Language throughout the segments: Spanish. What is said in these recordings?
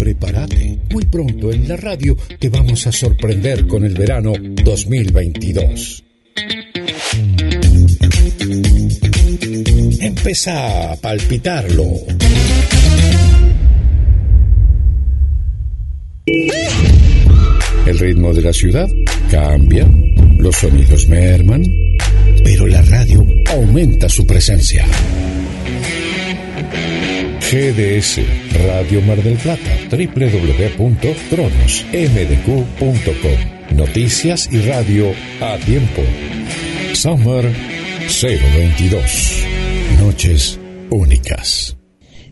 Prepárate, muy pronto en la radio te vamos a sorprender con el verano 2022. Empieza a palpitarlo. El ritmo de la ciudad cambia, los sonidos merman, pero la radio aumenta su presencia. GDS Radio Mar del Plata, www.cronosmdq.com. Noticias y radio a tiempo. Summer 022. Noches únicas.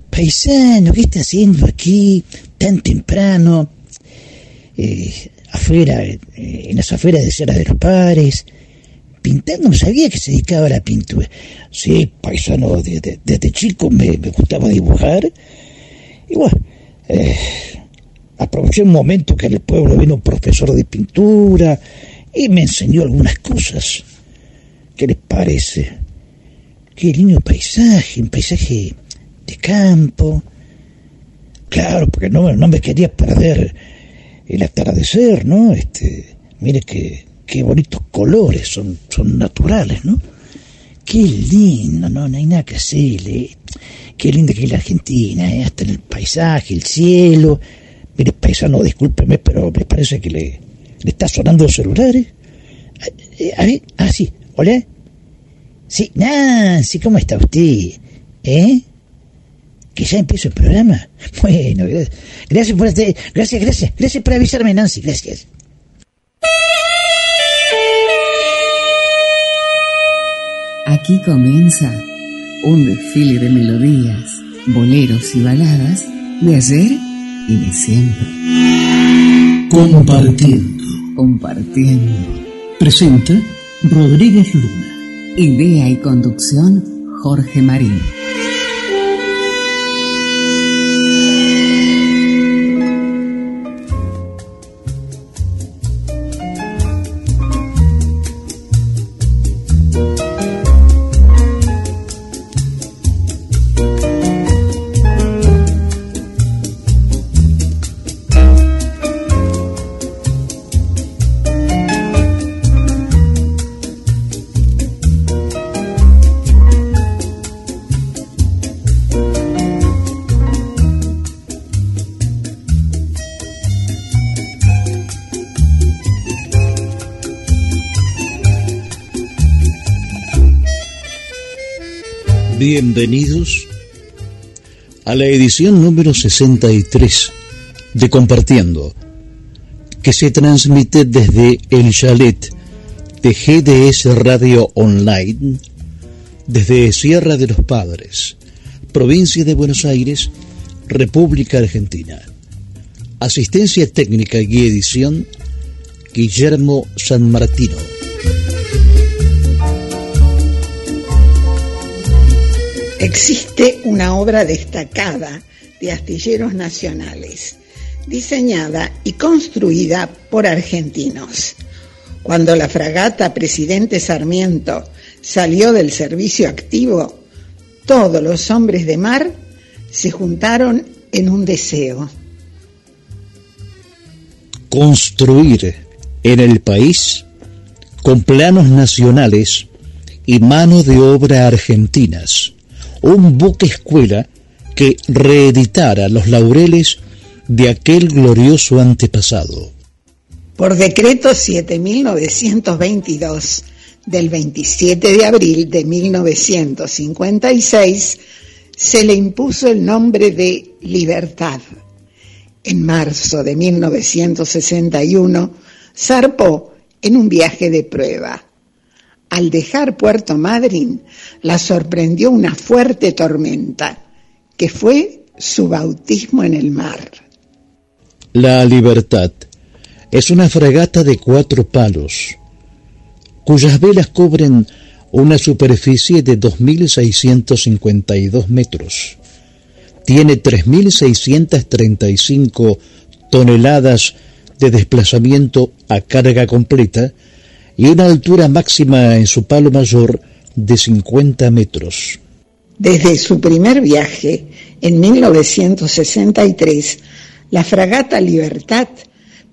Paisano, ¿qué está haciendo aquí tan temprano? Eh, afuera, eh, en las afueras de Sierra de los Pares, pintando, no sabía que se dedicaba a la pintura. Sí, paisano, desde, chico me, gustaba dibujar. Y bueno, eh, aproveché un momento que en el pueblo vino un profesor de pintura y me enseñó algunas cosas. ¿Qué les parece? Qué lindo paisaje, un paisaje de campo. Claro, porque no, no me quería perder el atardecer, ¿no? Este, mire que qué bonitos colores, son, son naturales, ¿no? Qué lindo, no, no hay nada que hacerle. Qué linda que es la Argentina, ¿eh? hasta el paisaje, el cielo. Mire, paisano, discúlpeme, pero me parece que le, le está sonando el celular, ¿eh? A ver, ah, sí, hola. Sí, Nancy, ¿cómo está usted? ¿Eh? que ya empieza el programa. Bueno, gracias por este, gracias, gracias, gracias por avisarme, Nancy, gracias. Aquí comienza un desfile de melodías, boleros y baladas de ayer y de siempre. Compartiendo. Compartiendo. Presenta Rodríguez Luna. Idea y conducción Jorge Marín. Bienvenidos a la edición número 63 de Compartiendo, que se transmite desde el chalet de GDS Radio Online, desde Sierra de los Padres, provincia de Buenos Aires, República Argentina. Asistencia técnica y edición, Guillermo San Martino. Existe una obra destacada de astilleros nacionales, diseñada y construida por argentinos. Cuando la fragata Presidente Sarmiento salió del servicio activo, todos los hombres de mar se juntaron en un deseo. Construir en el país con planos nacionales y mano de obra argentinas un buque escuela que reeditara los laureles de aquel glorioso antepasado. Por decreto 7922 del 27 de abril de 1956 se le impuso el nombre de Libertad. En marzo de 1961 zarpó en un viaje de prueba al dejar Puerto Madryn, la sorprendió una fuerte tormenta, que fue su bautismo en el mar. La Libertad es una fragata de cuatro palos, cuyas velas cubren una superficie de 2.652 metros. Tiene 3.635 toneladas de desplazamiento a carga completa y una altura máxima en su palo mayor de 50 metros. Desde su primer viaje, en 1963, La fragata Libertad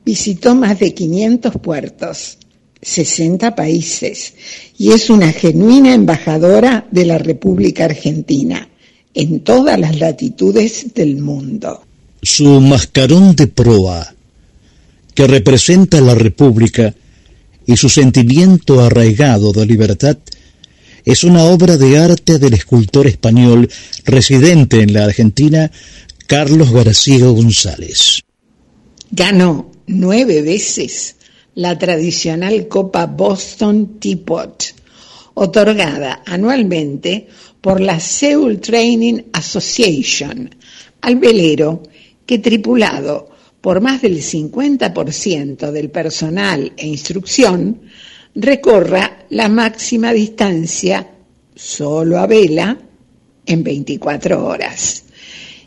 visitó más de 500 puertos, 60 países y es una genuina embajadora de la República Argentina en todas las latitudes del mundo. Su mascarón de proa, que representa la República y su sentimiento arraigado de libertad, es una obra de arte del escultor español residente en la Argentina, Carlos García González. Ganó nueve veces la tradicional Copa Boston Teapot, otorgada anualmente por la Seoul Training Association al velero que tripulado por más del 50% del personal e instrucción recorra la máxima distancia solo a vela en 24 horas.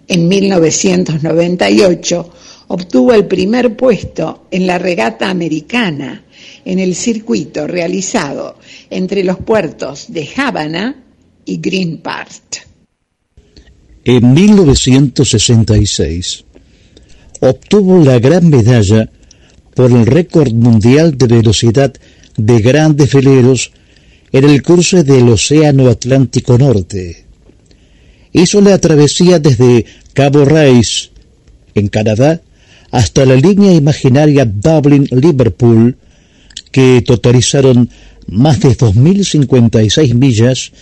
En 1998 obtuvo el primer puesto en la regata americana en el circuito realizado entre los puertos de Havana y Green Park. En 1966 obtuvo la gran medalla por el récord mundial de velocidad de grandes veleros en el curso del Océano Atlántico Norte. Hizo la travesía desde Cabo Race, en Canadá, hasta la línea imaginaria Dublin-Liverpool, que totalizaron más de 2.056 millas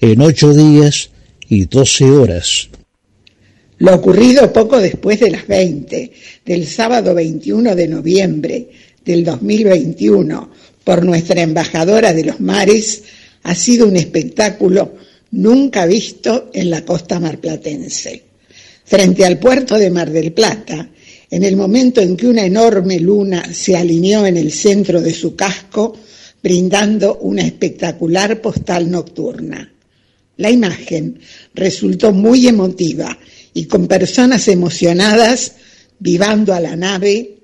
en ocho días y 12 horas. Lo ocurrido poco después de las 20 del sábado 21 de noviembre del 2021 por nuestra embajadora de los mares ha sido un espectáculo nunca visto en la costa marplatense. Frente al puerto de Mar del Plata, en el momento en que una enorme luna se alineó en el centro de su casco, brindando una espectacular postal nocturna. La imagen resultó muy emotiva y con personas emocionadas vivando a la nave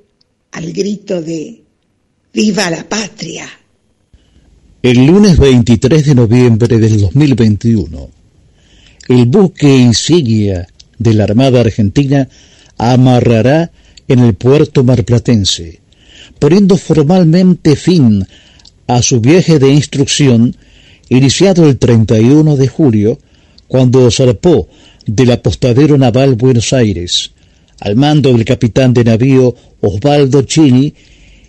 al grito de ¡Viva la patria! El lunes 23 de noviembre del 2021, el buque insignia de la Armada Argentina amarrará en el puerto marplatense, poniendo formalmente fin a su viaje de instrucción iniciado el 31 de julio, cuando zarpó del apostadero naval Buenos Aires, al mando del capitán de navío Osvaldo Chini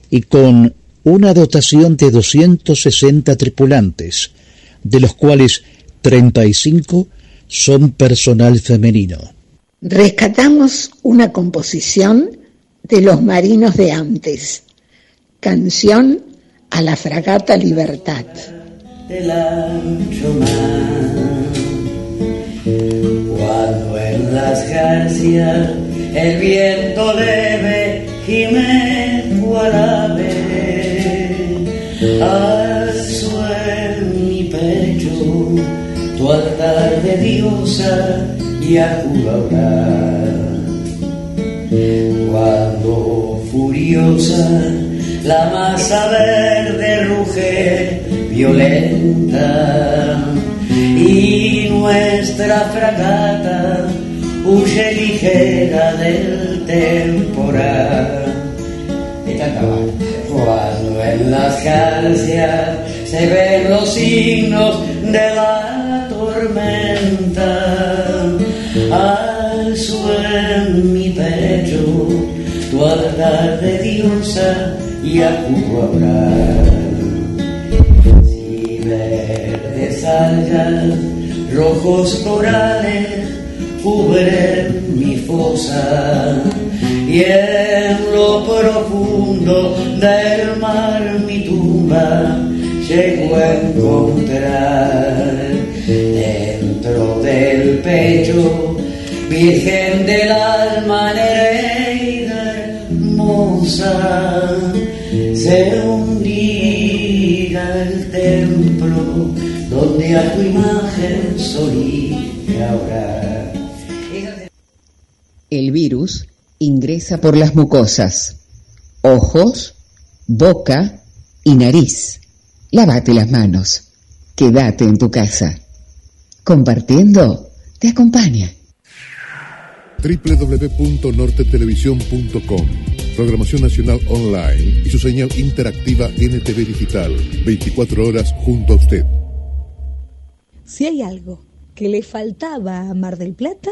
y con una dotación de 260 tripulantes, de los cuales 35 son personal femenino. Rescatamos una composición de los marinos de antes, canción a la fragata Libertad. Cuando en las garcias el viento leve gime guarabe, alzo en mi pecho tu altar de diosa y a Cuando furiosa la masa verde ruge violenta y nuestra fragata huye ligera del temporal. Cuando en las garcias se ven los signos de la tormenta, alzo en mi pecho tu altar de diosa y acudo a verdes algas, rojos corales cubren mi fosa y en lo profundo del mar mi tumba llego a encontrar dentro del pecho Virgen del alma nereida hermosa se hundirá el templo donde a tu imagen solía orar. El virus ingresa por las mucosas, ojos, boca y nariz. Lávate las manos. Quédate en tu casa. Compartiendo te acompaña. www.nortetelevisión.com Programación Nacional Online y su señal interactiva NTV Digital, 24 horas junto a usted. Si hay algo que le faltaba a Mar del Plata,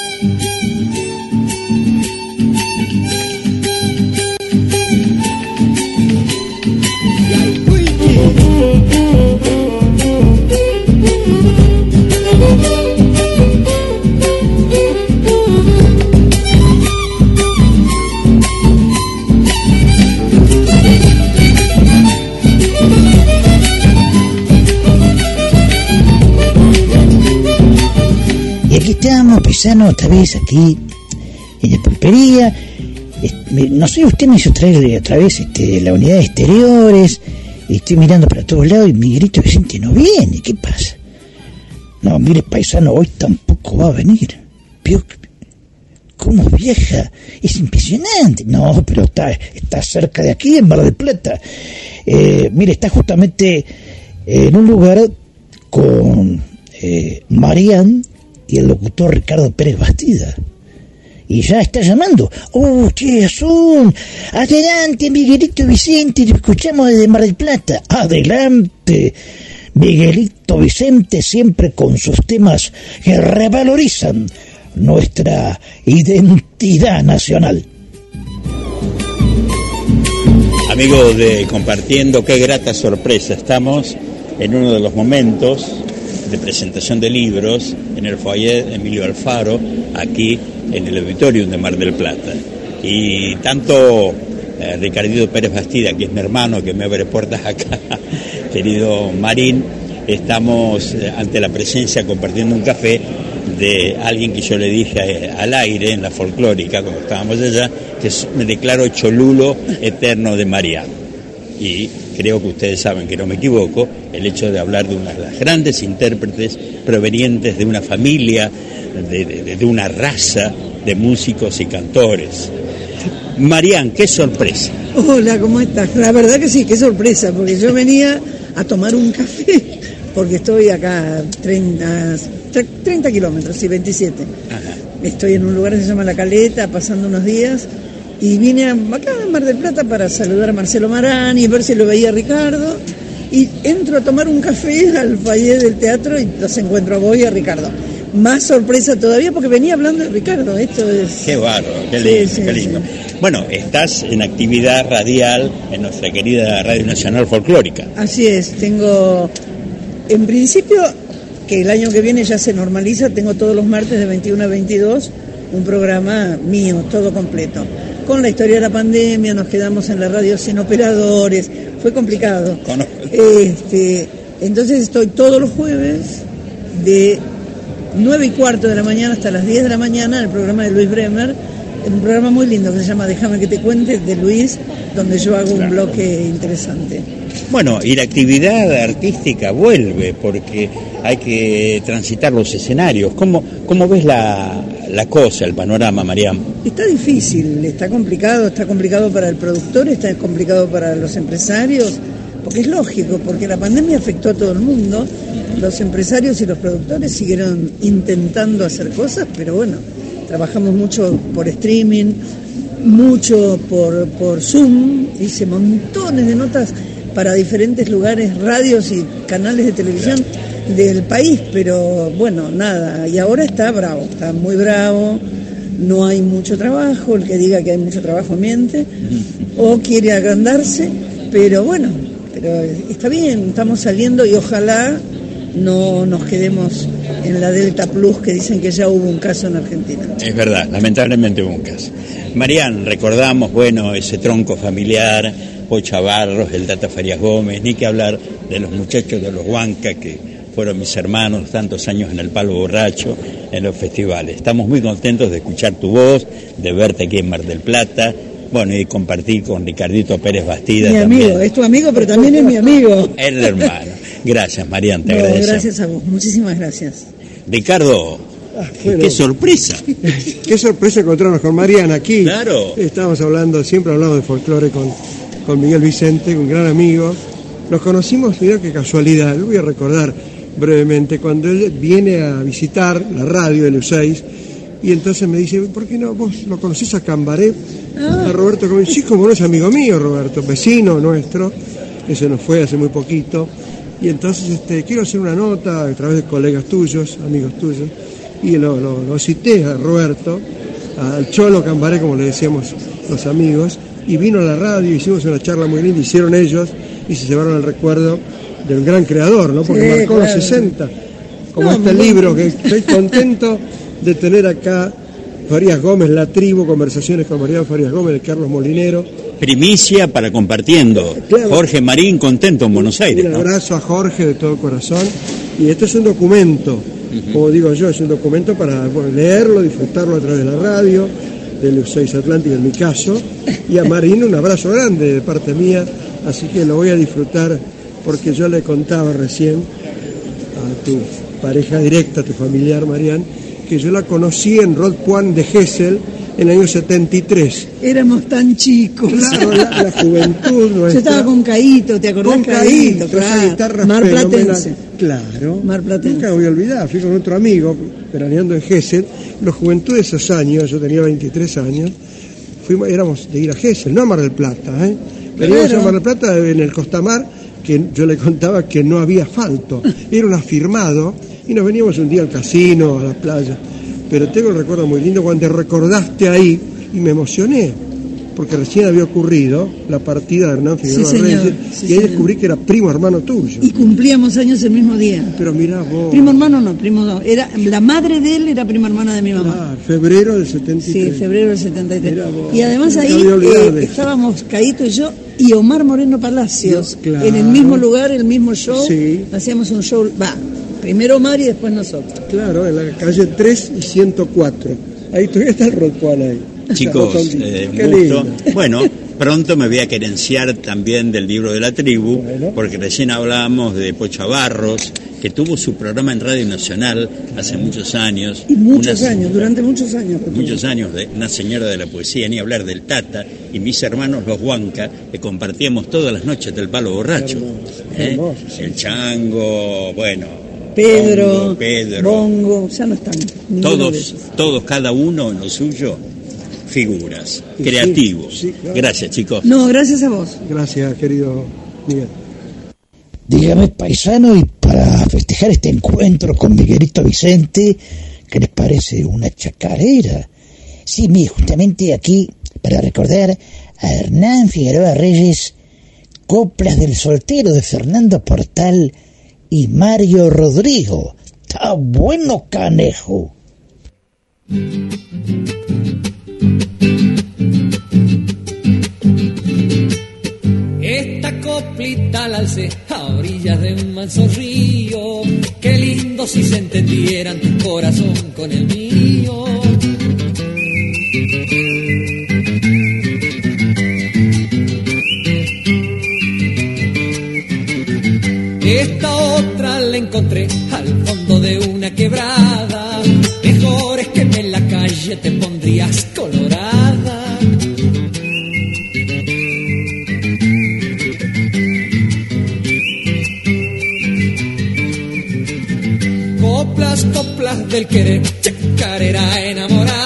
Estamos, paisano, otra vez aquí, en la pulpería. No sé, usted me hizo traer otra vez este, la unidad de exteriores. Estoy mirando para todos lados y Miguelito Vicente no viene. ¿Qué pasa? No, mire, paisano, hoy tampoco va a venir. Vio ¿Cómo viaja? Es impresionante. No, pero está, está cerca de aquí, en Mar del Plata. Eh, mire, está justamente en un lugar con eh, Marian y el locutor Ricardo Pérez Bastida. Y ya está llamando. ¡Oh, qué son! Adelante, Miguelito Vicente, lo escuchamos desde Mar del Plata. Adelante. Miguelito Vicente siempre con sus temas que revalorizan nuestra identidad nacional. Amigos de Compartiendo, qué grata sorpresa. Estamos en uno de los momentos de presentación de libros en el foyer Emilio Alfaro, aquí en el auditorium de Mar del Plata. Y tanto eh, Ricardito Pérez Bastida, que es mi hermano, que me abre puertas acá, querido Marín, estamos eh, ante la presencia compartiendo un café de alguien que yo le dije eh, al aire en la folclórica cuando estábamos allá, que me declaro cholulo eterno de Mariano. Y creo que ustedes saben que no me equivoco, el hecho de hablar de una de las grandes intérpretes provenientes de una familia, de, de- de una raza de músicos y cantores. Marián, qué sorpresa. Hola, ¿cómo estás? La verdad que sí, qué sorpresa, porque yo venía a tomar un café, porque estoy acá a 30, tre- 30 kilómetros, sí, 27. Estoy en un lugar que se llama La Caleta, pasando unos días, y vine acá a Mar del Plata para saludar a Marcelo Marani y ver si lo veía Ricardo. Y entro a tomar un café al foyer del teatro y los encuentro a vos y a Ricardo. Más sorpresa todavía porque venía hablando de Ricardo, esto es... Qué bárbaro, qué lindo, sí, qué lindo. Bueno, estás en actividad radial en nuestra querida Radio Nacional Folclórica. Así es, tengo, en principio, que el año que viene ya se normaliza, tengo todos los martes de 21 a 22 un programa mío, todo completo. Con la historia de la pandemia, nos quedamos en la radio sin operadores, fue complicado. Este, entonces estoy todos los jueves de 9 y cuarto de la mañana hasta las 10 de la mañana en el programa de Luis Bremer, en un programa muy lindo que se llama Déjame que te cuente de Luis, donde yo hago un bloque interesante. Bueno, y la actividad artística vuelve porque hay que transitar los escenarios. ¿Cómo, cómo ves la, la cosa, el panorama, Mariam? Está difícil, está complicado, está complicado para el productor, está complicado para los empresarios, porque es lógico, porque la pandemia afectó a todo el mundo, los empresarios y los productores siguieron intentando hacer cosas, pero bueno, trabajamos mucho por streaming, mucho por, por Zoom, hice montones de notas para diferentes lugares, radios y canales de televisión del país, pero bueno, nada, y ahora está bravo, está muy bravo, no hay mucho trabajo, el que diga que hay mucho trabajo miente, o quiere agrandarse, pero bueno, pero está bien, estamos saliendo y ojalá no nos quedemos en la Delta Plus que dicen que ya hubo un caso en Argentina. Es verdad, lamentablemente hubo un caso. Marian, recordamos, bueno, ese tronco familiar, Pocha Barros, el Tata Farias Gómez, ni que hablar de los muchachos de los Huanca que fueron mis hermanos, tantos años en el Palo Borracho, en los festivales. Estamos muy contentos de escuchar tu voz, de verte aquí en Mar del Plata, bueno, y compartir con Ricardito Pérez Bastida. Mi también. amigo, es tu amigo, pero también es mi amigo. Es de hermano. Gracias, Marian, te No, agradecemos. gracias a vos, muchísimas gracias. Ricardo, bueno. qué sorpresa. Qué sorpresa encontrarnos con Mariana aquí. Claro. Estábamos hablando, siempre hablamos de folclore con, con Miguel Vicente, un gran amigo. Nos conocimos, mira qué casualidad, lo voy a recordar brevemente, cuando él viene a visitar la radio de los 6 y entonces me dice, ¿por qué no? ¿Vos lo conocés a Cambaré? A Roberto Comín. Sí, como no es amigo mío, Roberto, vecino nuestro, que se nos fue hace muy poquito. Y entonces este, quiero hacer una nota a través de colegas tuyos, amigos tuyos, y lo, lo- lo cité a Roberto, al Cholo Cambaré, como le decíamos los amigos, y vino a la radio, hicimos una charla muy linda, hicieron ellos y se llevaron el recuerdo del gran creador, ¿no? Porque Sí, marcó claro. los 60, como No, este libro, que estoy contento de tener acá Farías Gómez, La Tribu, conversaciones con Mariano Farías Gómez, de Carlos Molinero. Primicia para compartiendo. Claro. Jorge Marín contento en Buenos Aires. Un ¿no? abrazo a Jorge de todo corazón. Y esto es un documento, como digo yo, es un documento para bueno, leerlo, disfrutarlo a través de la radio, de los 6 Atlántica en mi caso. Y a Marín un abrazo grande de parte mía, así que lo voy a disfrutar porque yo le contaba recién a tu pareja directa, a tu familiar Marián, que yo la conocí en Rod de Hessel en el año 73. Éramos tan chicos. Claro, la, la juventud Yo nuestra. estaba con Caíto, ¿te acordás? Con Caíto, claro. Mar. Platense. Claro. Mar Platense. Nunca me voy a olvidar, fui con otro amigo, veraneando en Gessel, los juventud de esos años, yo tenía 23 años, fuimos, éramos de ir a Gessel, no a Mar del Plata, ¿eh? Veníamos Claro. a Mar del Plata en el Costamar, que yo le contaba que no había asfalto, era un afirmado, y nos veníamos un día al casino, a la playa. Pero tengo un recuerdo muy lindo cuando recordaste ahí, y me emocioné, porque recién había ocurrido la partida de Hernán Figueroa Sí, señor, Reyes, sí, y ahí descubrí que era primo hermano tuyo. Y cumplíamos años el mismo día. Pero mirá vos. Primo hermano no, primo no. Era, la madre de él era prima hermana de mi mamá. Ah, febrero del 73. Sí, febrero del 73. Mirá vos, Y además ahí eh, estábamos Caíto y yo y Omar Moreno Palacios. Dios, claro. En el mismo lugar, el mismo show. Sí. Hacíamos un show, va, primero Omar y después nosotros. Claro, en la calle 3 y 104. Ahí todavía está el Rodpuan ahí. Chicos, eh, un Qué gusto. lindo. Bueno, pronto me voy a querenciar también del libro de la tribu, porque recién hablábamos de Pocho Barros, que tuvo su programa en Radio Nacional hace muchos años. Y muchos Una- años, durante muchos años. Muchos años de una señora de la poesía, ni hablar del Tata, y mis hermanos los Huanca, que compartíamos todas las noches del palo borracho. ¿eh? hermoso, sí. El chango, bueno. Pedro, Bongo, Pedro. Bongo, ya no están. todos, todos, cada uno en lo suyo, figuras, Sí, creativos. sí, claro. Gracias, chicos. No, gracias a vos. Gracias, querido Miguel. Dígame, paisano, y para festejar este encuentro con Miguelito Vicente, ¿qué les parece una chacarera? Sí, mire, justamente aquí, para recordar a Hernán Figueroa Reyes, coplas del soltero de Fernando Portal y Mario Rodrigo. Está bueno, canejo. Esta coplita la alcé a orillas de un manso río. Qué lindo si se entendieran tu corazón con el mío. Esta encontré al fondo de una quebrada. Mejor es que en la calle te pondrías colorada. Coplas, coplas del querer, chacarera enamorada,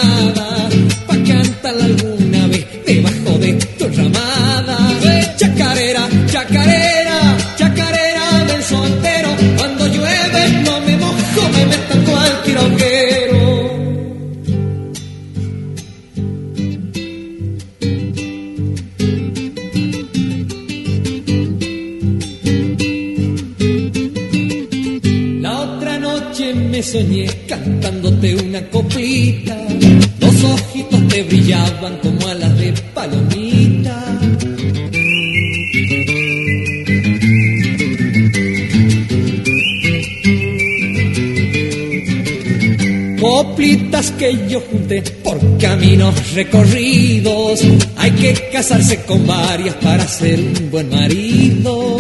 por caminos recorridos. Hay que casarse con varias para ser un buen marido.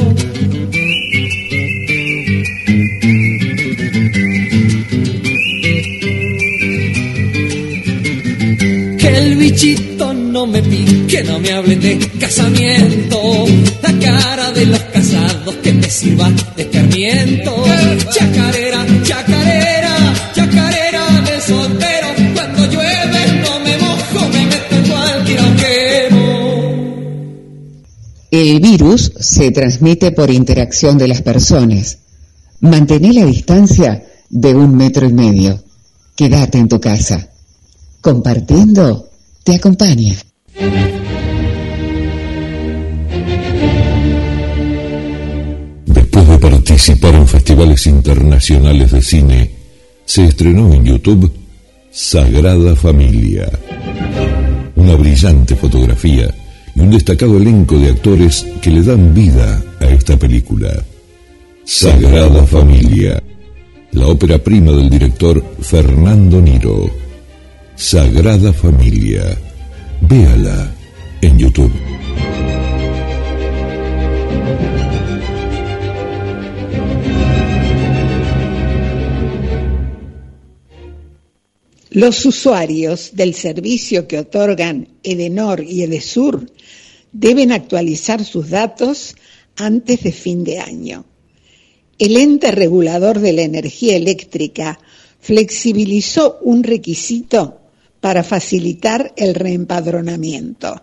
Que el bichito no me pique, no me hablen de casamiento. Se transmite por interacción de las personas. Mantén la distancia de un metro y medio. Quédate en tu casa. Compartiendo te acompaña. Después de participar en festivales internacionales de cine, se estrenó en YouTube Sagrada Familia. Una brillante fotografía y un destacado elenco de actores que le dan vida a esta película. Sagrada Familia, la ópera prima del director Fernando Niro. Sagrada Familia. Véala en YouTube. Los usuarios del servicio que otorgan Edenor y Edesur deben actualizar sus datos antes de fin de año. El ente regulador de la energía eléctrica flexibilizó un requisito para facilitar el reempadronamiento.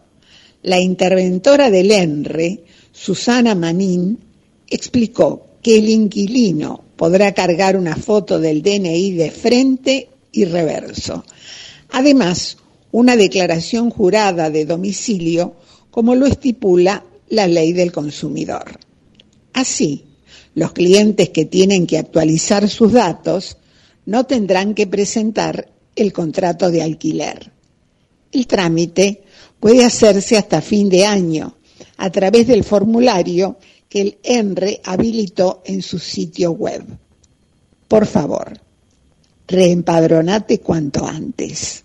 La interventora del ENRE, Susana Manín, explicó que el inquilino podrá cargar una foto del DNI de frente y reverso. Además, una declaración jurada de domicilio, como lo estipula la ley del consumidor. Así, los clientes que tienen que actualizar sus datos no tendrán que presentar el contrato de alquiler. El trámite puede hacerse hasta fin de año a través del formulario que el ENRE habilitó en su sitio web. Por favor, reempadronate cuanto antes.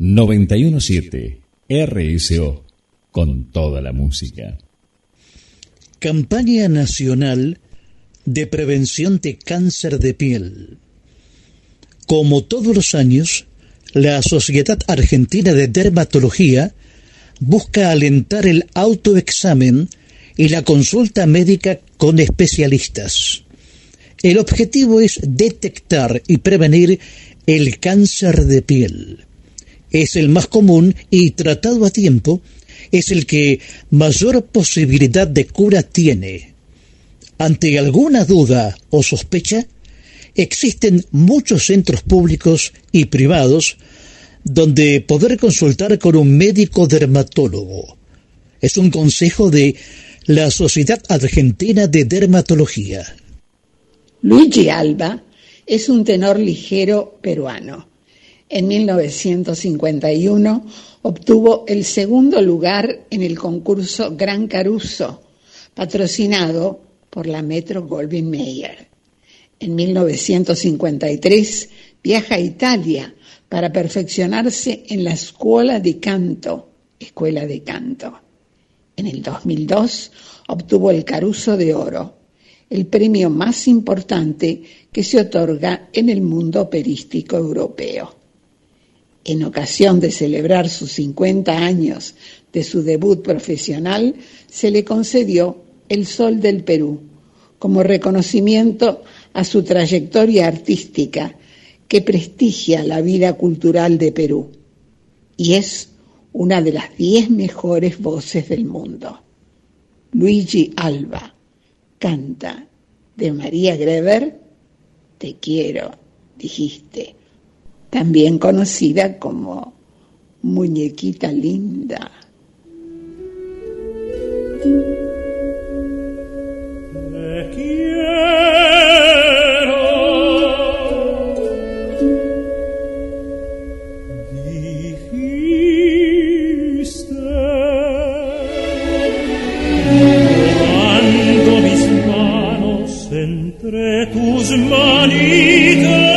...917 RSO... ...con toda la música. Campaña Nacional de Prevención de Cáncer de Piel. Como todos los años, la Sociedad Argentina de Dermatología busca alentar el autoexamen y la consulta médica con especialistas. El objetivo es detectar y prevenir el cáncer de piel. Es el más común y tratado a tiempo es el que mayor posibilidad de cura tiene. Ante alguna duda o sospecha, existen muchos centros públicos y privados donde poder consultar con un médico dermatólogo. Es un consejo de la Sociedad Argentina de Dermatología. Luigi Alba es un tenor ligero peruano. En 1951 obtuvo el segundo lugar en el concurso Gran Caruso, patrocinado por la Metro Goldwyn Mayer. En 1953 viaja a Italia para perfeccionarse en la Escuela de Canto, Escuela de Canto. En el 2002 obtuvo el Caruso de Oro, el premio más importante que se otorga en el mundo operístico europeo. En ocasión de celebrar sus 50 años de su debut profesional, se le concedió el Sol del Perú como reconocimiento a su trayectoria artística que prestigia la vida cultural de Perú y es una de las diez mejores voces del mundo. Luigi Alba canta de María Greber, Te quiero, dijiste, también conocida como Muñequita Linda. Mis manos entre tus manitas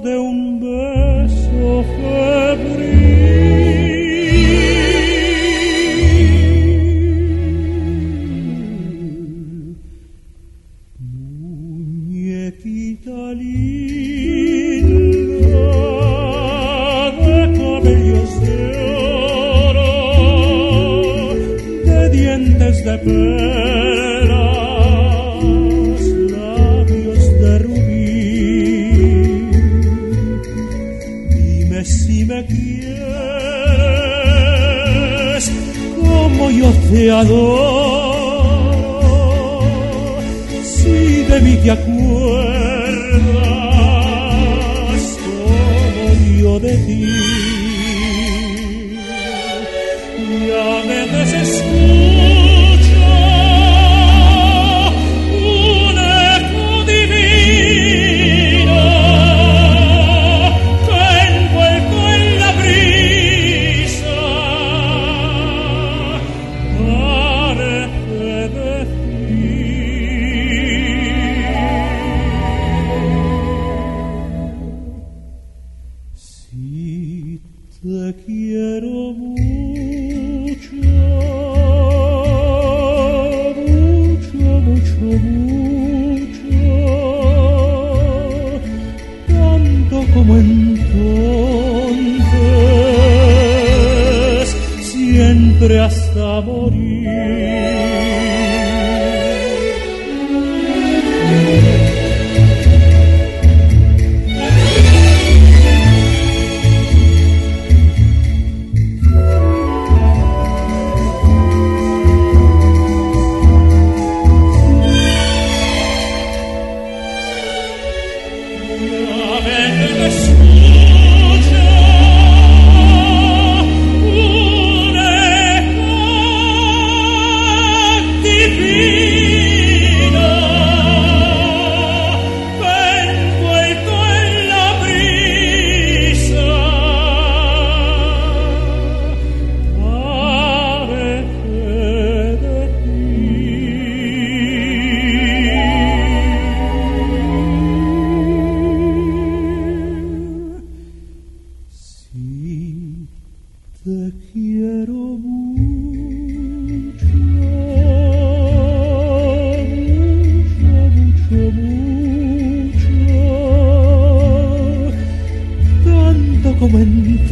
de un beso febril. Muñequita linda de cabellos de oro, de dientes de perlas, te adoro, si de mí te acuerdas como yo de ti. Y a veces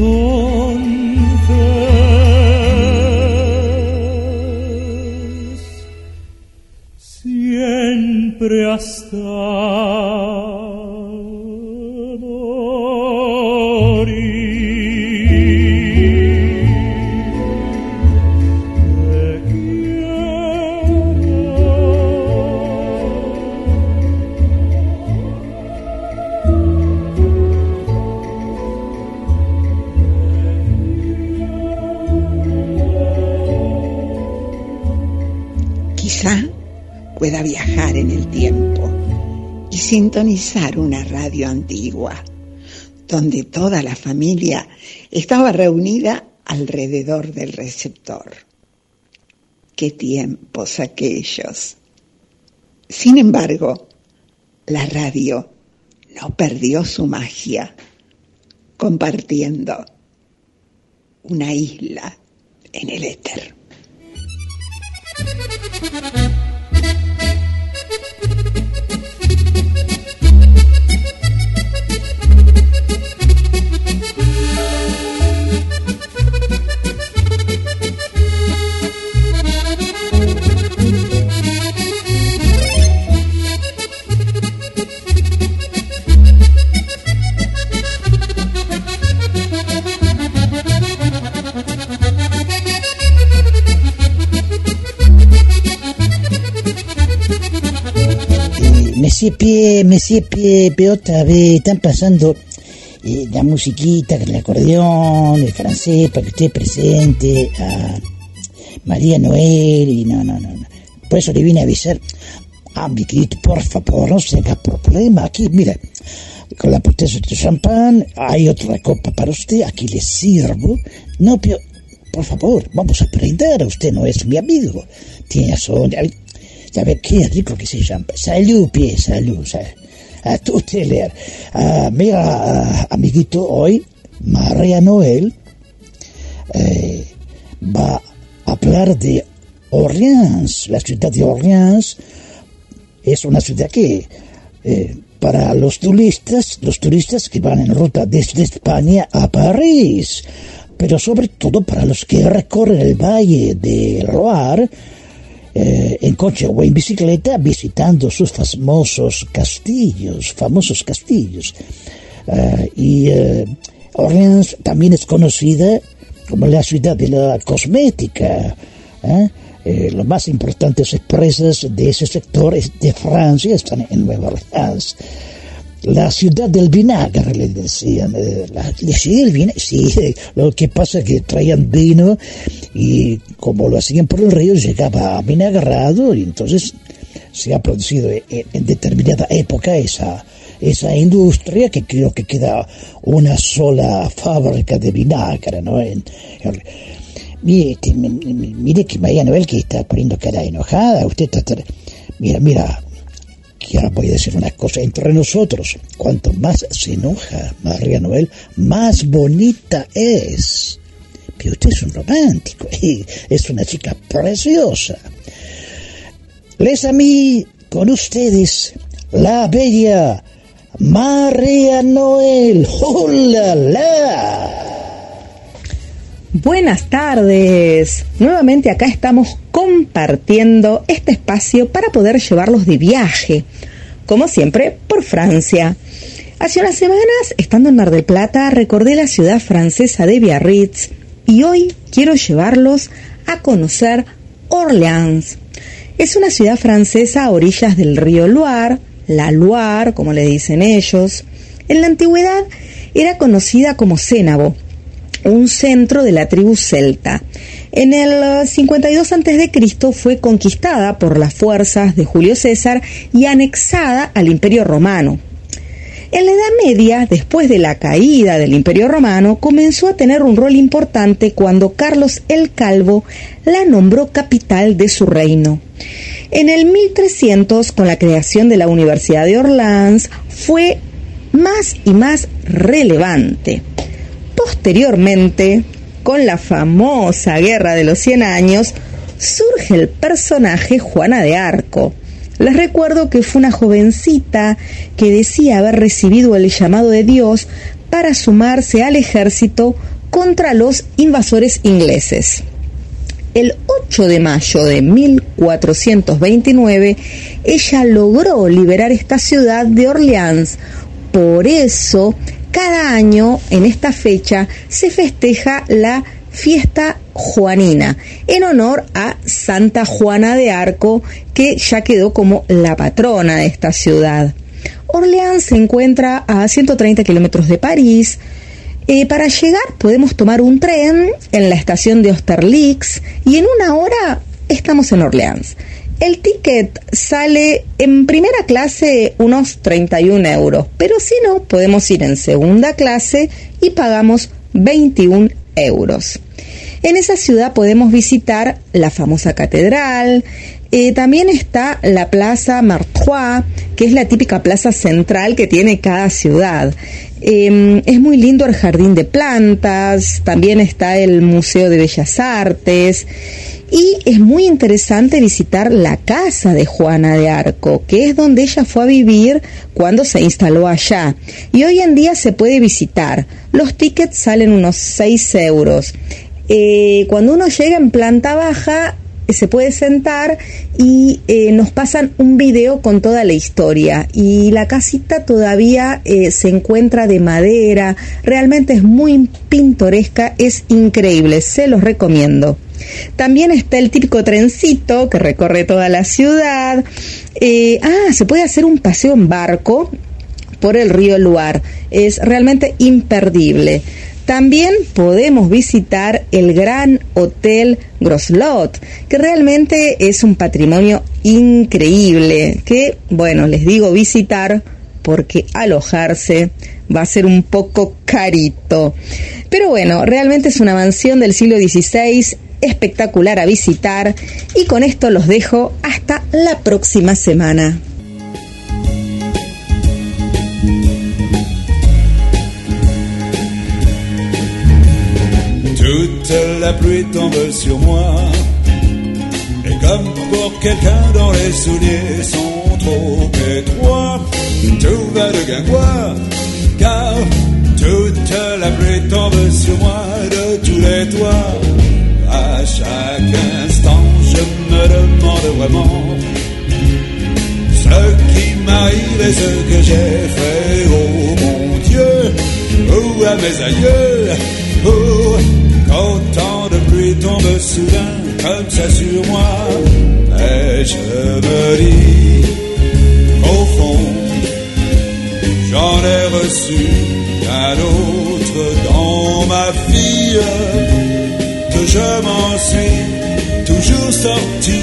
entonces, siempre hasta una radio antigua, donde toda la familia estaba reunida alrededor del receptor. qué tiempos aquellos. Sin embargo, la radio no perdió su magia, compartiendo una isla en el éter. Monsieur Pie, Monsieur Pie, Pie, otra vez están pasando eh, la musiquita, el acordeón, el francés, para que usted presente a María Noel y no, no, no. no. Por eso le vine a avisar. Ah, mi querido, por favor, no se haga problema. Aquí, mira, con la botella de champán, hay otra copa para usted, aquí le sirvo. No, pero, por favor, vamos a aprender. Usted no es mi amigo. Tiene razón. ¿Sabe qué rico que se llama? Salud, pie, salud. ¿sabe? A tu leer. Ah, mira, ah, amiguito, hoy María Noel eh, va a hablar de Orleans. La ciudad de Orleans es una ciudad que eh, para los turistas, los turistas que van en ruta desde España a París, pero sobre todo para los que recorren el valle del Loire, eh, en coche o en bicicleta visitando sus famosos castillos, famosos castillos. Eh, y eh, Orleans también es conocida como la ciudad de la cosmética. las más importantes empresas de ese sector de Francia están en Nueva Orleans la ciudad del vinagre, le decían. Eh, la, sí, el vinagre, sí, lo que pasa es que traían vino y como lo hacían por el río llegaba vinagrado y entonces se ha producido en, determinada época esa, esa industria que creo que queda una sola fábrica de vinagre, ¿no? Mire, mire que María Noel que está poniendo cara enojada, usted está... Mira, mira, que ahora voy a decir una cosa entre nosotros. Cuanto más se enoja María Noel, más bonita es. Pero usted es un romántico y es una chica preciosa. Les a mí, con ustedes, la bella María Noel. ¡Hola, la! Buenas tardes. Nuevamente acá estamos compartiendo este espacio para poder llevarlos de viaje, como siempre por Francia. Hace unas semanas, estando en Mar del Plata, recordé la ciudad francesa de Biarritz y hoy quiero llevarlos a conocer Orleans. Es una ciudad francesa a orillas del río Loire, la Loire, como le dicen ellos. En la antigüedad era conocida como Cénabo un centro de la tribu celta. En el 52 a.C. fue conquistada por las fuerzas de Julio César y anexada al Imperio Romano. En la Edad Media, después de la caída del Imperio Romano, comenzó a tener un rol importante cuando Carlos el Calvo la nombró capital de su reino. En el 1300, con la creación de la Universidad de Orleans, fue más y más relevante. Posteriormente, con la famosa Guerra de los Cien Años, surge el personaje Juana de Arco. Les recuerdo que fue una jovencita que decía haber recibido el llamado de Dios para sumarse al ejército contra los invasores ingleses. El 8 de mayo de 1429, ella logró liberar esta ciudad de Orleans. Por eso cada año en esta fecha se festeja la fiesta juanina en honor a Santa Juana de Arco que ya quedó como la patrona de esta ciudad. Orleans se encuentra a 130 kilómetros de París. Eh, para llegar podemos tomar un tren en la estación de Austerlitz y en una hora estamos en Orleans. El ticket sale en primera clase unos 31 euros, pero si no, podemos ir en segunda clase y pagamos 21 euros. En esa ciudad podemos visitar la famosa catedral, eh, también está la Plaza Martrois, que es la típica plaza central que tiene cada ciudad. Em, es muy lindo el jardín de plantas, también está el Museo de Bellas Artes y es muy interesante visitar la casa de Juana de Arco, que es donde ella fue a vivir cuando se instaló allá. Y hoy en día se puede visitar. Los tickets salen unos 6 euros. Eh, cuando uno llega en planta baja, se puede sentar y eh, nos pasan un video con toda la historia. Y la casita todavía eh, se encuentra de madera, realmente es muy pintoresca, es increíble, se los recomiendo. También está el típico trencito que recorre toda la ciudad. Eh, ah, se puede hacer un paseo en barco por el río Luar. Es realmente imperdible. También podemos visitar el Gran Hotel Groslot, que realmente es un patrimonio increíble, que, bueno, les digo visitar porque alojarse va a ser un poco carito. Pero bueno, realmente es una mansión del siglo XVI espectacular a visitar y con esto los dejo hasta la próxima semana. Toute la pluie tombe sur moi. Et comme pour quelqu'un dont les souliers sont trop étroits, tout va de guingois. Car toute la pluie tombe sur moi de tous les toits. À chaque instant, je me demande vraiment ce qui m'arrive et ce que j'ai fait. Oh mon Dieu, ou à mes aïeux, oh quand tant de pluie tombe soudain comme ça sur moi, et je me dis, au fond, j'en ai reçu un autre dans ma que je m'en suis toujours sorti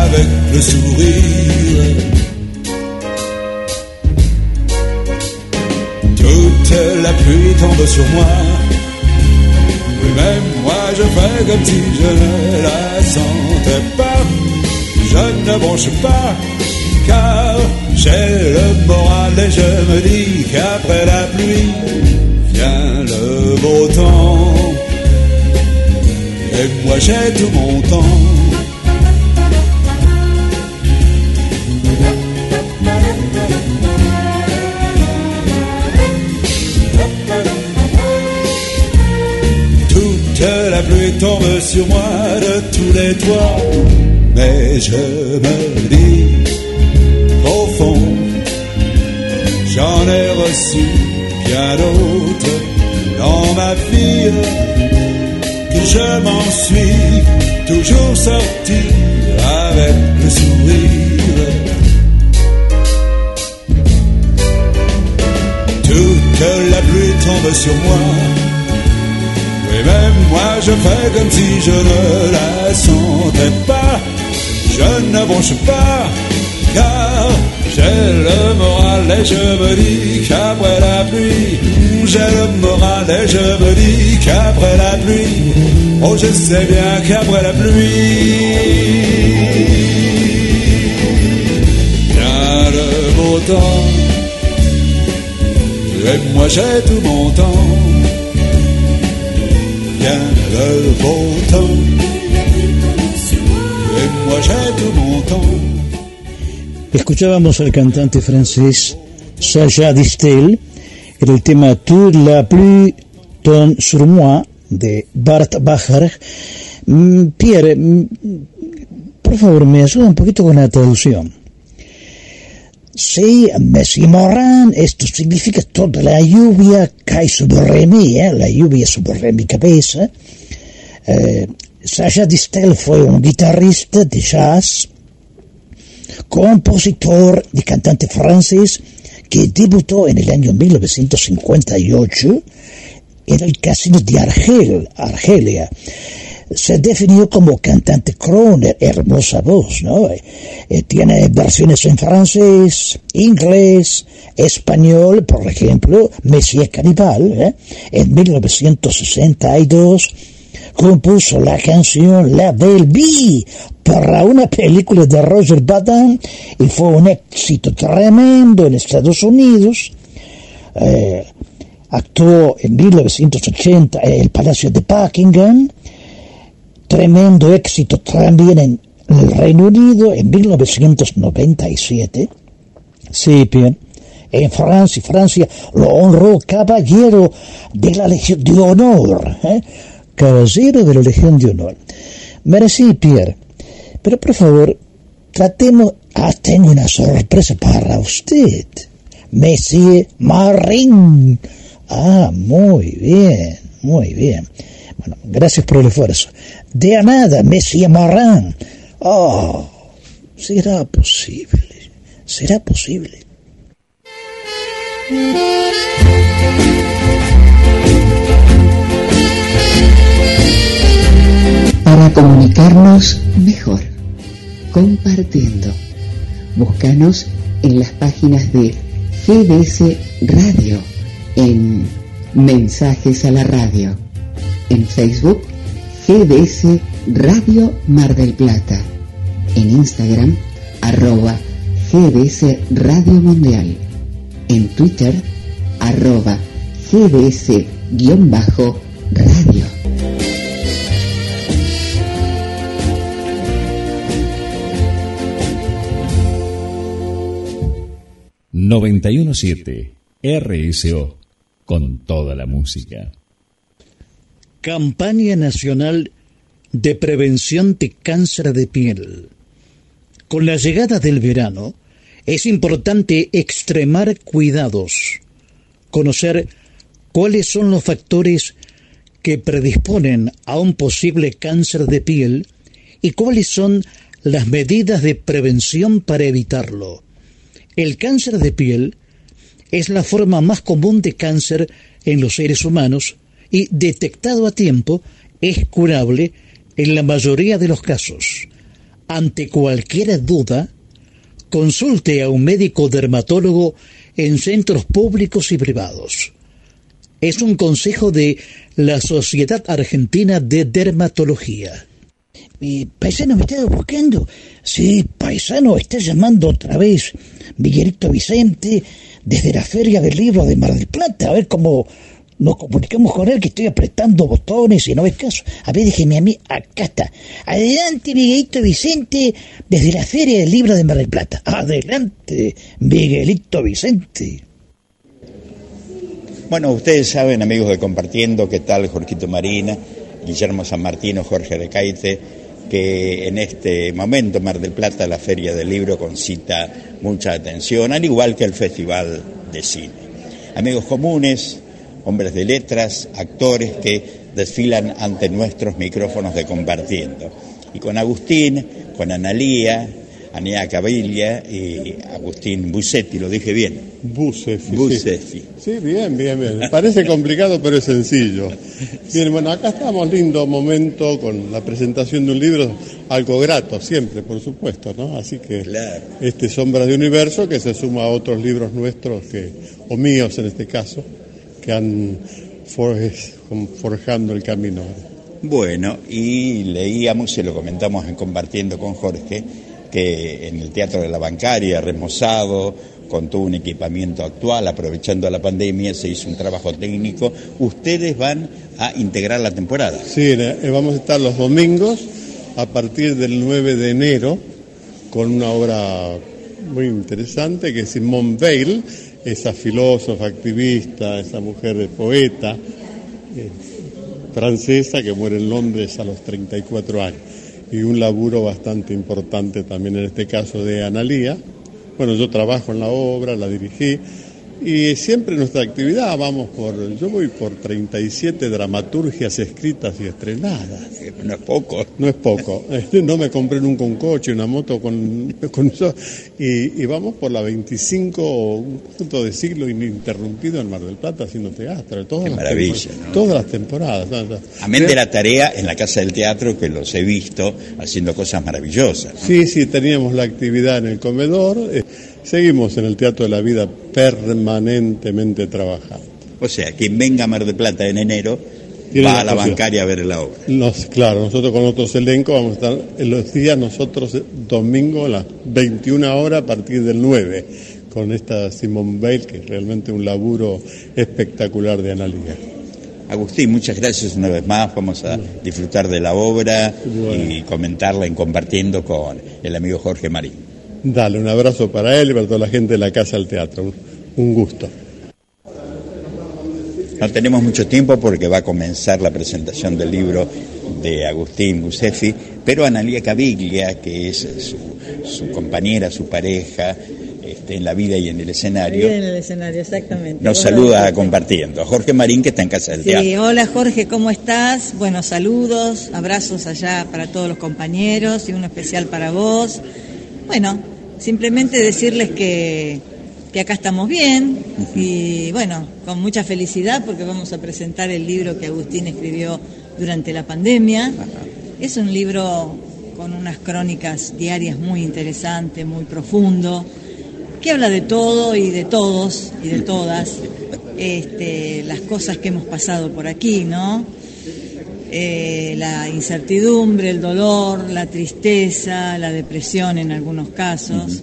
avec le sourire. Toute la pluie tombe sur moi même moi je fais comme si je ne la sentais pas. Je ne bronche pas, car j'ai le moral et je me dis qu'après la pluie vient le beau temps. Et moi j'ai tout mon temps. la pluie tombe sur moi de tous les toits. Mais je me dis, au fond, j'en ai reçu bien d'autres dans ma vie, je m'en suis toujours sorti avec le sourire. Toute la pluie tombe sur moi et même moi je fais comme si je ne la sentais pas. Je ne bronche pas, car j'ai le moral et je me dis qu'après la pluie, j'ai le moral et je me dis qu'après la pluie, oh je sais bien qu'après la pluie, vient le beau temps. Et moi j'ai tout mon temps le beau temps. Et moi j'ai tout mon temps. Escuchábamos al cantante francés Sacha Distel en el tema Toute la pluie tombe sur moi de Bart Bacher. Mm, Pierre, mm, por favor, me ayuda un poquito con la traducción. Sí, Messi Moran, esto significa toda la lluvia cae sobre mí, ¿eh? la lluvia sobre mi cabeza. Eh, Sacha Distel fue un guitarrista de jazz, compositor y cantante francés que debutó en el año 1958 en el casino de Argel, Argelia se definió como cantante crooner, hermosa voz, ¿no? Eh, tiene versiones en francés, inglés, español, por ejemplo, Messier Cannibal, ¿eh? en 1962 compuso la canción La Belle para una película de Roger Badin y fue un éxito tremendo en Estados Unidos. Eh, actuó en 1980 en el Palacio de Buckingham, tremendo éxito también en el Reino Unido en 1997. Sí, bien. En Francia, Francia lo honró caballero de la Legión de Honor. ¿eh? Caballero de la Legión de Honor. Merci, Pierre. Pero por favor, tratemos... Ah, tengo una sorpresa para usted. Monsieur Marin. Ah, muy bien, muy bien. Bueno, gracias por el esfuerzo. De nada, Monsieur Marin. Oh, será posible, será posible. Para comunicarnos mejor, compartiendo. Búscanos en las páginas de GDS Radio, en Mensajes a la Radio, en Facebook GDS Radio Mar del Plata, en Instagram arroba GDS Radio Mundial, en Twitter arroba GDS-radio. 917 RSO con toda la música. Campaña Nacional de Prevención de Cáncer de Piel. Con la llegada del verano, es importante extremar cuidados, conocer cuáles son los factores que predisponen a un posible cáncer de piel y cuáles son las medidas de prevención para evitarlo. El cáncer de piel es la forma más común de cáncer en los seres humanos y detectado a tiempo es curable en la mayoría de los casos. Ante cualquier duda, consulte a un médico dermatólogo en centros públicos y privados. Es un consejo de la Sociedad Argentina de Dermatología. Mi paisano me está buscando. Sí, paisano, está llamando otra vez Miguelito Vicente desde la Feria del Libro de Mar del Plata. A ver cómo nos comunicamos con él, que estoy apretando botones y no ves caso. A ver, déjeme a mí, acá está. Adelante, Miguelito Vicente, desde la Feria del Libro de Mar del Plata. Adelante, Miguelito Vicente. Bueno, ustedes saben, amigos de Compartiendo, qué tal Jorgito Marina, Guillermo San Martino, Jorge de Caite, que en este momento Mar del Plata la Feria del Libro concita mucha atención, al igual que el Festival de Cine. Amigos comunes, hombres de letras, actores que desfilan ante nuestros micrófonos de Compartiendo. Y con Agustín, con Analía, Anía Cavilla y Agustín Busetti, lo dije bien. Busefi. Busefi. Sí. bien, bien, bien. Parece complicado, pero es sencillo. Bien, bueno, acá estamos, lindo momento con la presentación de un libro, algo grato, siempre, por supuesto, ¿no? Así que este Sombras de Universo, que se suma a otros libros nuestros, que, o míos en este caso, que han forjando el camino. Bueno, y leíamos, se lo comentamos en compartiendo con Jorge, que en el Teatro de la Bancaria, remozado, con todo un equipamiento actual, aprovechando la pandemia, se hizo un trabajo técnico. Ustedes van a integrar la temporada. Sí, eh, vamos a estar los domingos a partir del 9 de enero con una obra muy interesante que es Simone Veil, esa filósofa, activista, esa mujer de poeta eh, francesa que muere en Londres a los 34 años y un laburo bastante importante también en este caso de Analía. Bueno, yo trabajo en la obra, la dirigí y siempre nuestra actividad vamos por, yo voy por 37 dramaturgias escritas y estrenadas. No es poco. No es poco. Este, no me compré nunca un coche, una moto con, con eso. Y, vamos por la 25, un punto de siglo ininterrumpido en Mar del Plata haciendo teatro. Todas Qué maravilla, Todas las temporadas. Amén de la tarea en la Casa del Teatro, que los he visto haciendo cosas maravillosas. Sí, sí, teníamos la actividad en el comedor. Eh, seguimos en el Teatro de la Vida permanentemente trabajando. O sea, quien venga a Mar del Plata en enero tiene va a la bancaria a ver la obra. Nos, claro, nosotros con otros elencos vamos a estar en los días, nosotros eh, domingo a las 21 horas a partir del 9, con esta Simone Bale, que es realmente un laburo espectacular de Analia. Agustín, muchas gracias una vez más. Vamos a disfrutar de la obra y comentarla en compartiendo con el amigo Jorge Marín. Dale, un abrazo para él y para toda la gente de la Casa del Teatro. Un, un gusto. No tenemos mucho tiempo porque va a comenzar la presentación del libro de Agustín Bucefi, pero Analia Caviglia, que es su, su compañera, su pareja, este, en la vida y en el escenario, en el escenario, exactamente. nos Hola, saluda Jorge. compartiendo. A Jorge Marín, que está en Casa del Sí, Teatro. hola Jorge, ¿cómo estás? Bueno, saludos, abrazos allá para todos los compañeros y uno especial para vos. Bueno, simplemente decirles que, que acá estamos bien y bueno, con mucha felicidad porque vamos a presentar el libro que Agustín escribió durante la pandemia. Es un libro con unas crónicas diarias muy interesantes, muy profundo, que habla de todo y de todos y de todas, este, las cosas que hemos pasado por aquí, ¿no? Eh, la incertidumbre, el dolor, la tristeza, la depresión en algunos casos.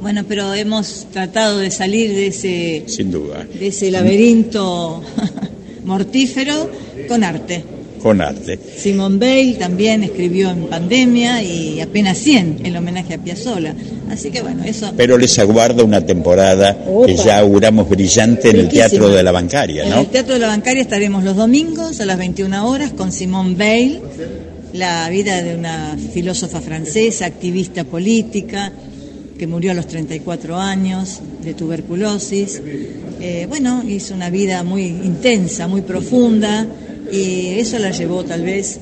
Bueno, pero hemos tratado de salir de ese, Sin duda. de ese laberinto mortífero con arte. Con arte. Simone Bale también escribió en pandemia y apenas 100 el homenaje a Piazzolla. Así que bueno, eso. Pero les aguarda una temporada que ya auguramos brillante en el. Teatro de la Bancaria, En ¿no? el Teatro de la Bancaria estaremos los domingos a las 21 horas con Simone Bale, la vida de una filósofa francesa, activista política, que murió a los 34 años de tuberculosis. Eh, bueno, hizo una vida muy intensa, muy profunda, y eso la llevó tal vez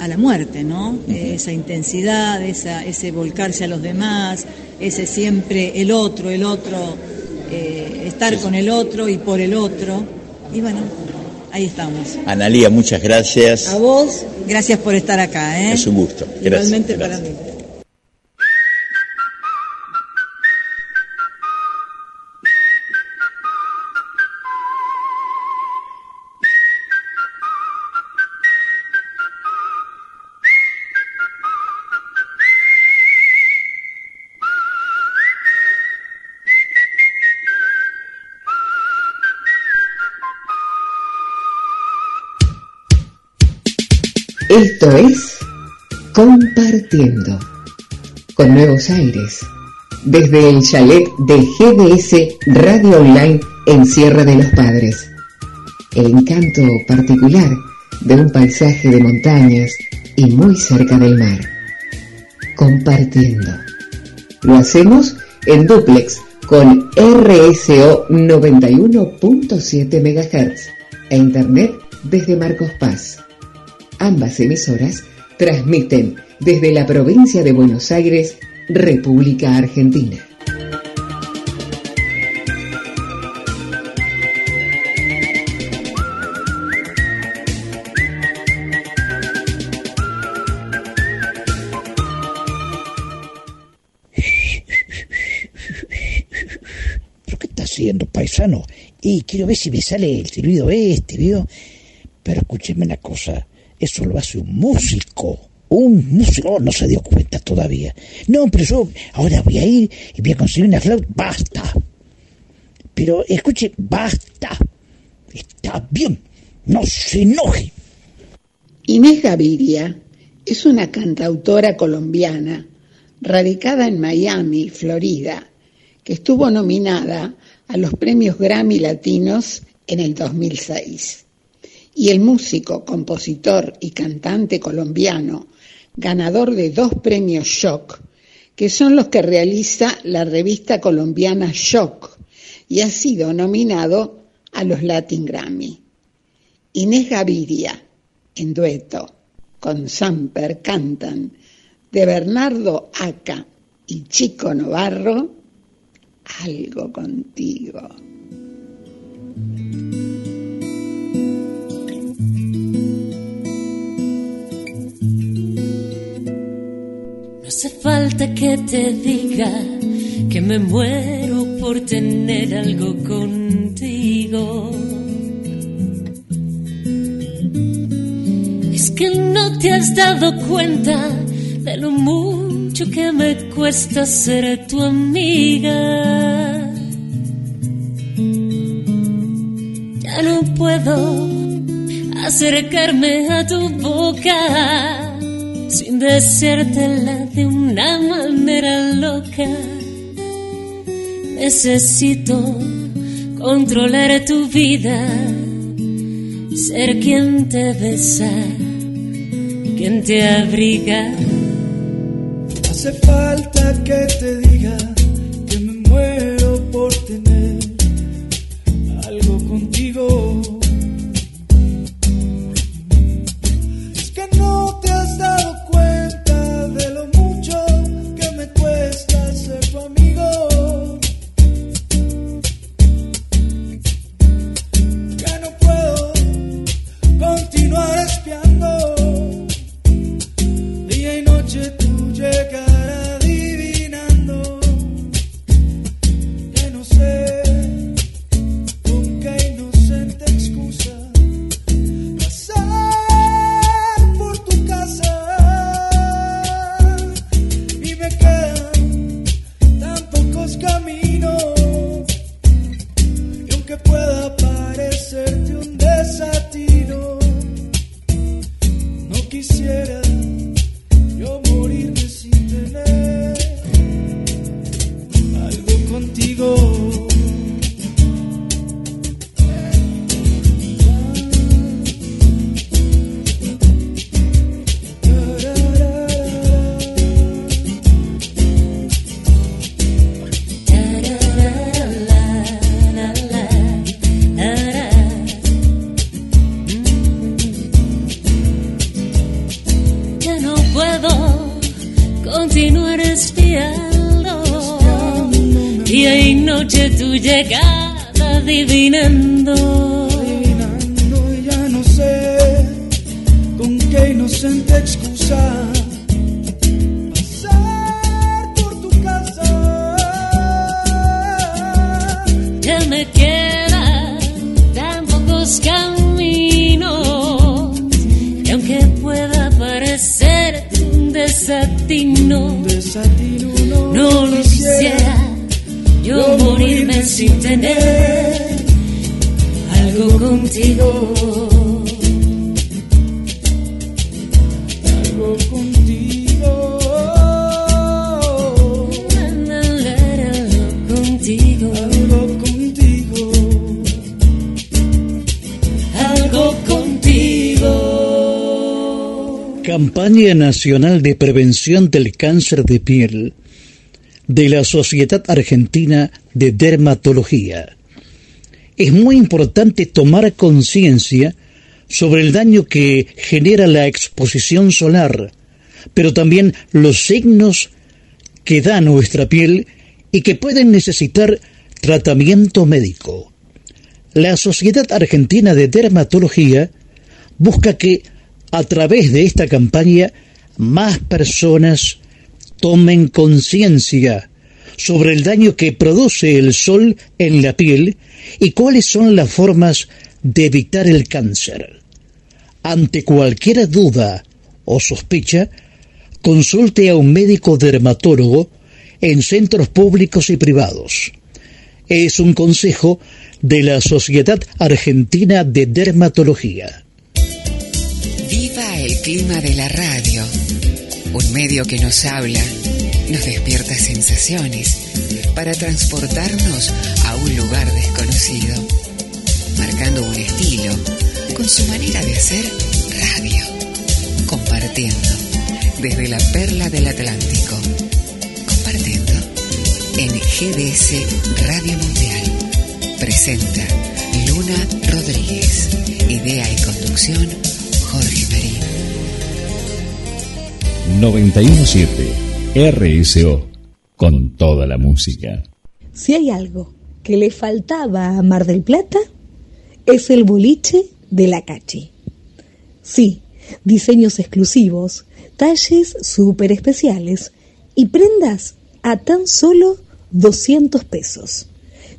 a la muerte, ¿no? Esa intensidad, esa, ese volcarse a los demás, ese siempre el otro, el otro, eh, estar con el otro y por el otro. Y bueno, ahí estamos. Analía, muchas gracias. A vos, gracias por estar acá, ¿eh? Es un gusto. Gracias. Igualmente gracias. para mí. Esto es Compartiendo, con nuevos aires, desde el chalet de GDS Radio Online en Sierra de los Padres. El encanto particular de un paisaje de montañas y muy cerca del mar. Compartiendo. Lo hacemos en duplex con RSO 91.7 MHz e Internet desde Marcos Paz. Ambas emisoras transmiten desde la provincia de Buenos Aires, República Argentina. ¿Pero qué está haciendo, paisano? Y quiero ver si me sale el silbido este, ¿vio? Pero escúcheme una cosa, eso lo hace un músico. Un músico, no se dio cuenta todavía. No, pero yo ahora voy a ir y voy a conseguir una flauta. ¡Basta! Pero escuche, basta. Está bien, no se enoje. Inés Gaviria es una cantautora colombiana radicada en Miami, Florida, que estuvo nominada a los premios Grammy Latinos en el 2006. Y el músico, compositor y cantante colombiano, ganador de dos premios Shock, que son los que realiza la revista colombiana Shock, y ha sido nominado a los Latin Grammy. Inés Gaviria, en dueto con Samper, cantan de Bernardo Aca y Chico Novarro, algo contigo. hace falta que te diga que me muero por tener algo contigo. Es que no te has dado cuenta de lo mucho que me cuesta ser tu amiga. Ya no puedo acercarme a tu boca sin decírtela de una manera loca. Necesito controlar tu vida, ser quien te besa, quien te abriga. Hace falta que te diga que me muero Nacional de Prevención del Cáncer de Piel de la Sociedad Argentina de Dermatología. Es muy importante tomar conciencia sobre el daño que genera la exposición solar, pero también los signos que da nuestra piel y que pueden necesitar tratamiento médico. La Sociedad Argentina de Dermatología busca que a través de esta campaña más personas tomen conciencia sobre el daño que produce el sol en la piel y cuáles son las formas de evitar el cáncer. Ante cualquier duda o sospecha, consulte a un médico dermatólogo en centros públicos y privados. Es un consejo de la Sociedad Argentina de Dermatología. Viva el clima de la radio, un medio que nos habla, nos despierta sensaciones para transportarnos a un lugar desconocido, marcando un estilo con su manera de hacer radio, compartiendo desde la perla del Atlántico, compartiendo en GDS Radio Mundial. Presenta Luna Rodríguez, idea y conducción Jorge Marín. 917 RSO con toda la música. Si hay algo que le faltaba a Mar del Plata, es el boliche de la Cachi. Sí, diseños exclusivos, talles súper especiales y prendas a tan solo 200 pesos.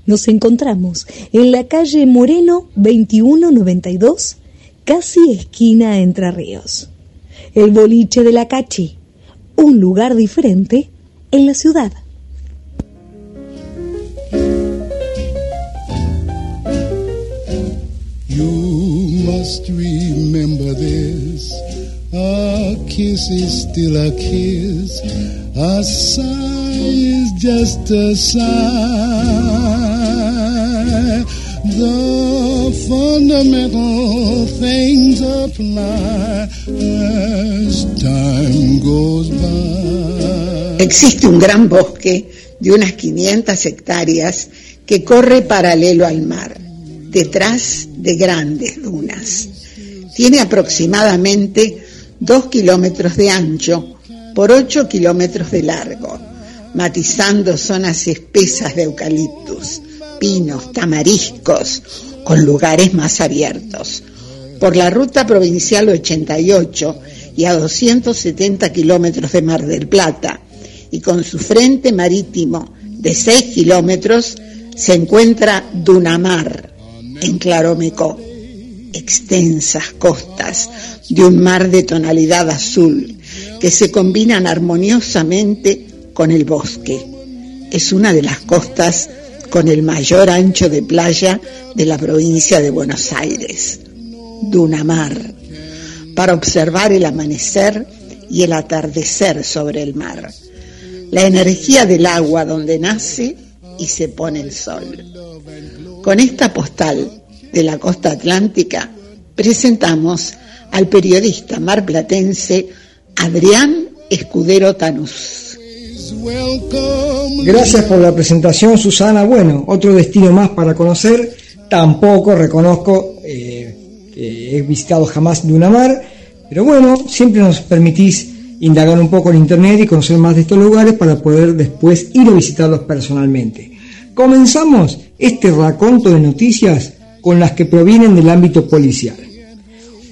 Nos encontramos en la calle Moreno 2192, casi esquina Entre Ríos. el boliche de la Cachi, un lugar diferente en la ciudad. You must remember this. A kiss is still a kiss. A sigh is just a sigh. Existe un gran bosque de unas 500 hectáreas que corre paralelo al mar, detrás de grandes dunas. Tiene aproximadamente 2 kilómetros de ancho por 8 kilómetros de largo, matizando zonas espesas de eucaliptus, pinos, tamariscos, con lugares más abiertos. Por la ruta provincial 88 y a 270 kilómetros de Mar del Plata, y con su frente marítimo de 6 kilómetros, se encuentra Dunamar, en Claromecó extensas costas de un mar de tonalidad azul que se combinan armoniosamente con el bosque. Es una de las costas con el mayor ancho de playa de la provincia de Buenos Aires, Dunamar, para observar el amanecer y el atardecer sobre el mar, la energía del agua donde nace y se pone el sol. Con esta postal de la costa atlántica, presentamos al periodista marplatense Adrián Escudero Tanús. Gracias por la presentación, Susana. Bueno, otro destino más para conocer. Tampoco reconozco eh, que he visitado jamás Dunamar, pero bueno, siempre nos permitís indagar un poco en internet y conocer más de estos lugares para poder después ir a visitarlos personalmente. Comenzamos este raconto de noticias con las que provienen del ámbito policial.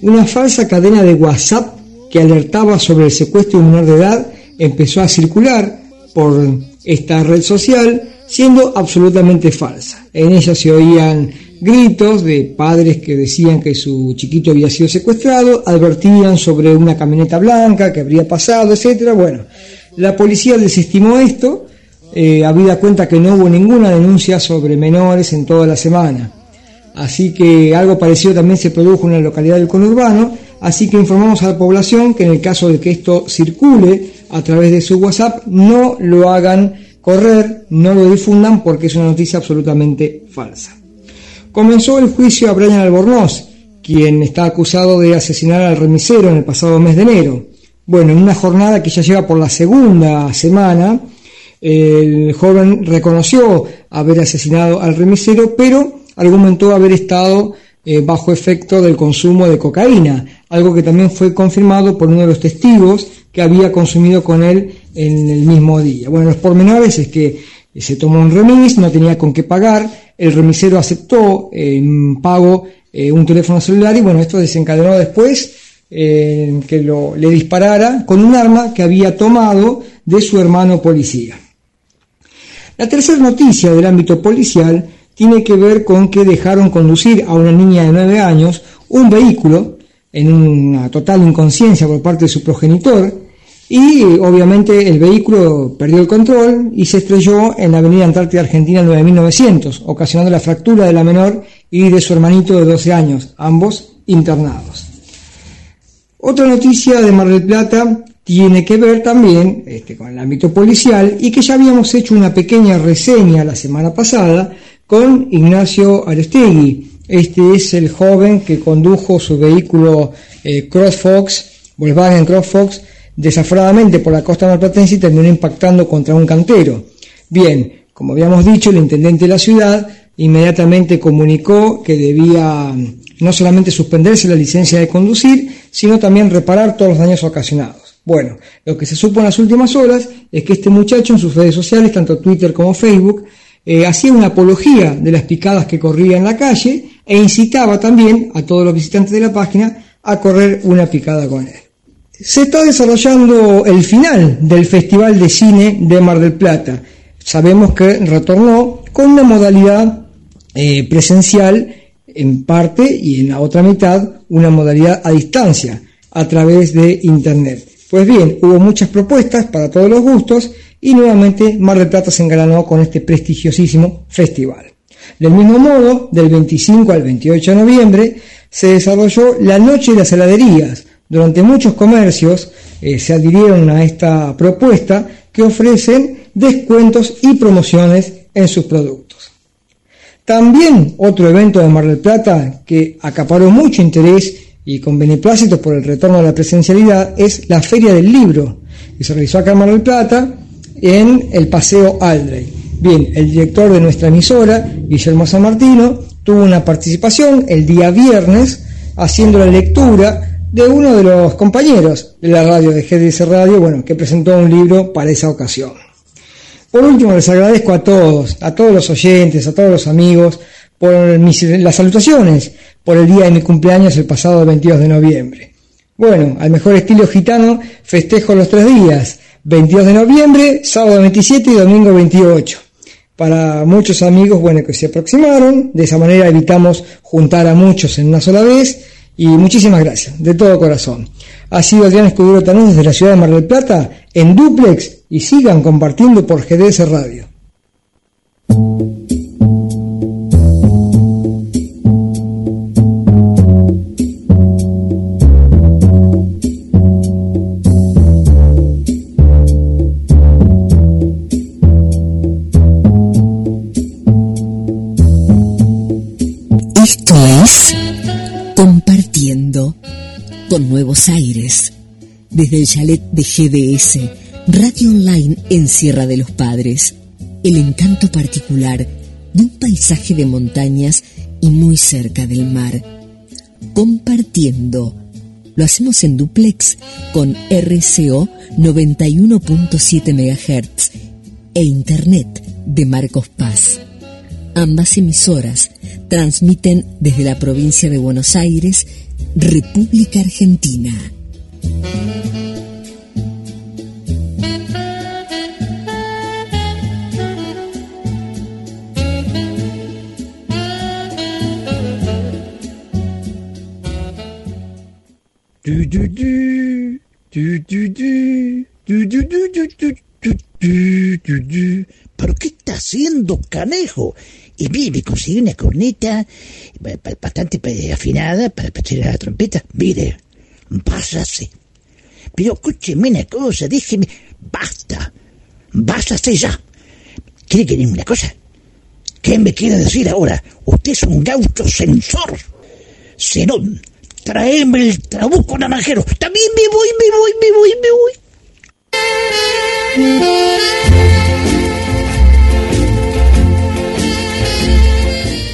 Una falsa cadena de WhatsApp que alertaba sobre el secuestro de menor de edad empezó a circular por esta red social siendo absolutamente falsa. En ella se oían gritos de padres que decían que su chiquito había sido secuestrado, advertían sobre una camioneta blanca que habría pasado, etcétera. Bueno, la policía desestimó esto, eh, habida cuenta que no hubo ninguna denuncia sobre menores en toda la semana. Así que algo parecido también se produjo en la localidad del conurbano, así que informamos a la población que en el caso de que esto circule a través de su WhatsApp, no lo hagan correr, no lo difundan porque es una noticia absolutamente falsa. Comenzó el juicio a Brian Albornoz, quien está acusado de asesinar al remisero en el pasado mes de enero. Bueno, en una jornada que ya lleva por la segunda semana, el joven reconoció haber asesinado al remisero, pero argumentó haber estado eh, bajo efecto del consumo de cocaína, algo que también fue confirmado por uno de los testigos que había consumido con él en el mismo día. Bueno, los pormenores es que eh, se tomó un remis, no tenía con qué pagar, el remisero aceptó en pago eh, un teléfono celular y bueno, esto desencadenó después que lo, le disparara con un arma que había tomado de su hermano policía. La tercera noticia del ámbito policial tiene que ver con que dejaron conducir a una niña de 9 años un vehículo en una total inconsciencia por parte de su progenitor y obviamente el vehículo perdió el control y se estrelló en la avenida Antártida Argentina 9900, ocasionando la fractura de la menor y de su hermanito de 12 años, ambos internados. Otra noticia de Mar del Plata tiene que ver también este, con el ámbito policial y que ya habíamos hecho una pequeña reseña la semana pasada con Ignacio Arestegui. Este es el joven que condujo su vehículo eh, CrossFox, Volkswagen CrossFox, desaforadamente por la costa marplatense y terminó impactando contra un cantero. Bien, como habíamos dicho, el intendente de la ciudad inmediatamente comunicó que debía mm, no solamente suspenderse la licencia de conducir, sino también reparar todos los daños ocasionados. Bueno, lo que se supo en las últimas horas es que este muchacho en sus redes sociales, tanto Twitter como Facebook, eh, hacía una apología de las picadas que corría en la calle e incitaba también a todos los visitantes de la página a correr una picada con él. Se está desarrollando el final del Festival de Cine de Mar del Plata. Sabemos que retornó con una modalidad eh, presencial en parte y en la otra mitad una modalidad a distancia. a través de Internet. Pues bien, hubo muchas propuestas para todos los gustos y nuevamente Mar del Plata se engalanó con este prestigiosísimo festival. Del mismo modo, del 25 al 28 de noviembre se desarrolló la Noche de las Heladerías. Durante muchos comercios eh, se adhirieron a esta propuesta que ofrecen descuentos y promociones en sus productos. También otro evento de Mar del Plata que acaparó mucho interés y con beneplácito por el retorno a la presencialidad es la Feria del Libro, que se realizó acá en Mar del Plata en el Paseo Aldrey. Bien, el director de nuestra emisora, Guillermo San Martino, tuvo una participación el día viernes haciendo la lectura de uno de los compañeros de la radio de GDS Radio, bueno, que presentó un libro para esa ocasión. Por último, les agradezco a todos, a todos los oyentes, a todos los amigos, por las salutaciones por el día de mi cumpleaños el pasado 22 de noviembre. Bueno, al mejor estilo gitano, festejo los tres días, 22 de noviembre, sábado 27 y domingo 28 para muchos amigos, bueno, que se aproximaron, de esa manera evitamos juntar a muchos en una sola vez y muchísimas gracias, de todo corazón. Ha sido Adrián Escudero Tanús desde la ciudad de Mar del Plata en duplex y sigan compartiendo por GDS Radio. Desde el chalet de GDS, radio online en Sierra de los Padres, el encanto particular de un paisaje de montañas y muy cerca del mar. Compartiendo. Lo hacemos en duplex con RCO 91.7 MHz e Internet de Marcos Paz. Ambas emisoras transmiten desde la provincia de Buenos Aires República Argentina. ¿Pero qué está haciendo, canejo? Y mire, conseguí una corneta bastante afinada para, para la trompeta. Mire, pásase. Pero escúcheme una cosa, déjeme. Basta. Bástase ya. ¿Quiere que una cosa? ¿Qué me quiere decir ahora? Usted es un gaucho censor. Zenón, tráeme el trabuco naranjero. También me voy, me voy, me voy, me voy.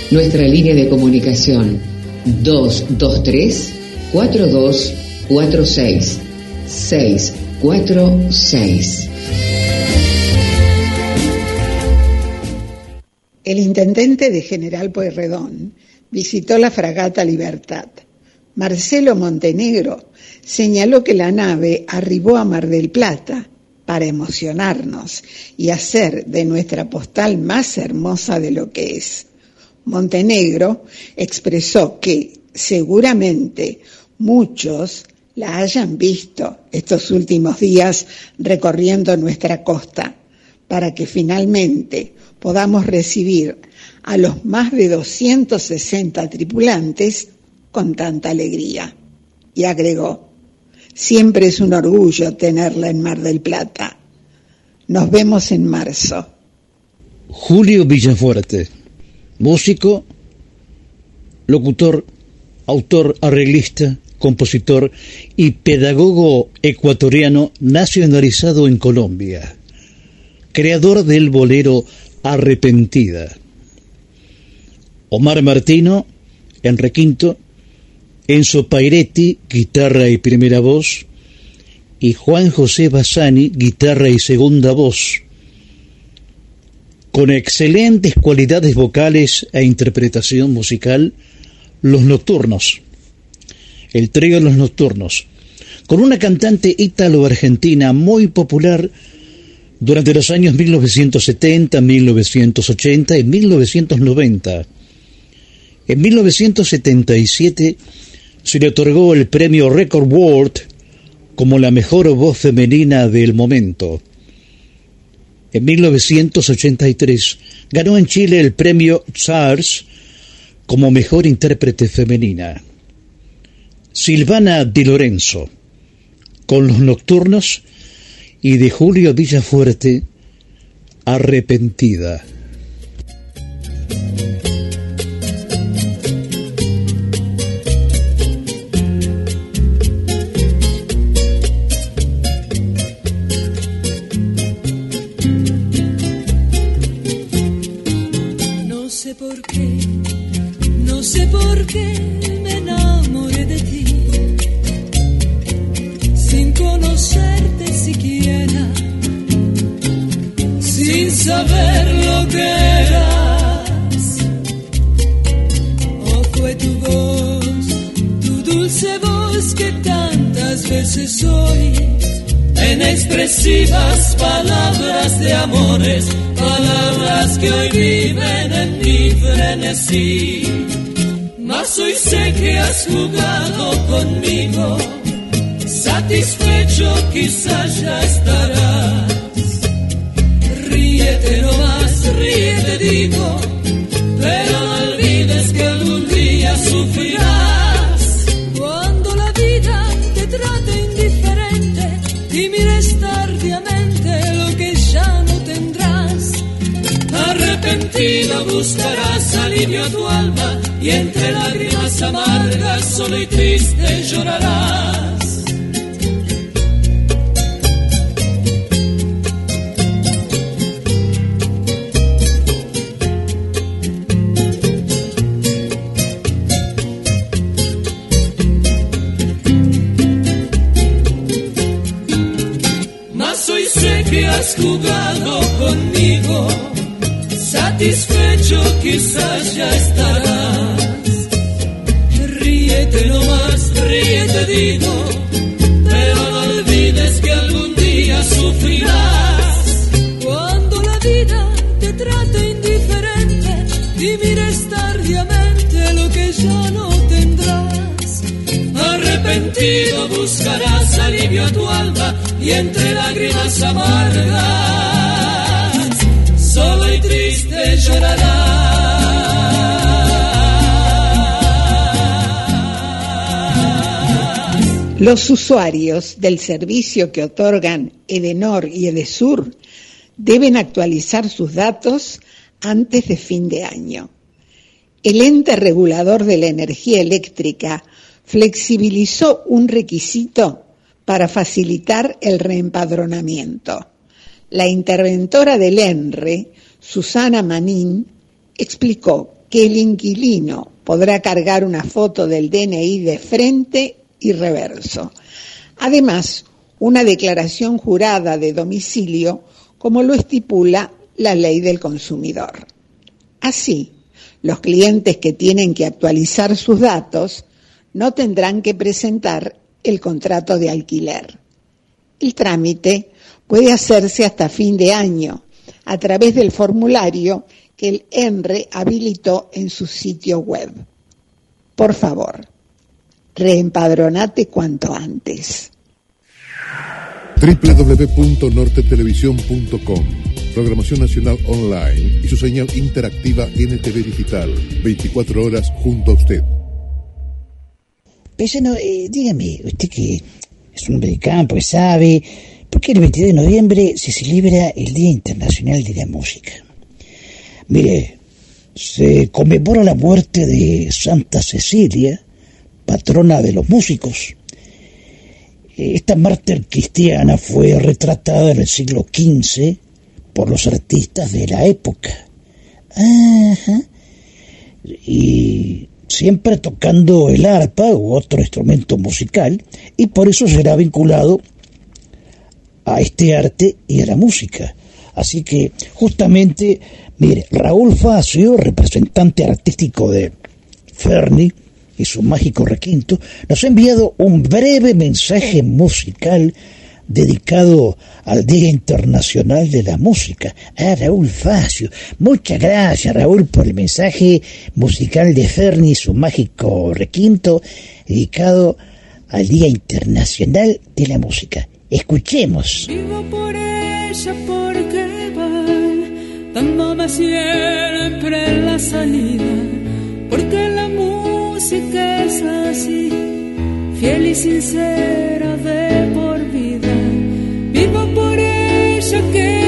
Nuestra línea de comunicación 223 4246 646. El intendente de General Pueyrredón visitó la fragata Libertad. Marcelo Montenegro señaló que la nave arribó a Mar del Plata para emocionarnos y hacer de nuestra postal más hermosa de lo que es. Montenegro expresó que seguramente muchos la hayan visto estos últimos días recorriendo nuestra costa, para que finalmente podamos recibir a los más de 260 tripulantes con tanta alegría. Y agregó, siempre es un orgullo tenerla en Mar del Plata. Nos vemos en marzo. Julio Villafuerte músico, locutor, autor, arreglista, compositor y pedagogo ecuatoriano nacionalizado en Colombia, creador del bolero Arrepentida. Omar Martino, en requinto, Enzo Pairetti, guitarra y primera voz, y Juan José Bassani, guitarra y segunda voz con excelentes cualidades vocales e interpretación musical, Los Nocturnos, el trío Los Nocturnos, con una cantante ítalo-argentina muy popular durante los años 1970, 1980 y 1990. En 1977 se le otorgó el premio Record World como la mejor voz femenina del momento. En 1983 ganó en Chile el premio Charles como mejor intérprete femenina. Silvana Di Lorenzo, con los nocturnos, y de Julio Villafuerte, arrepentida. Saber lo que eras. O fue tu voz, tu dulce voz que tantas veces oí en expresivas palabras de amores, palabras que hoy viven en mi frenesí. Mas hoy sé que has jugado conmigo, satisfecho quizás ya estarás. Ríete nomás, ríete digo, pero no olvides que algún día sufrirás. Cuando la vida te trate indiferente y mires tardíamente lo que ya no tendrás. Arrepentido buscarás alivio a tu alma y entre lágrimas amargas solo y triste llorarás. Jugado conmigo, satisfecho quizás ya estarás. Ríete nomás, ríete digo, Buscarás alivio a tu alma y entre lágrimas amargas solo y triste llorarás. Los usuarios del servicio que otorgan Edenor y Edesur deben actualizar sus datos antes de fin de año. El ente regulador de la energía eléctrica flexibilizó un requisito para facilitar el reempadronamiento. La interventora del ENRE, Susana Manín, explicó que el inquilino podrá cargar una foto del DNI de frente y reverso. Además, una declaración jurada de domicilio, como lo estipula la ley del consumidor. Así, los clientes que tienen que actualizar sus datos no tendrán que presentar el contrato de alquiler. El trámite puede hacerse hasta fin de año a través del formulario que el ENRE habilitó en su sitio web. Por favor, reempadronate cuanto antes. www.nortetelevisión.com Programación Nacional Online y su señal interactiva NTV Digital. 24 horas junto a usted. Paisano, eh, dígame, usted que es un hombre de sabe, ¿por qué el 22 de noviembre se celebra el Día Internacional de la Música? Mire, se conmemora la muerte de Santa Cecilia, patrona de los músicos. Esta mártir cristiana fue retratada en el siglo XV por los artistas de la época. Ajá. Y siempre tocando el arpa u otro instrumento musical, y por eso será vinculado a este arte y a la música. Así que justamente, mire, Raúl Facio, representante artístico de Ferni y su mágico requinto, nos ha enviado un breve mensaje musical dedicado al Día Internacional de la Música. Ah, Raúl Facio. Muchas gracias, Raúl, por el mensaje musical de Ferni, su mágico requinto, dedicado al Día Internacional de la Música. Escuchemos. Vivo por ella porque va dándome siempre la salida, porque la música es así, fiel y sincera de por ella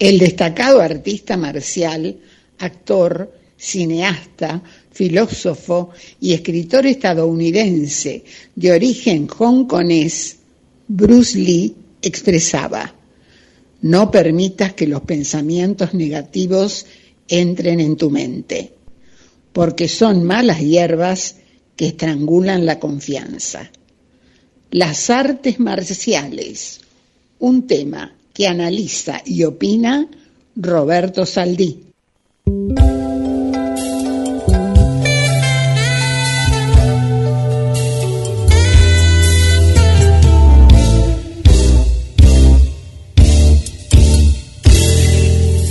El destacado artista marcial, actor, cineasta, filósofo y escritor estadounidense de origen hongkonés, Bruce Lee, expresaba, no permitas que los pensamientos negativos entren en tu mente, porque son malas hierbas que estrangulan la confianza. Las artes marciales, un tema que analiza y opina Roberto Saldí.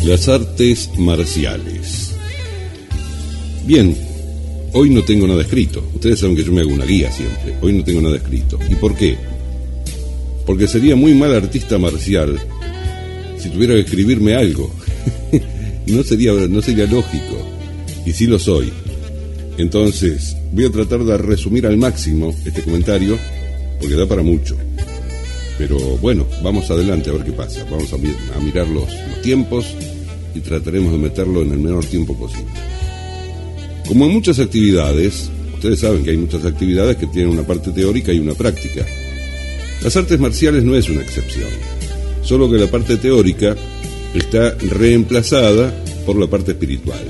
Las artes marciales. Bien, hoy no tengo nada escrito. Ustedes saben que yo me hago una guía siempre. Hoy no tengo nada escrito. ¿Y por qué? Porque sería muy mal artista marcial si tuviera que escribirme algo. no, sería, no sería lógico. Y sí lo soy. Entonces, voy a tratar de resumir al máximo este comentario, porque da para mucho. Pero bueno, vamos adelante a ver qué pasa. Vamos a, mi- a mirar los, los tiempos y trataremos de meterlo en el menor tiempo posible. Como en muchas actividades, ustedes saben que hay muchas actividades que tienen una parte teórica y una práctica. Las artes marciales no es una excepción, solo que la parte teórica está reemplazada por la parte espiritual.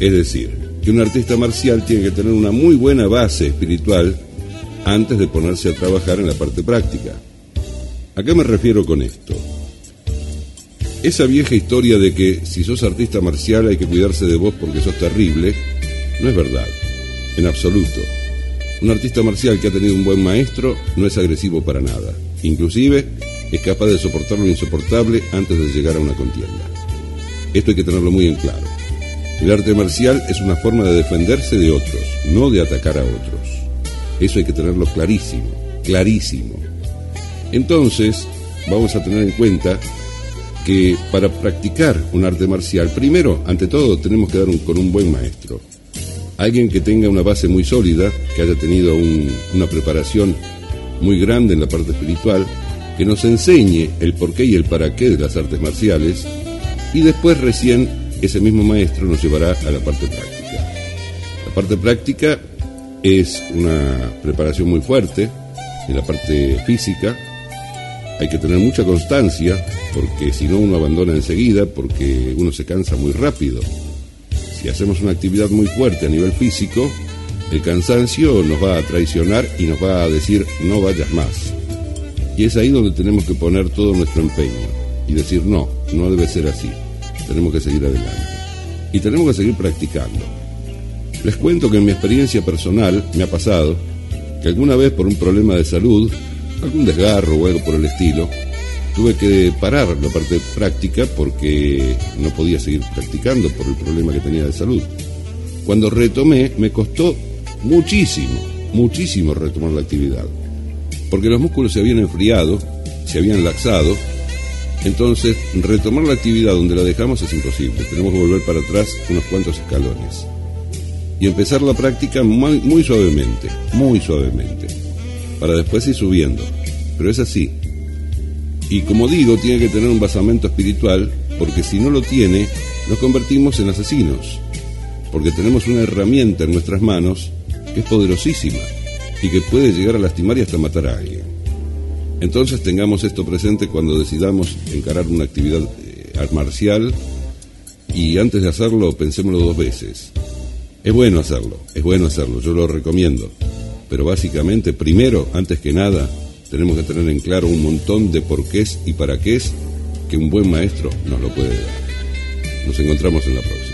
Es decir, que un artista marcial tiene que tener una muy buena base espiritual antes de ponerse a trabajar en la parte práctica. ¿A qué me refiero con esto? Esa vieja historia de que si sos artista marcial hay que cuidarse de vos porque sos terrible, no es verdad, en absoluto. Un artista marcial que ha tenido un buen maestro no es agresivo para nada. Inclusive es capaz de soportar lo insoportable antes de llegar a una contienda. Esto hay que tenerlo muy en claro. El arte marcial es una forma de defenderse de otros, no de atacar a otros. Eso hay que tenerlo clarísimo, clarísimo. Entonces, vamos a tener en cuenta que para practicar un arte marcial, primero, ante todo, tenemos que dar con un buen maestro. Alguien que tenga una base muy sólida, que haya tenido un- una preparación muy grande en la parte espiritual, que nos enseñe el porqué y el para qué de las artes marciales, y después recién ese mismo maestro nos llevará a la parte práctica. La parte práctica es una preparación muy fuerte en la parte física, hay que tener mucha constancia, porque si no uno abandona enseguida, porque uno se cansa muy rápido. Si hacemos una actividad muy fuerte a nivel físico, el cansancio nos va a traicionar y nos va a decir no vayas más. Y es ahí donde tenemos que poner todo nuestro empeño y decir no, no debe ser así. Tenemos que seguir adelante. Y tenemos que seguir practicando. Les cuento que en mi experiencia personal me ha pasado que alguna vez por un problema de salud, algún desgarro o algo por el estilo, tuve que parar la parte práctica porque no podía seguir practicando por el problema que tenía de salud. Cuando retomé, me costó muchísimo, muchísimo retomar la actividad, porque los músculos se habían enfriado, se habían laxado, entonces retomar la actividad donde la dejamos es imposible, tenemos que volver para atrás unos cuantos escalones y empezar la práctica muy, muy suavemente, muy suavemente, para después ir subiendo. Pero es así. Y como digo, tiene que tener un basamento espiritual, porque si no lo tiene, nos convertimos en asesinos. Porque tenemos una herramienta en nuestras manos que es poderosísima y que puede llegar a lastimar y hasta matar a alguien. Entonces tengamos esto presente cuando decidamos encarar una actividad eh, marcial y antes de hacerlo pensémoslo dos veces. Es bueno hacerlo, es bueno hacerlo, yo lo recomiendo. Pero básicamente, primero, antes que nada, tenemos que tener en claro un montón de porqués y para qué es que un buen maestro nos lo puede dar. Nos encontramos en la próxima.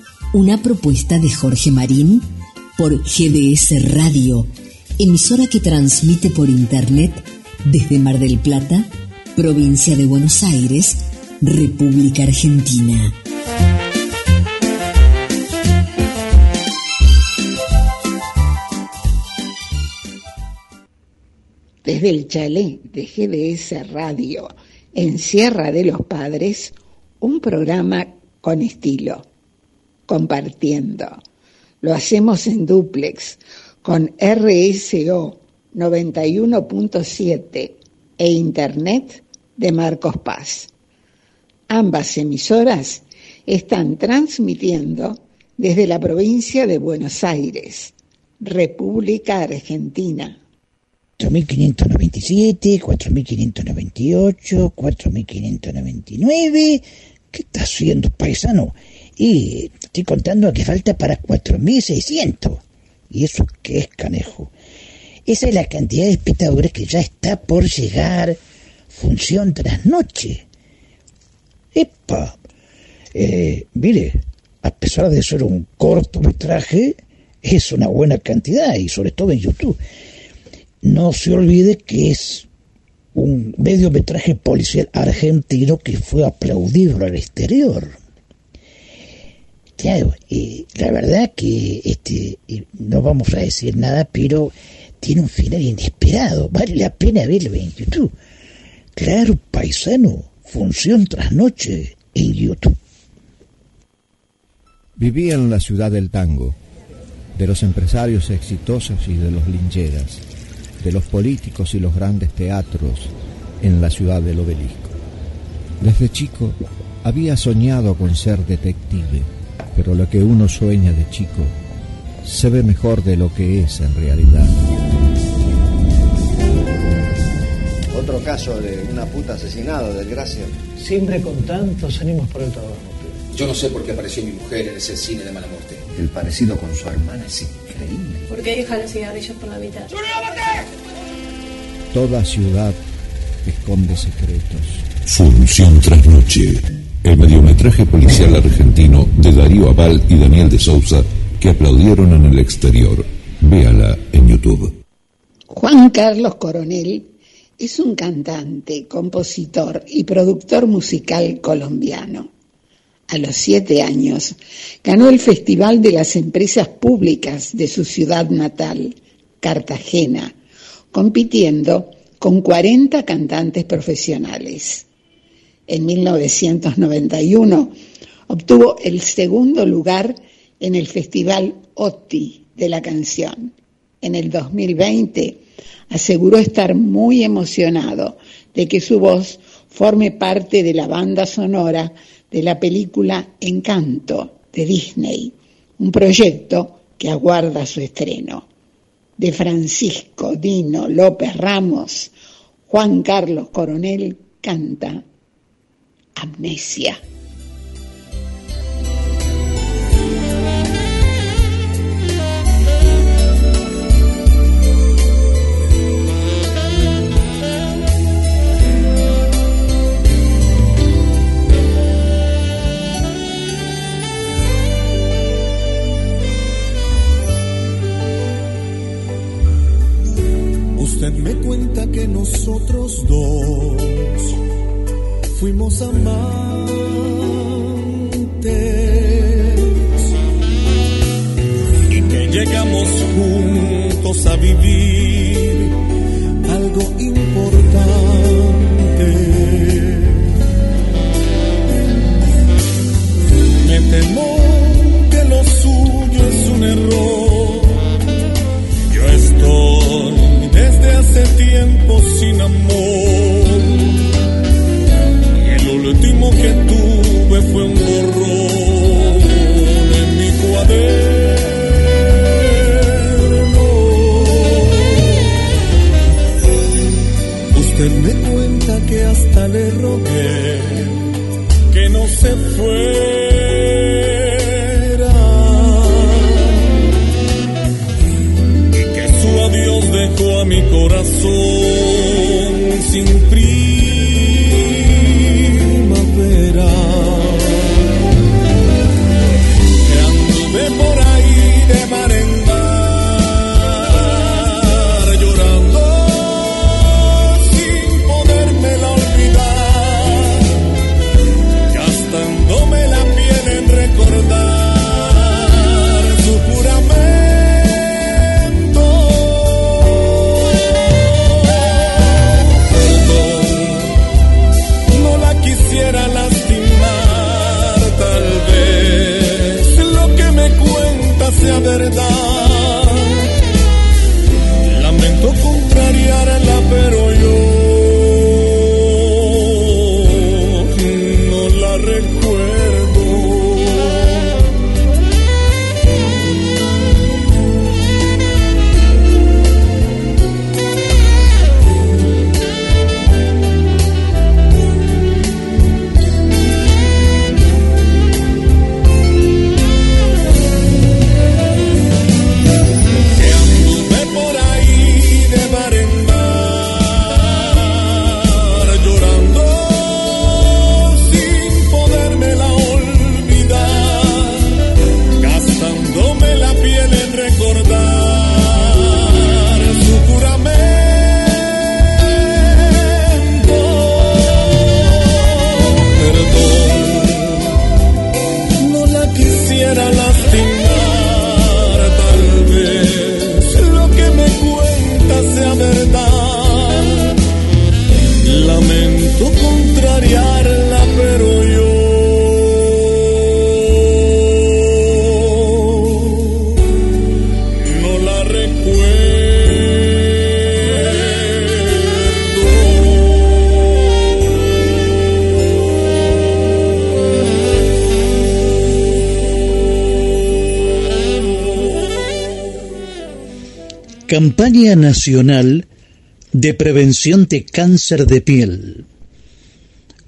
Una propuesta de Jorge Marín por GDS Radio, emisora que transmite por Internet desde Mar del Plata, provincia de Buenos Aires, República Argentina. Desde el chalet de GDS Radio en Sierra de los Padres, un programa con estilo, compartiendo. Lo hacemos en duplex con RSO 91.7 e Internet de Marcos Paz. Ambas emisoras están transmitiendo desde la provincia de Buenos Aires, República Argentina. 4.597, 4.598, 4.599. ¿Qué está haciendo, paisano? Y estoy contando que falta para 4.600. ¿Y eso qué es, canejo? Esa es la cantidad de espectadores que ya está por llegar función tras noche. ¡Epa! Eh, mire, a pesar de ser un cortometraje, es una buena cantidad y sobre todo en YouTube. No se olvide que es un mediometraje policial argentino que fue aplaudido al exterior. Claro, eh, la verdad que este, eh, no vamos a decir nada, pero tiene un final inesperado. Vale la pena verlo en YouTube. Claro, paisano, función tras noche en YouTube. Vivía en la ciudad del tango, de los empresarios exitosos y de los lincheras, de los políticos y los grandes teatros en la ciudad del obelisco. Desde chico había soñado con ser detective, pero lo que uno sueña de chico se ve mejor de lo que es en realidad. Otro caso de una puta asesinada, desgracia. Siempre con tantos ánimos por el trabajo. Yo no sé por qué apareció mi mujer en ese cine de mala muerte. El parecido con su hermana es increíble. ¿Por qué deja los cigarrillos por la mitad? Toda ciudad esconde secretos. Función tras noche. El mediometraje policial argentino de Darío Aval y Daniel de Sousa que aplaudieron en el exterior. Véala en YouTube. Juan Carlos Coronel es un cantante, compositor y productor musical colombiano. A los siete años ganó el Festival de las Empresas Públicas de su ciudad natal, Cartagena, compitiendo con 40 cantantes profesionales. En 1991 obtuvo el segundo lugar en el Festival OTI de la canción. En el 2020 aseguró estar muy emocionado de que su voz forme parte de la banda sonora de la película Encanto de Disney, un proyecto que aguarda su estreno. De Francisco Dino López Ramos, Juan Carlos Coronel canta amnesia. Usted me cuenta que nosotros dos fuimos amantes y que llegamos juntos a vivir algo importante. Me temo que lo suyo es un error. Yo estoy desde hace tiempo sin amor. Último que tuve fue un borrón en mi cuaderno. Usted me cuenta que hasta le rogué que no se fuera Campaña Nacional de Prevención de Cáncer de Piel.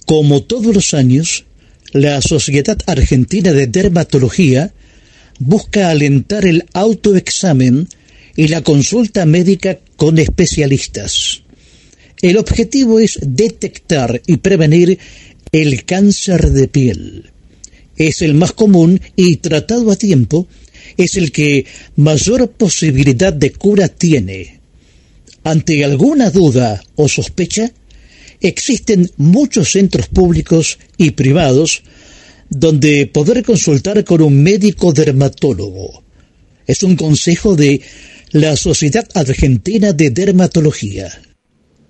Como todos los años, la Sociedad Argentina de Dermatología busca alentar el autoexamen y la consulta médica con especialistas. El objetivo es detectar y prevenir el cáncer de piel. Es el más común y tratado a tiempo es el que mayor posibilidad de cura tiene. Ante alguna duda o sospecha, existen muchos centros públicos y privados donde poder consultar con un médico dermatólogo. Es un consejo de la Sociedad Argentina de Dermatología.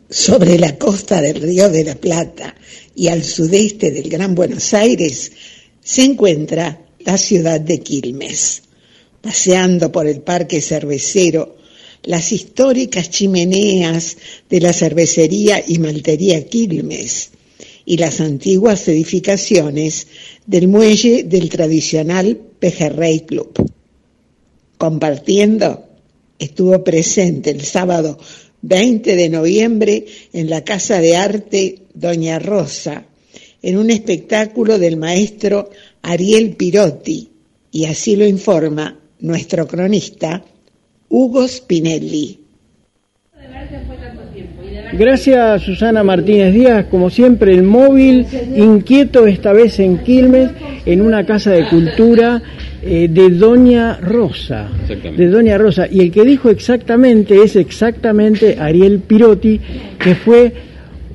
Sobre la costa del Río de la Plata y al sudeste del Gran Buenos Aires se encuentra la ciudad de Quilmes. Paseando por el parque cervecero, las históricas chimeneas de la cervecería y maltería Quilmes y las antiguas edificaciones del muelle del tradicional Pejerrey Club. Compartiendo, estuvo presente el sábado 20 de noviembre en la Casa de Arte Doña Rosa, en un espectáculo del maestro Ariel Pirotti, y así lo informa nuestro cronista Hugo Spinelli. Gracias Susana Martínez Díaz, como siempre el móvil, inquieto esta vez en Quilmes, en una casa de cultura eh, de Doña Rosa. De Doña Rosa. Y el que dijo exactamente es exactamente Ariel Pirotti, que fue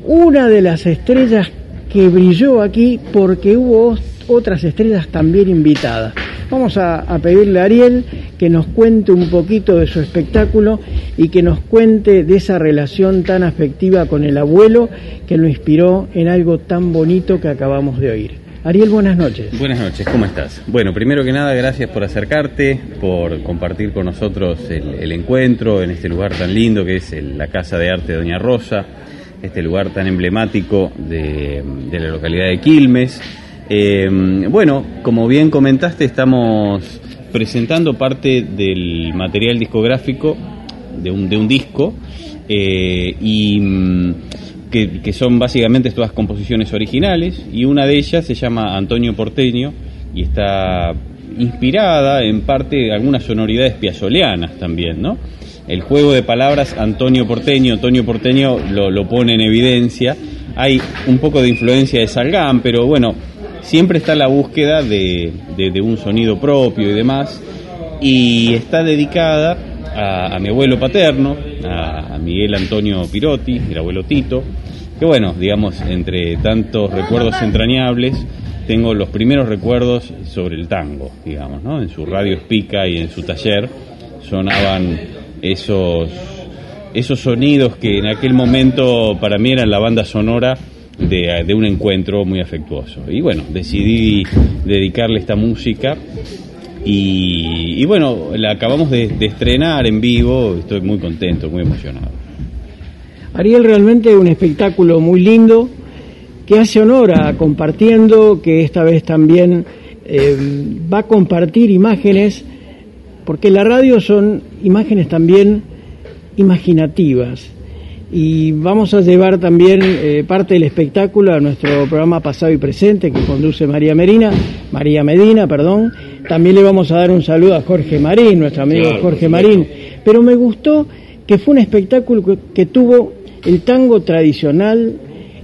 una de las estrellas que brilló aquí porque hubo otras estrellas también invitadas. Vamos a, pedirle a Ariel que nos cuente un poquito de su espectáculo y que nos cuente de esa relación tan afectiva con el abuelo que lo inspiró en algo tan bonito que acabamos de oír. Ariel, buenas noches. Buenas noches, ¿cómo estás? Bueno, primero que nada, gracias por acercarte, por compartir con nosotros el, encuentro en este lugar tan lindo que es el- la Casa de Arte de Doña Rosa, este lugar tan emblemático de la localidad de Quilmes. Eh, bueno, como bien comentaste, estamos presentando parte del material discográfico de un, de un disco eh, y mm, que, son básicamente todas composiciones originales y una de ellas se llama Antonio Porteño y está inspirada en parte de algunas sonoridades piazzoleanas también, ¿no? El juego de palabras Antonio Porteño, Antonio Porteño lo, lo pone en evidencia. Hay un poco de influencia de Salgán, pero bueno, siempre está la búsqueda de, un sonido propio y demás. Y está dedicada a, mi abuelo paterno, a, a Miguel Antonio Pirotti, el abuelo Tito, que bueno, digamos, entre tantos recuerdos entrañables, tengo los primeros recuerdos sobre el tango, digamos, ¿no? En su radio espica y en su taller sonaban esos, esos sonidos que en aquel momento para mí eran la banda sonora de, de un encuentro muy afectuoso. Y bueno, decidí dedicarle esta música y, y bueno, la acabamos de, de estrenar en vivo, estoy muy contento, muy emocionado. Ariel realmente un espectáculo muy lindo que hace honor a compartiendo, que esta vez también eh, va a compartir imágenes, porque la radio son imágenes también imaginativas. Y vamos a llevar también eh, parte del espectáculo a nuestro programa pasado y presente que conduce María Medina, María Medina, perdón. También le vamos a dar un saludo a Jorge Marín, nuestro amigo Claro, Jorge Marín. Pero me gustó que fue un espectáculo que, que tuvo el tango tradicional,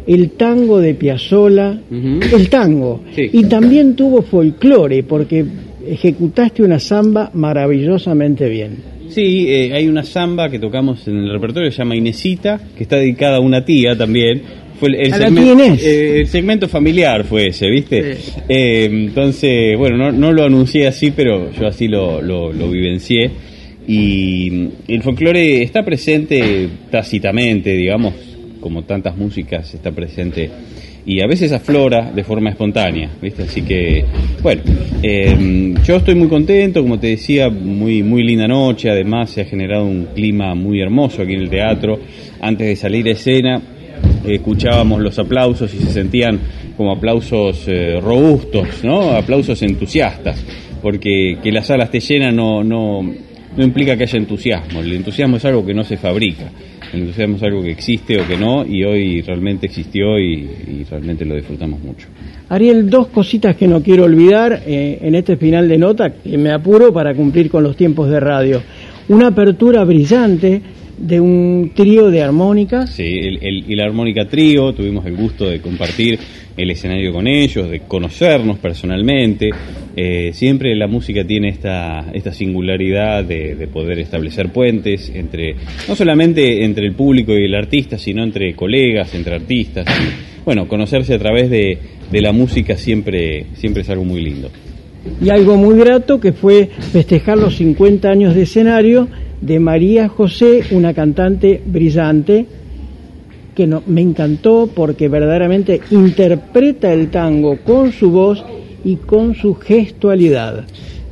el tango de Piazzolla, el tango. Y también tuvo folclore, porque ejecutaste una samba maravillosamente bien. Sí, eh, hay una samba que tocamos en el repertorio se llama Inesita, que está dedicada a una tía también. Fue el, el ¿A la segmen- tía Inés? eh, el segmento familiar fue ese, ¿viste? Eh, entonces, bueno, no, no lo anuncié así, pero yo así lo, lo, lo vivencié. Y mm, el folclore está presente tácitamente, digamos, como tantas músicas está presente y a veces aflora de forma espontánea, ¿viste? Así que, bueno, eh, yo estoy muy contento, como te decía, muy, muy linda noche, además se ha generado un clima muy hermoso aquí en el teatro. Antes de salir a escena, escuchábamos los aplausos y se sentían como aplausos eh, robustos, ¿no? Aplausos entusiastas, porque que la sala esté llena no, no, no implica que haya entusiasmo, el entusiasmo es algo que no se fabrica, el algo que existe o que no, y hoy realmente existió y, y realmente lo disfrutamos mucho. Ariel, dos cositas que no quiero olvidar eh, en este final de nota, que me apuro para cumplir con los tiempos de radio. Una apertura brillante de un trío de armónicas. Sí, el, el- y la armónica trío, tuvimos el gusto de compartir el escenario con ellos, de conocernos personalmente. Eh, siempre la música tiene esta, esta singularidad de, de poder establecer puentes entre, no solamente entre el público y el artista, sino entre colegas, entre artistas. Y, bueno, conocerse a través de, de la música siempre, siempre es algo muy lindo. Y algo muy grato que fue festejar los 50 años de escenario de María José, una cantante brillante, que no, me encantó porque verdaderamente interpreta el tango con su voz y con su gestualidad.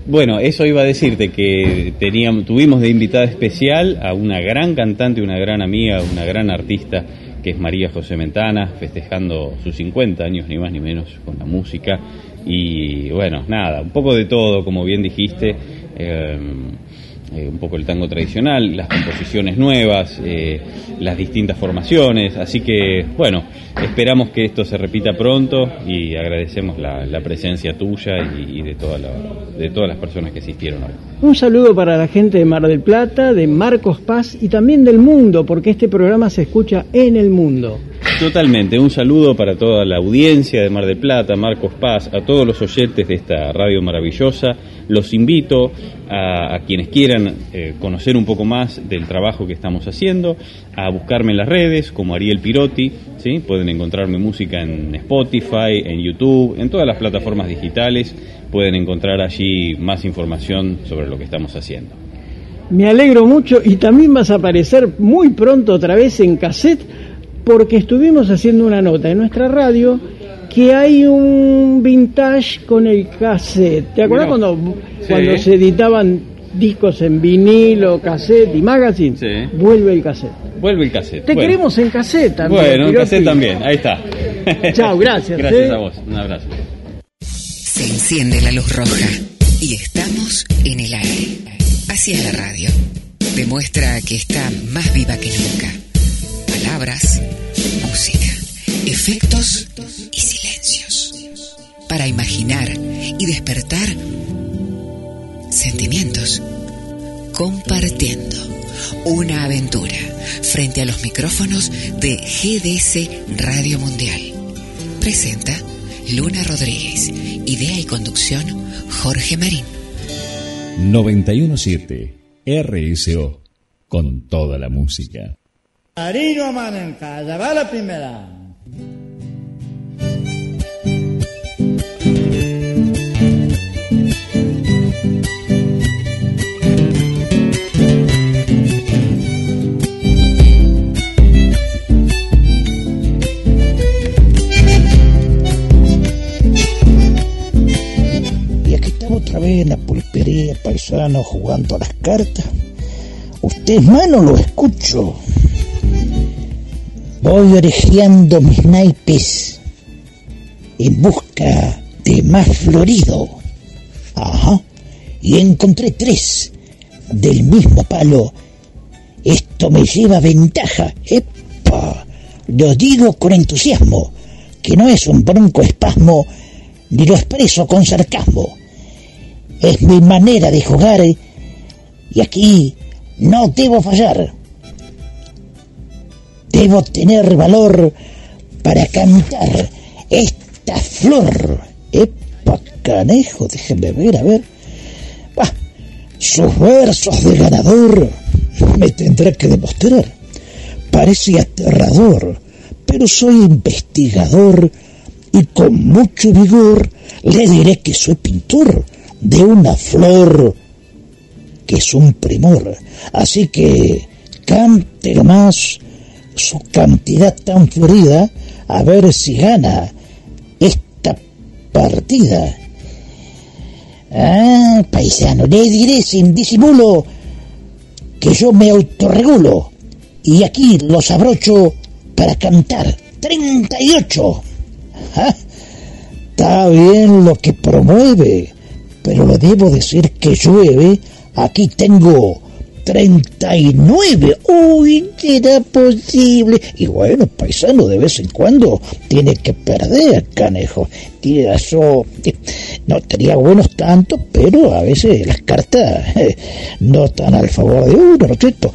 Bueno, eso iba a decirte que teníamos, tuvimos de invitada especial a una gran cantante, una gran amiga, una gran artista que es María José Mentana, festejando sus 50 años, ni más ni menos, con la música. Y bueno, nada, un poco de todo, como bien dijiste. eh, eh, un poco el tango tradicional, las composiciones nuevas, eh, las distintas formaciones. Así que, bueno, esperamos que esto se repita pronto y agradecemos la, la presencia tuya y, y de, toda la- de todas las personas que asistieron hoy. Un saludo para la gente de Mar del Plata, de Marcos Paz y también del mundo, porque este programa se escucha en el mundo. Totalmente, un saludo para toda la audiencia de Mar del Plata, Marcos Paz, a todos los oyentes de esta radio maravillosa. Los invito a, quienes quieran eh, conocer un poco más del trabajo que estamos haciendo, a buscarme en las redes como Ariel Pirotti, ¿sí? pueden encontrar mi música en Spotify, en YouTube, en todas las plataformas digitales, pueden encontrar allí más información sobre lo que estamos haciendo. Me alegro mucho y también vas a aparecer muy pronto otra vez en cassette porque estuvimos haciendo una nota en nuestra radio que hay un vintage con el cassette. ¿Te acuerdas cuando, Sí. cuando se editaban discos en vinilo, cassette y magazine? Vuelve el cassette. Vuelve el cassette. Te Bueno. queremos en cassette también. Bueno, en cassette también, ahí está. Chao, gracias, Gracias ¿eh? a vos, un abrazo. Se enciende la luz roja y estamos en el aire. Así es la radio. Demuestra que está más viva que nunca. Palabras, música, efectos y silencios. Para imaginar y despertar sentimientos. Compartiendo una aventura frente a los micrófonos de GDS Radio Mundial. Presenta Luna Rodríguez. Idea y conducción Jorge Marín. 917 RSO con toda la música. Marino Manenca, ya va la primera. Otra vez la pulpería, paisano, jugando a las cartas. Usted, mano, lo escucho. Voy orejeando mis naipes en busca de más florido. Ajá. Y encontré tres del mismo palo. Esto me lleva ventaja. ¡Epa! Lo digo con entusiasmo, que no es un bronco espasmo, ni lo expreso con sarcasmo. Es mi manera de jugar y aquí no debo fallar. Debo tener valor para cantar esta flor. Epa, canejo, déjenme ver, a ver. Bah, sus versos de ganador me tendrá que demostrar. Parece aterrador, pero soy investigador y con mucho vigor le diré que soy pintor de una flor que es un primor. Así que cante más su cantidad tan florida a ver si gana esta partida. Ah, paisano, le diré sin disimulo que yo me autorregulo y aquí los abrocho para cantar. 38. Ajá. Está bien lo que promueve, pero debo decir que llueve. Aquí tengo 39. Uy, ¿será posible? Y bueno, paisano, de vez en cuando tiene que perder, canejo. Tiene eso. No tenía buenos tantos, pero a veces las cartas eh, no están al favor de uno, ¿no es cierto?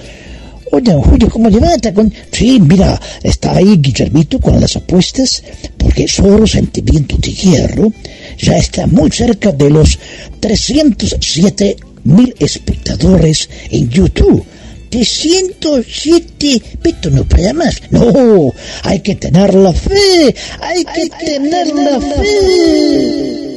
Oye, Julio, ¿cómo levanta? Con... Sí, mira, está ahí Guillermito con las apuestas, porque solo sentimiento de hierro ya está muy cerca de los 307 mil espectadores en YouTube. 307, esto no para más. No, hay que tener la fe, hay que tener la fe.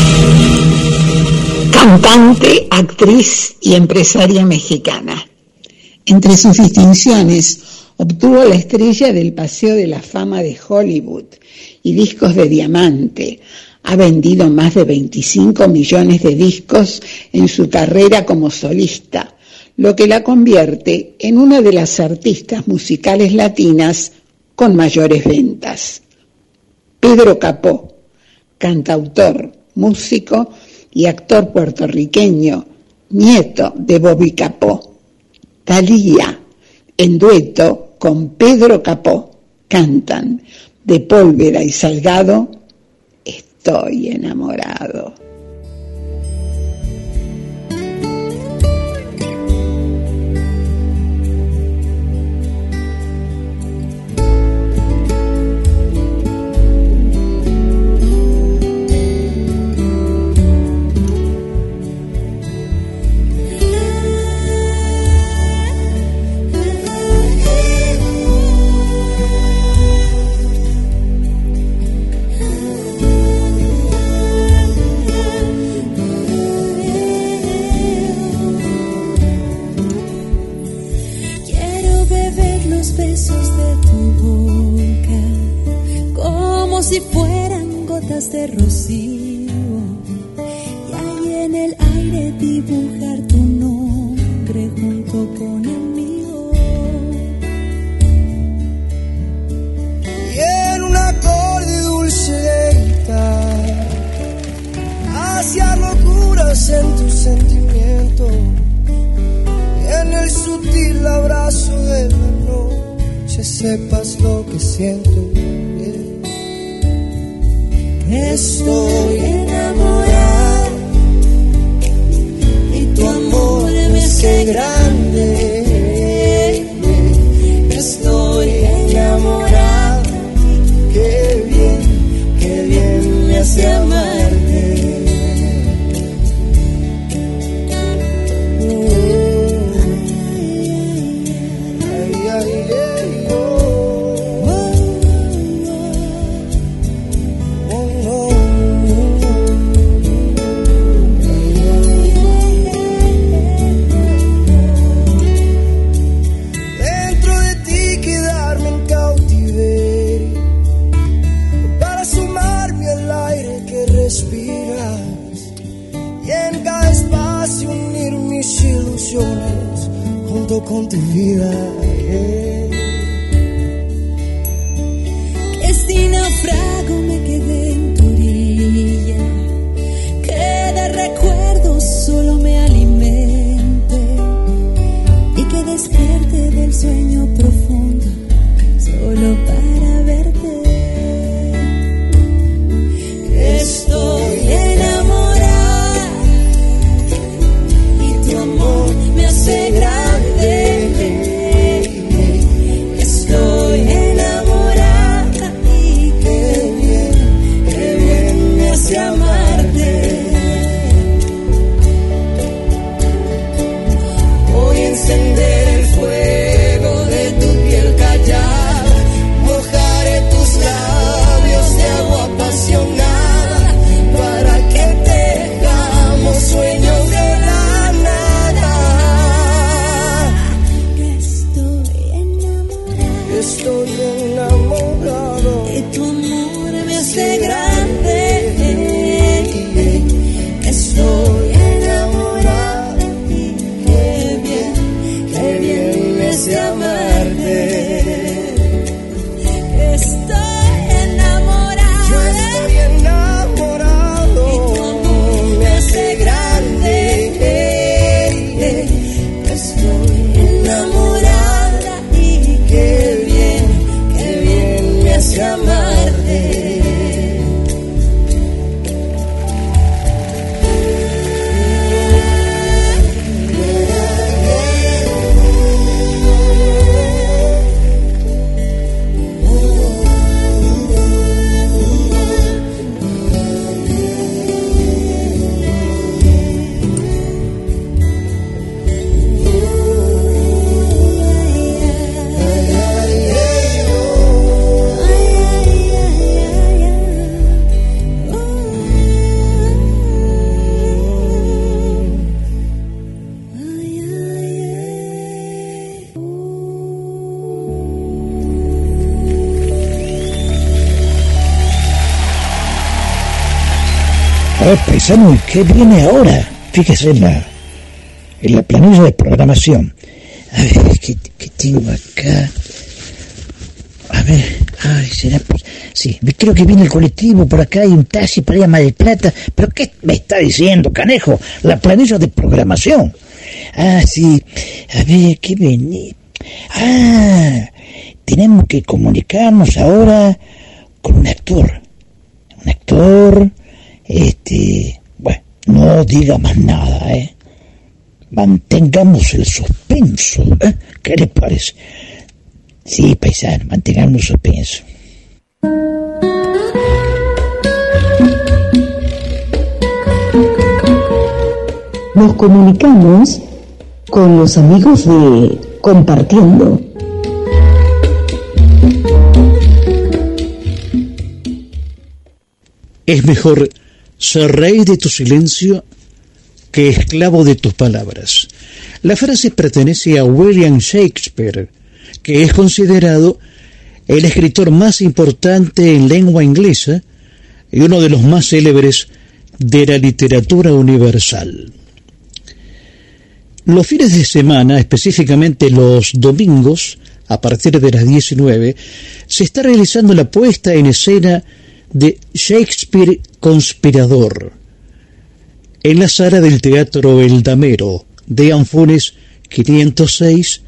Cantante, actriz y empresaria mexicana. Entre sus distinciones, obtuvo la estrella del Paseo de la Fama de Hollywood y discos de diamante. Ha vendido más de 25 millones de discos en su carrera como solista, lo que la convierte en una de las artistas musicales latinas con mayores ventas. Pedro Capó, cantautor, músico y actor puertorriqueño, nieto de Bobby Capó. Talía, en dueto con Pedro Capó, cantan de Pólvora y Salgado, Estoy enamorado. Si fueran gotas de rocío. Y ahí en el aire dibujar tu nombre junto con el mío. y en un acorde dulce de guitarra hacia locuras en tu sentimiento y en el sutil abrazo de la noche sepas lo que siento Estoy enamorado y tu amor me hace grande Estoy enamorado. Ver, paisano, ¿y qué viene ahora? Fíjese en la, en la planilla de programación. A ver, ¿qué, tengo acá? A ver, ay, será pues. Sí, creo que viene el colectivo, por acá hay un taxi para ir a Mar Plata. ¿Pero qué me está diciendo, canejo? La planilla de programación. Ah, sí, a ver, ¿qué viene? Ah, tenemos que comunicarnos ahora con un actor. Un actor, este, bueno, no diga más nada, ¿eh? Mantengamos el suspenso, ¿eh? ¿Qué le parece? Sí, paisano, mantengamos el suspenso. Nos comunicamos con los amigos de Compartiendo. Es mejor ser rey de tu silencio que esclavo de tus palabras. La frase pertenece a William Shakespeare, que es considerado el escritor más importante en lengua inglesa y uno de los más célebres de la literatura universal. Los fines de semana, específicamente los domingos, a partir de las 19, se está realizando la puesta en escena de Shakespeare Conspirador en la sala del Teatro El Damero de Anfunes 506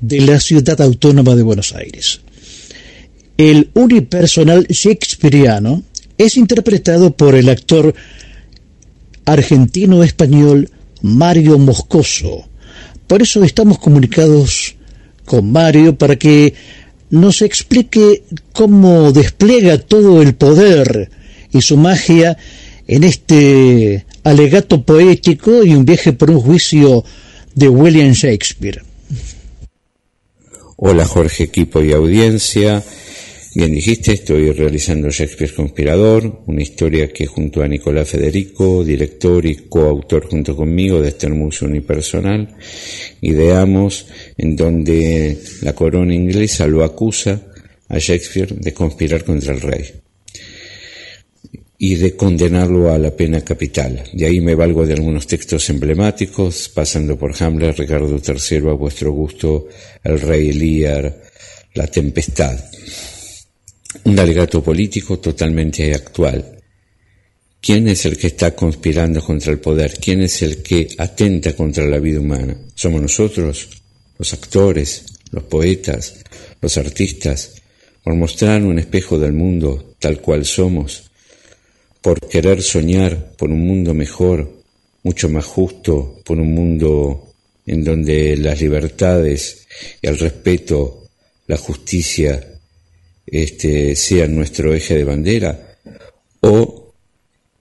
de la Ciudad Autónoma de Buenos Aires. El unipersonal shakespeariano es interpretado por el actor argentino-español Mario Moscoso. Por eso estamos comunicados con Mario para que nos explique cómo despliega todo el poder y su magia en este alegato poético y un viaje por un juicio de William Shakespeare. Hola Jorge, equipo y audiencia. Bien dijiste, estoy realizando Shakespeare Conspirador, una historia que junto a Nicolás Federico, director y coautor junto conmigo de este hermoso unipersonal, ideamos en donde la corona inglesa lo acusa a Shakespeare de conspirar contra el rey y de condenarlo a la pena capital. De ahí me valgo de algunos textos emblemáticos, pasando por Hamlet, Ricardo III, a vuestro gusto, el rey Lear, la tempestad un alegato político totalmente actual. ¿Quién es el que está conspirando contra el poder? ¿Quién es el que atenta contra la vida humana? ¿Somos nosotros, los actores, los poetas, los artistas, por mostrar un espejo del mundo tal cual somos, por querer soñar por un mundo mejor, mucho más justo, por un mundo en donde las libertades, y el respeto, la justicia este, sea nuestro eje de bandera, o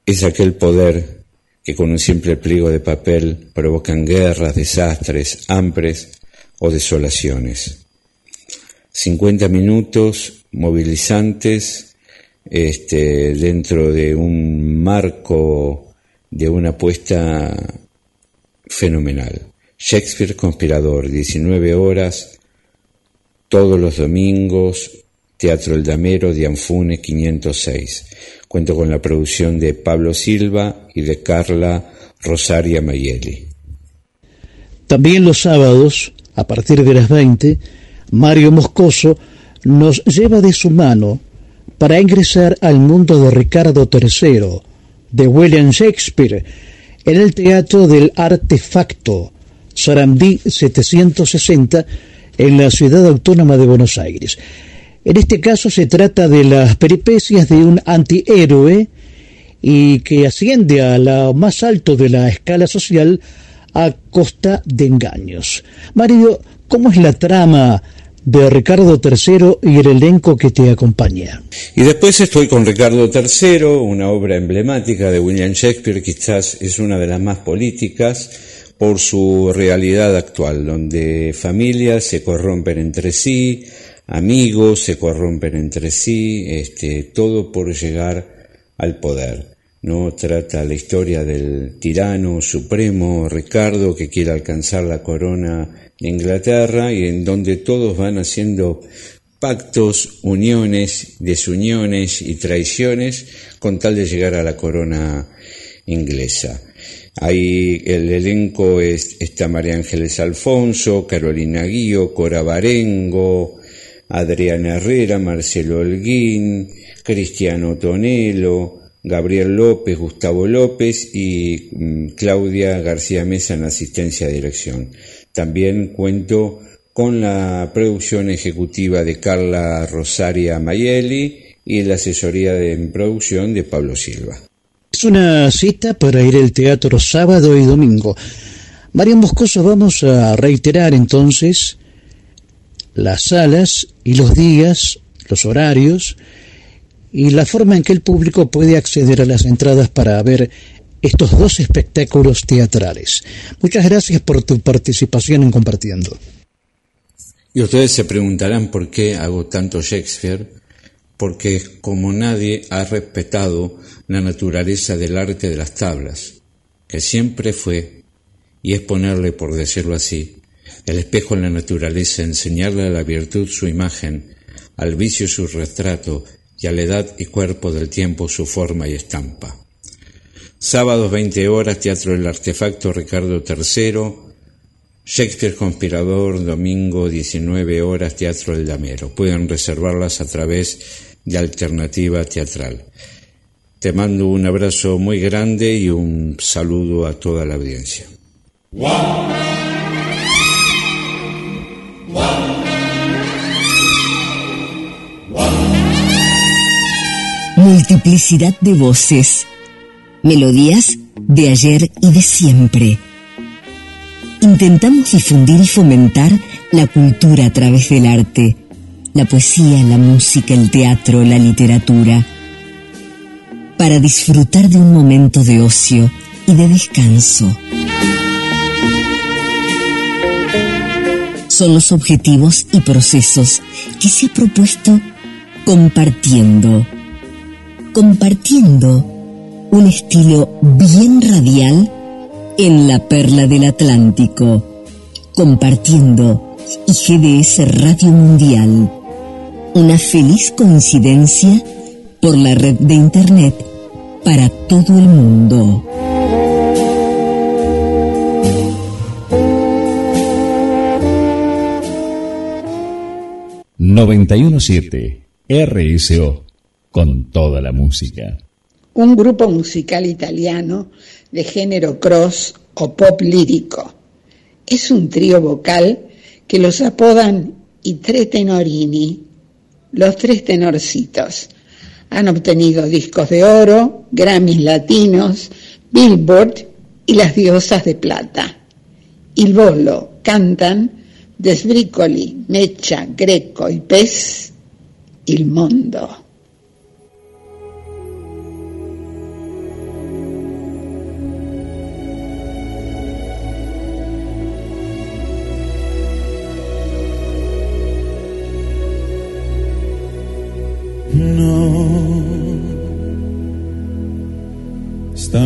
es aquel poder que con un simple pliego de papel provocan guerras, desastres, hambres o desolaciones. 50 minutos movilizantes este, dentro de un marco de una apuesta fenomenal. Shakespeare Conspirador, 19 horas, todos los domingos, Teatro El Damero de Anfune 506. Cuento con la producción de Pablo Silva y de Carla Rosaria Mayeli. También los sábados, a partir de las 20, Mario Moscoso nos lleva de su mano para ingresar al mundo de Ricardo III, de William Shakespeare, en el Teatro del Artefacto, Sarandí 760, en la ciudad autónoma de Buenos Aires. En este caso se trata de las peripecias de un antihéroe y que asciende a lo más alto de la escala social a costa de engaños. Mario, ¿cómo es la trama de Ricardo III y el elenco que te acompaña? Y después estoy con Ricardo III, una obra emblemática de William Shakespeare, quizás es una de las más políticas por su realidad actual, donde familias se corrompen entre sí, amigos se corrompen entre sí, este, todo por llegar al poder. No trata la historia del tirano supremo Ricardo que quiere alcanzar la corona Inglaterra y en donde todos van haciendo pactos, uniones, desuniones y traiciones con tal de llegar a la corona inglesa. Ahí el elenco es, está María Ángeles Alfonso, Carolina Guío, Cora Barengo, Adriana Herrera, Marcelo Holguín, Cristiano Tonelo, Gabriel López, Gustavo López y mm, Claudia García Mesa en asistencia de dirección. También cuento con la producción ejecutiva de Carla Rosaria Mayeli y la asesoría de producción de Pablo Silva. Es una cita para ir al teatro sábado y domingo. María Moscoso, vamos a reiterar entonces las salas y los días, los horarios y la forma en que el público puede acceder a las entradas para ver estos dos espectáculos teatrales. Muchas gracias por tu participación en Compartiendo. Y ustedes se preguntarán por qué hago tanto Shakespeare, porque como nadie ha respetado la naturaleza del arte de las tablas, que siempre fue, y es ponerle, por decirlo así, el espejo en la naturaleza, enseñarle a la virtud su imagen, al vicio su retrato y a la edad y cuerpo del tiempo su forma y estampa. Sábados 20 horas, Teatro del Artefacto Ricardo III, Shakespeare Conspirador, domingo 19 horas, Teatro El Damero. Pueden reservarlas a través de Alternativa Teatral. Te mando un abrazo muy grande y un saludo a toda la audiencia. Multiplicidad de voces, melodías de ayer y de siempre intentamos difundir y fomentar la cultura a través del arte, la poesía, la música, el teatro, la literatura, para disfrutar de un momento de ocio y de descanso. Son los objetivos y procesos que se ha propuesto compartiendo, compartiendo un estilo bien radial en la perla del Atlántico, compartiendo IGDS Radio Mundial. Una feliz coincidencia por la red de Internet para todo el mundo. ...917... RSO... ...con toda la música. Un grupo musical italiano de género cross o pop lírico. Es un trío vocal que los apodan i tre tenorini, los tres tenorcitos. Han obtenido discos de oro, Grammys latinos, Billboard y las diosas de plata. Il Bolo cantan Desbricoli, Mecha, Greco y Pez, Il Mondo.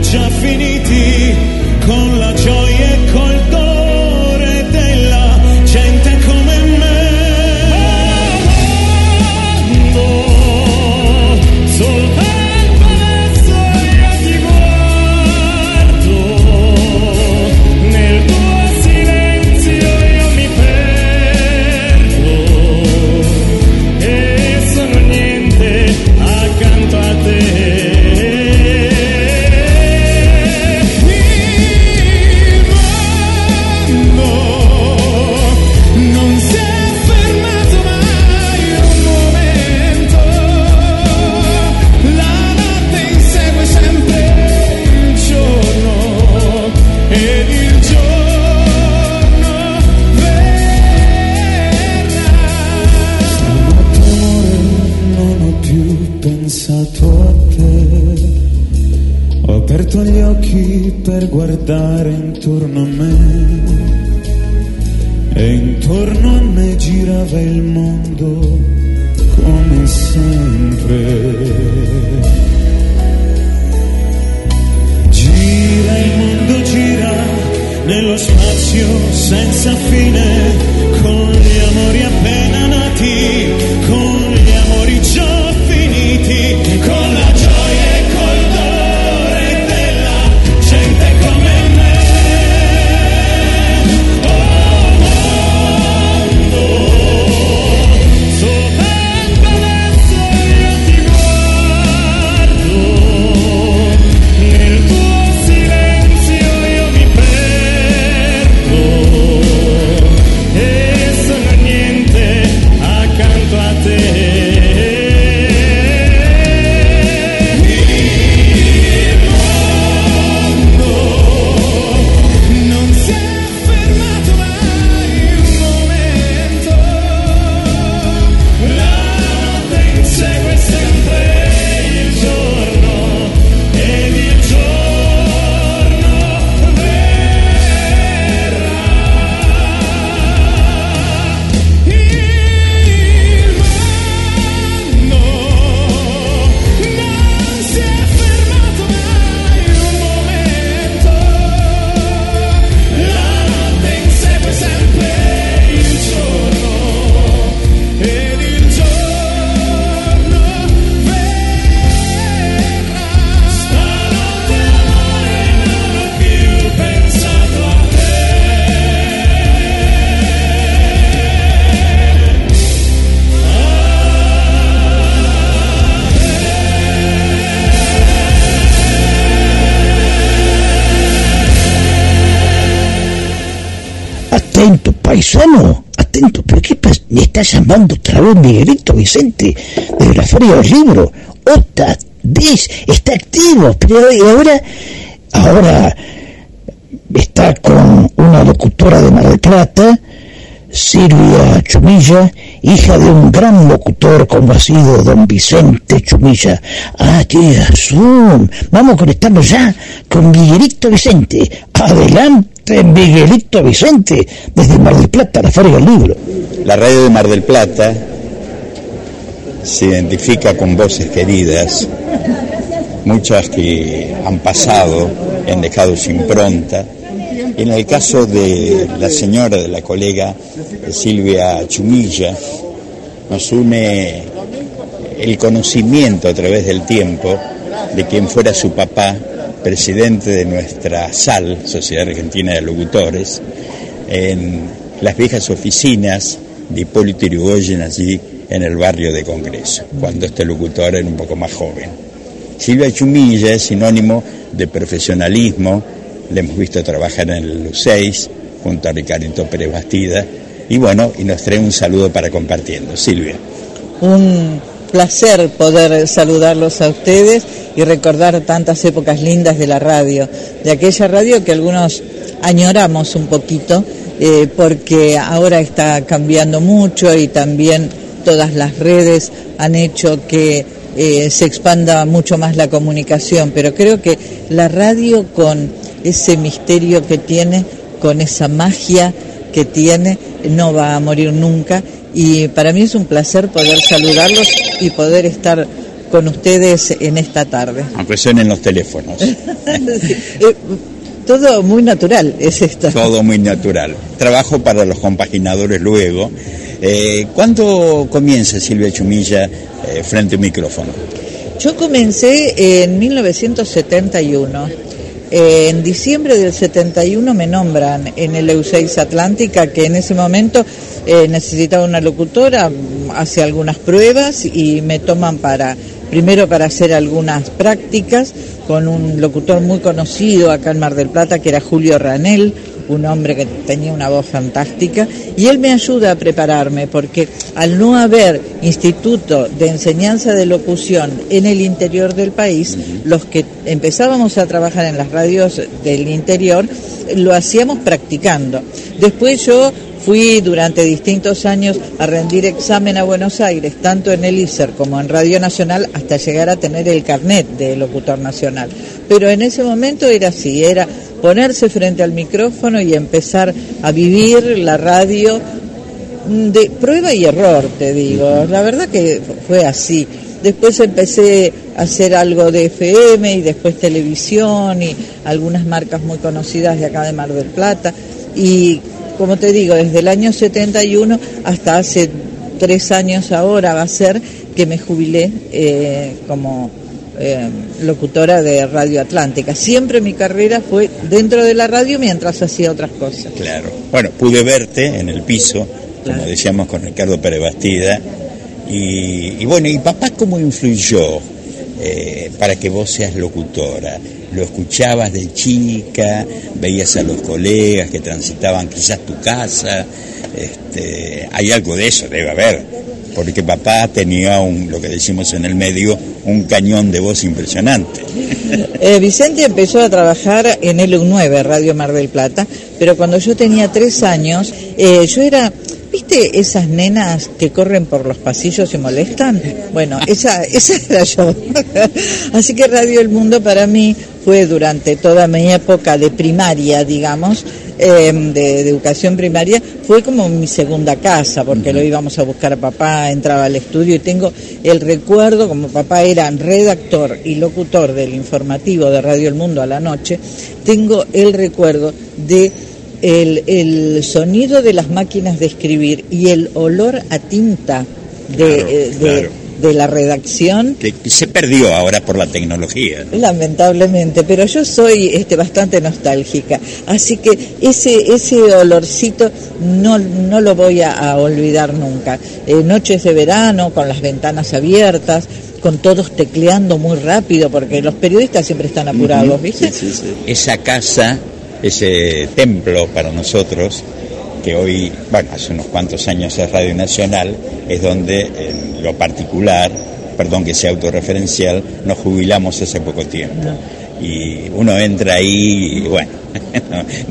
già finiti, con la per guardare intorno a me e intorno a me girava il mondo come sempre. Gira il mondo, gira nello spazio senza fine, con gli amori appena nati, con está llamando otra vez Miguelito Vicente de la Feria del Libro. Otra vez, está activo, pero ahora, ahora está con una locutora de Mar del Plata, Silvia Chumilla, hija de un gran locutor como ha sido don Vicente Chumilla. Ah, tiene razón. Vamos a conectarnos ya con Miguelito Vicente. Adelante, Miguelito Vicente, desde Mar del Plata, la Feria del Libro. La radio de Mar del Plata se identifica con voces queridas, muchas que han pasado, han dejado su impronta. En el caso de la señora, de la colega Silvia Chumilla, nos une el conocimiento a través del tiempo de quien fuera su papá, presidente de nuestra SAL, Sociedad Argentina de Locutores, en las viejas oficinas de Hipólito Yrigoyen allí en el barrio de Congreso, cuando este locutor era un poco más joven. Silvia Chumilla es sinónimo de profesionalismo, le hemos visto trabajar en el LUCEIS junto a Ricardo Pérez Bastida y bueno, y nos trae un saludo para compartiendo. Silvia. Un placer poder saludarlos a ustedes y recordar tantas épocas lindas de la radio, de aquella radio que algunos añoramos un poquito, eh, porque ahora está cambiando mucho y también todas las redes han hecho que eh, se expanda mucho más la comunicación, pero creo que la radio con ese misterio que tiene, con esa magia que tiene, no va a morir nunca y para mí es un placer poder saludarlos y poder estar con ustedes en esta tarde. Aunque suenen los teléfonos. Eh, todo muy natural es esto. Todo muy natural. Trabajo para los compaginadores luego. Eh, ¿Cuándo comienza Silvia Chumilla eh, frente a un micrófono? Yo comencé en 1971. Eh, en diciembre del 71 me nombran en el EU6 Atlántica, que en ese momento eh, necesitaba una locutora, mm, hace algunas pruebas y me toman para, primero para hacer algunas prácticas con un locutor muy conocido acá en Mar del Plata, que era Julio Ranel, un hombre que tenía una voz fantástica, y él me ayuda a prepararme, porque al no haber instituto de enseñanza de locución en el interior del país, los que empezábamos a trabajar en las radios del interior, lo hacíamos practicando. Después yo fui durante distintos años a rendir examen a Buenos Aires, tanto en el ISER como en Radio Nacional, hasta llegar a tener el carnet de locutor nacional. Pero en ese momento era así, era ponerse frente al micrófono y empezar a vivir la radio de prueba y error, te digo. La verdad que fue así. Después empecé a hacer algo de FM y después televisión y algunas marcas muy conocidas de acá de Mar del Plata. Y como te digo, desde el año 71 hasta hace tres años ahora va a ser que me jubilé eh, como eh, locutora de Radio Atlántica. Siempre mi carrera fue dentro de la radio mientras hacía otras cosas. Claro. Bueno, pude verte en el piso, como decíamos con Ricardo Pérez Bastida, y, bueno, ¿y papá cómo influyó eh, para que vos seas locutora? ¿Lo escuchabas de chica? ¿Veías a los colegas que transitaban quizás tu casa? Este, hay algo de eso, debe haber, porque papá tenía un, lo que decimos en el medio, un cañón de voz impresionante. Eh, Vicente empezó a trabajar en LU9, Radio Mar del Plata, pero cuando yo tenía tres años, eh, yo era ¿Viste esas nenas que corren por los pasillos y molestan? Bueno, esa, esa era yo. Así que Radio El Mundo para mí fue durante toda mi época de primaria, digamos, em, de, educación primaria, fue como mi segunda casa, porque lo íbamos a buscar a papá, entraba al estudio y tengo el recuerdo, como papá era redactor y locutor del informativo de Radio El Mundo a la noche, tengo el recuerdo de el, sonido de las máquinas de escribir y el olor a tinta de, eh, de, la redacción. Que se perdió ahora por la tecnología. Lamentablemente, pero yo soy este, bastante nostálgica, así que ese, ese olorcito no, no lo voy a, olvidar nunca. Eh, noches de verano con las ventanas abiertas, con todos tecleando muy rápido, porque los periodistas siempre están apurados, ¿viste? Esa casa ese templo para nosotros, que hoy, bueno, hace unos cuantos años es Radio Nacional, es donde en lo particular, perdón que sea autorreferencial, nos jubilamos hace poco tiempo. Y uno entra ahí y bueno,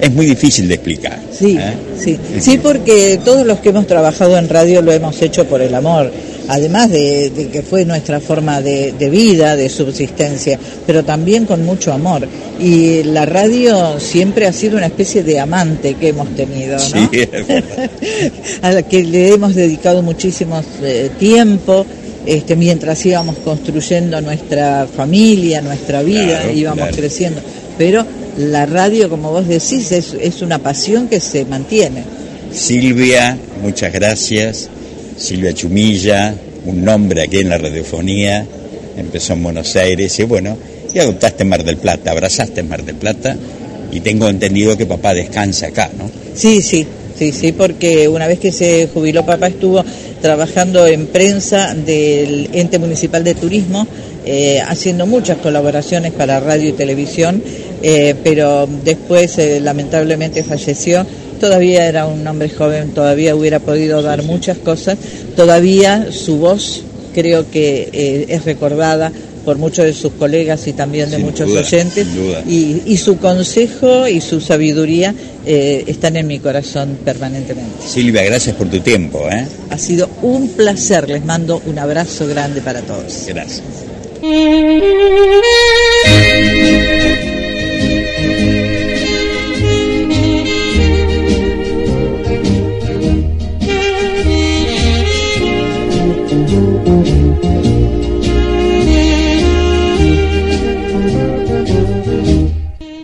es muy difícil de explicar. Sí, ¿eh? sí, sí, porque todos los que hemos trabajado en radio lo hemos hecho por el amor además de, que fue nuestra forma de, vida, de subsistencia, pero también con mucho amor. Y la radio siempre ha sido una especie de amante que hemos tenido, ¿no? a la que le hemos dedicado muchísimo eh, tiempo. Este, mientras íbamos construyendo nuestra familia, nuestra vida, íbamos creciendo. Pero la radio, como vos decís, es, es una pasión que se mantiene. Silvia, muchas gracias. Silvia Chumilla, un nombre aquí en la radiofonía, empezó en Buenos Aires y bueno, y adoptaste Mar del Plata, abrazaste Mar del Plata y tengo entendido que papá descansa acá, ¿no? Sí, sí, sí, sí, porque una vez que se jubiló papá estuvo trabajando en prensa del ente municipal de turismo, eh, haciendo muchas colaboraciones para radio y televisión, eh, pero después eh, lamentablemente falleció todavía era un hombre joven, todavía hubiera podido dar muchas cosas, todavía su voz creo que eh, es recordada por muchos de sus colegas y también de muchos oyentes y, su consejo y su sabiduría eh, están en mi corazón permanentemente. Silvia, gracias por tu tiempo. ¿eh? Ha sido un placer, les mando un abrazo grande para todos. Gracias.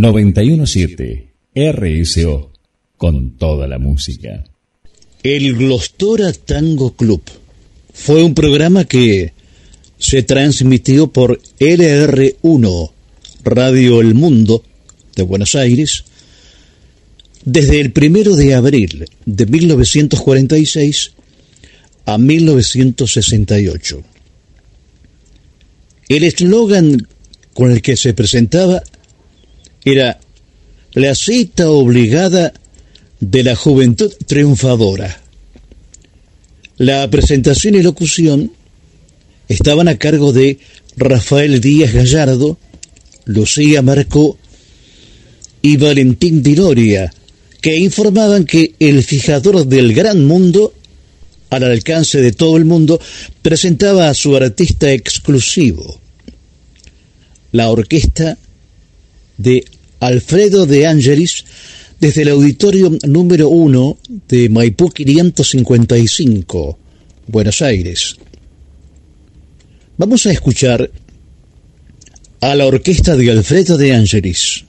917 RSO con toda la música. El Glostora Tango Club fue un programa que se transmitió por LR1 Radio El Mundo de Buenos Aires desde el primero de abril de 1946 a 1968. El eslogan con el que se presentaba era la cita obligada de la juventud triunfadora. La presentación y locución estaban a cargo de Rafael Díaz Gallardo, Lucía Marcó y Valentín Diloria, que informaban que el fijador del gran mundo, al alcance de todo el mundo, presentaba a su artista exclusivo, la orquesta de Alfredo de Angelis, desde el auditorio número 1 de Maipú 555, Buenos Aires. Vamos a escuchar a la orquesta de Alfredo de Angelis,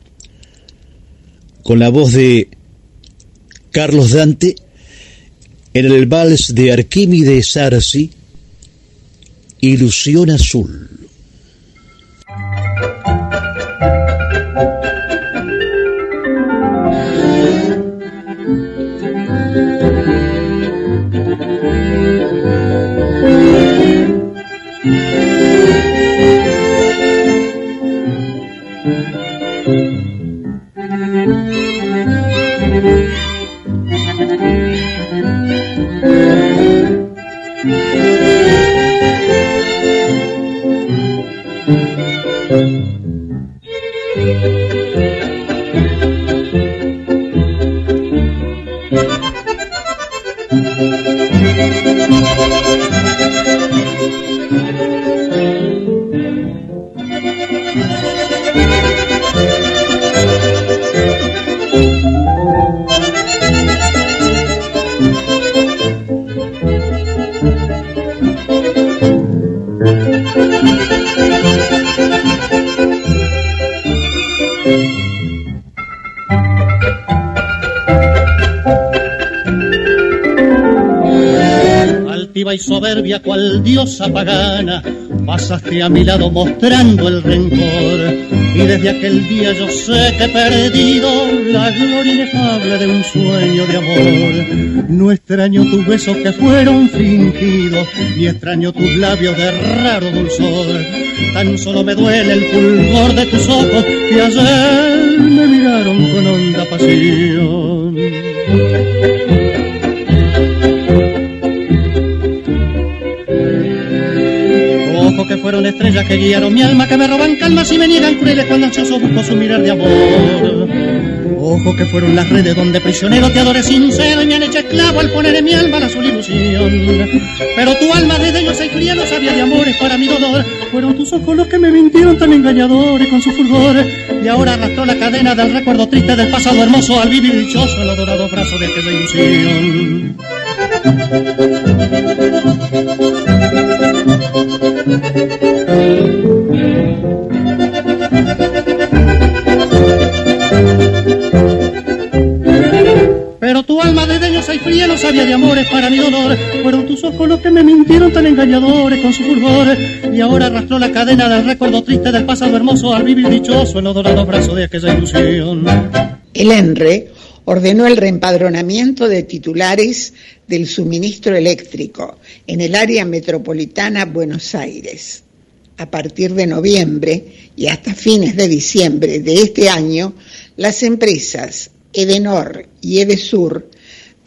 con la voz de Carlos Dante en el vals de Arquímedes Sarsi, Ilusión Azul. Pagana, pasaste a mi lado mostrando el rencor. Y desde aquel día yo sé que he perdido la gloria inefable de un sueño de amor. No extraño tus besos que fueron fingidos, ni extraño tus labios de raro dulzor. Tan solo me duele el fulgor de tus ojos que ayer me miraron con honda pasión. Estrellas que guiaron mi alma, que me roban calmas y me niegan crueles cuando ansioso busco su mirar de amor. Ojo que fueron las redes donde prisionero te adoré sincero y me han hecho esclavo al poner en mi alma la azul ilusión. Pero tu alma de ellos y fría no sabía de amores para mi dolor. Fueron tus ojos los que me mintieron tan engañadores con su fulgor. Y ahora arrastró la cadena del recuerdo triste del pasado hermoso al vivir dichoso el adorado brazo de aquella ilusión. De amores para mi dolor. Fueron tus ojos los que me mintieron tan engañadores con su fulgor. Y ahora arrastró la cadena del recuerdo triste del pasado hermoso al vivir dichoso en los dorados brazos de aquella ilusión. El ENRE ordenó el reempadronamiento de titulares del suministro eléctrico en el área metropolitana Buenos Aires. A partir de noviembre y hasta fines de diciembre de este año, las empresas Edenor y Edesur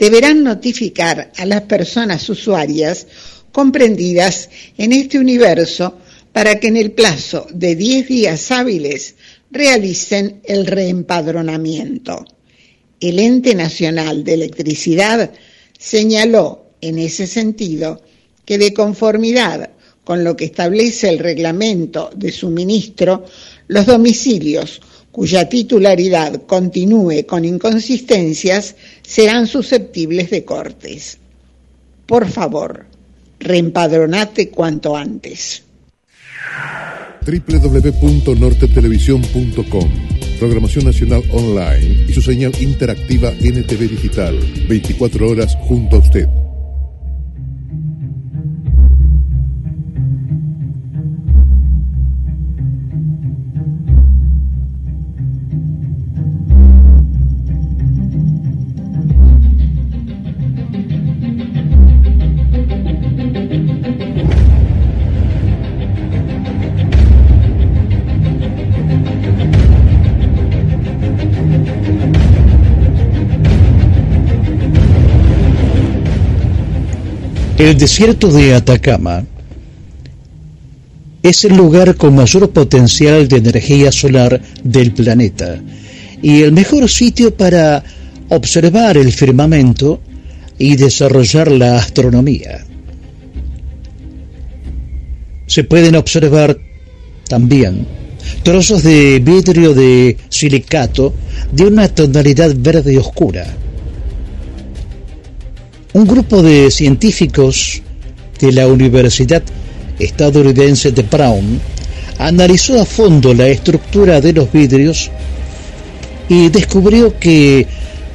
deberán notificar a las personas usuarias comprendidas en este universo para que en el plazo de 10 días hábiles realicen el reempadronamiento. El Ente Nacional de Electricidad señaló en ese sentido que de conformidad con lo que establece el reglamento de suministro, los domicilios cuya titularidad continúe con inconsistencias serán susceptibles de cortes. Por favor, reempadronate cuanto antes. www.nortetelevisión.com Programación Nacional Online y su señal interactiva NTV Digital. 24 horas junto a usted. El desierto de Atacama es el lugar con mayor potencial de energía solar del planeta y el mejor sitio para observar el firmamento y desarrollar la astronomía. Se pueden observar también trozos de vidrio de silicato de una tonalidad verde oscura. Un grupo de científicos de la Universidad estadounidense de Brown analizó a fondo la estructura de los vidrios y descubrió que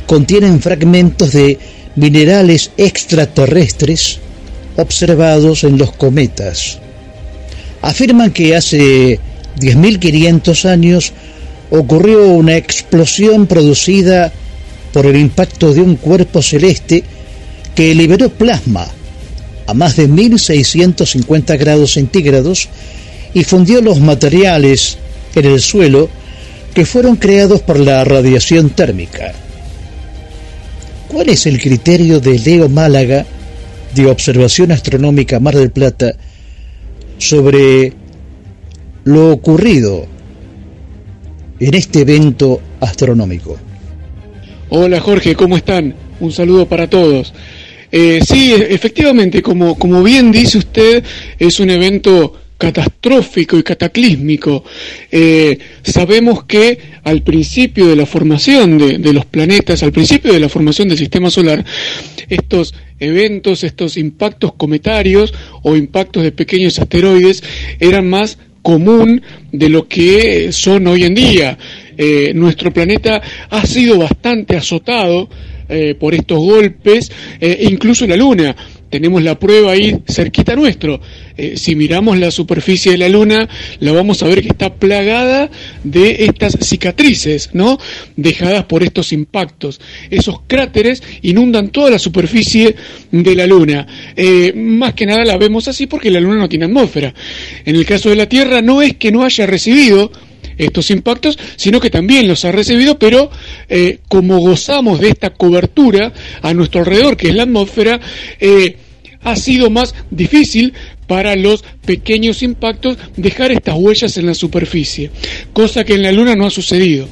contienen fragmentos de minerales extraterrestres observados en los cometas. Afirman que hace 10.500 años ocurrió una explosión producida por el impacto de un cuerpo celeste que liberó plasma a más de 1650 grados centígrados y fundió los materiales en el suelo que fueron creados por la radiación térmica. ¿Cuál es el criterio de Leo Málaga de Observación Astronómica Mar del Plata sobre lo ocurrido en este evento astronómico? Hola Jorge, ¿cómo están? Un saludo para todos. Eh, sí, efectivamente, como, como bien dice usted, es un evento catastrófico y cataclísmico. Eh, sabemos que al principio de la formación de, los planetas, al principio de la formación del sistema solar, estos eventos, estos impactos cometarios o impactos de pequeños asteroides eran más común de lo que son hoy en día. Eh, nuestro planeta ha sido bastante azotado eh, por estos golpes, incluso la Luna tenemos la prueba ahí cerquita nuestro. Eh, si miramos la superficie de la Luna, la vamos a ver que está plagada de estas cicatrices, ¿no? Dejadas por estos impactos. Esos cráteres inundan toda la superficie de la Luna. Eh, más que nada la vemos así porque la Luna no tiene atmósfera. En el caso de la Tierra no es que no haya recibido estos impactos, sino que también los ha recibido, pero eh, como gozamos de esta cobertura a nuestro alrededor, que es la atmósfera, eh, ha sido más difícil para los pequeños impactos dejar estas huellas en la superficie, cosa que en la Luna no ha sucedido.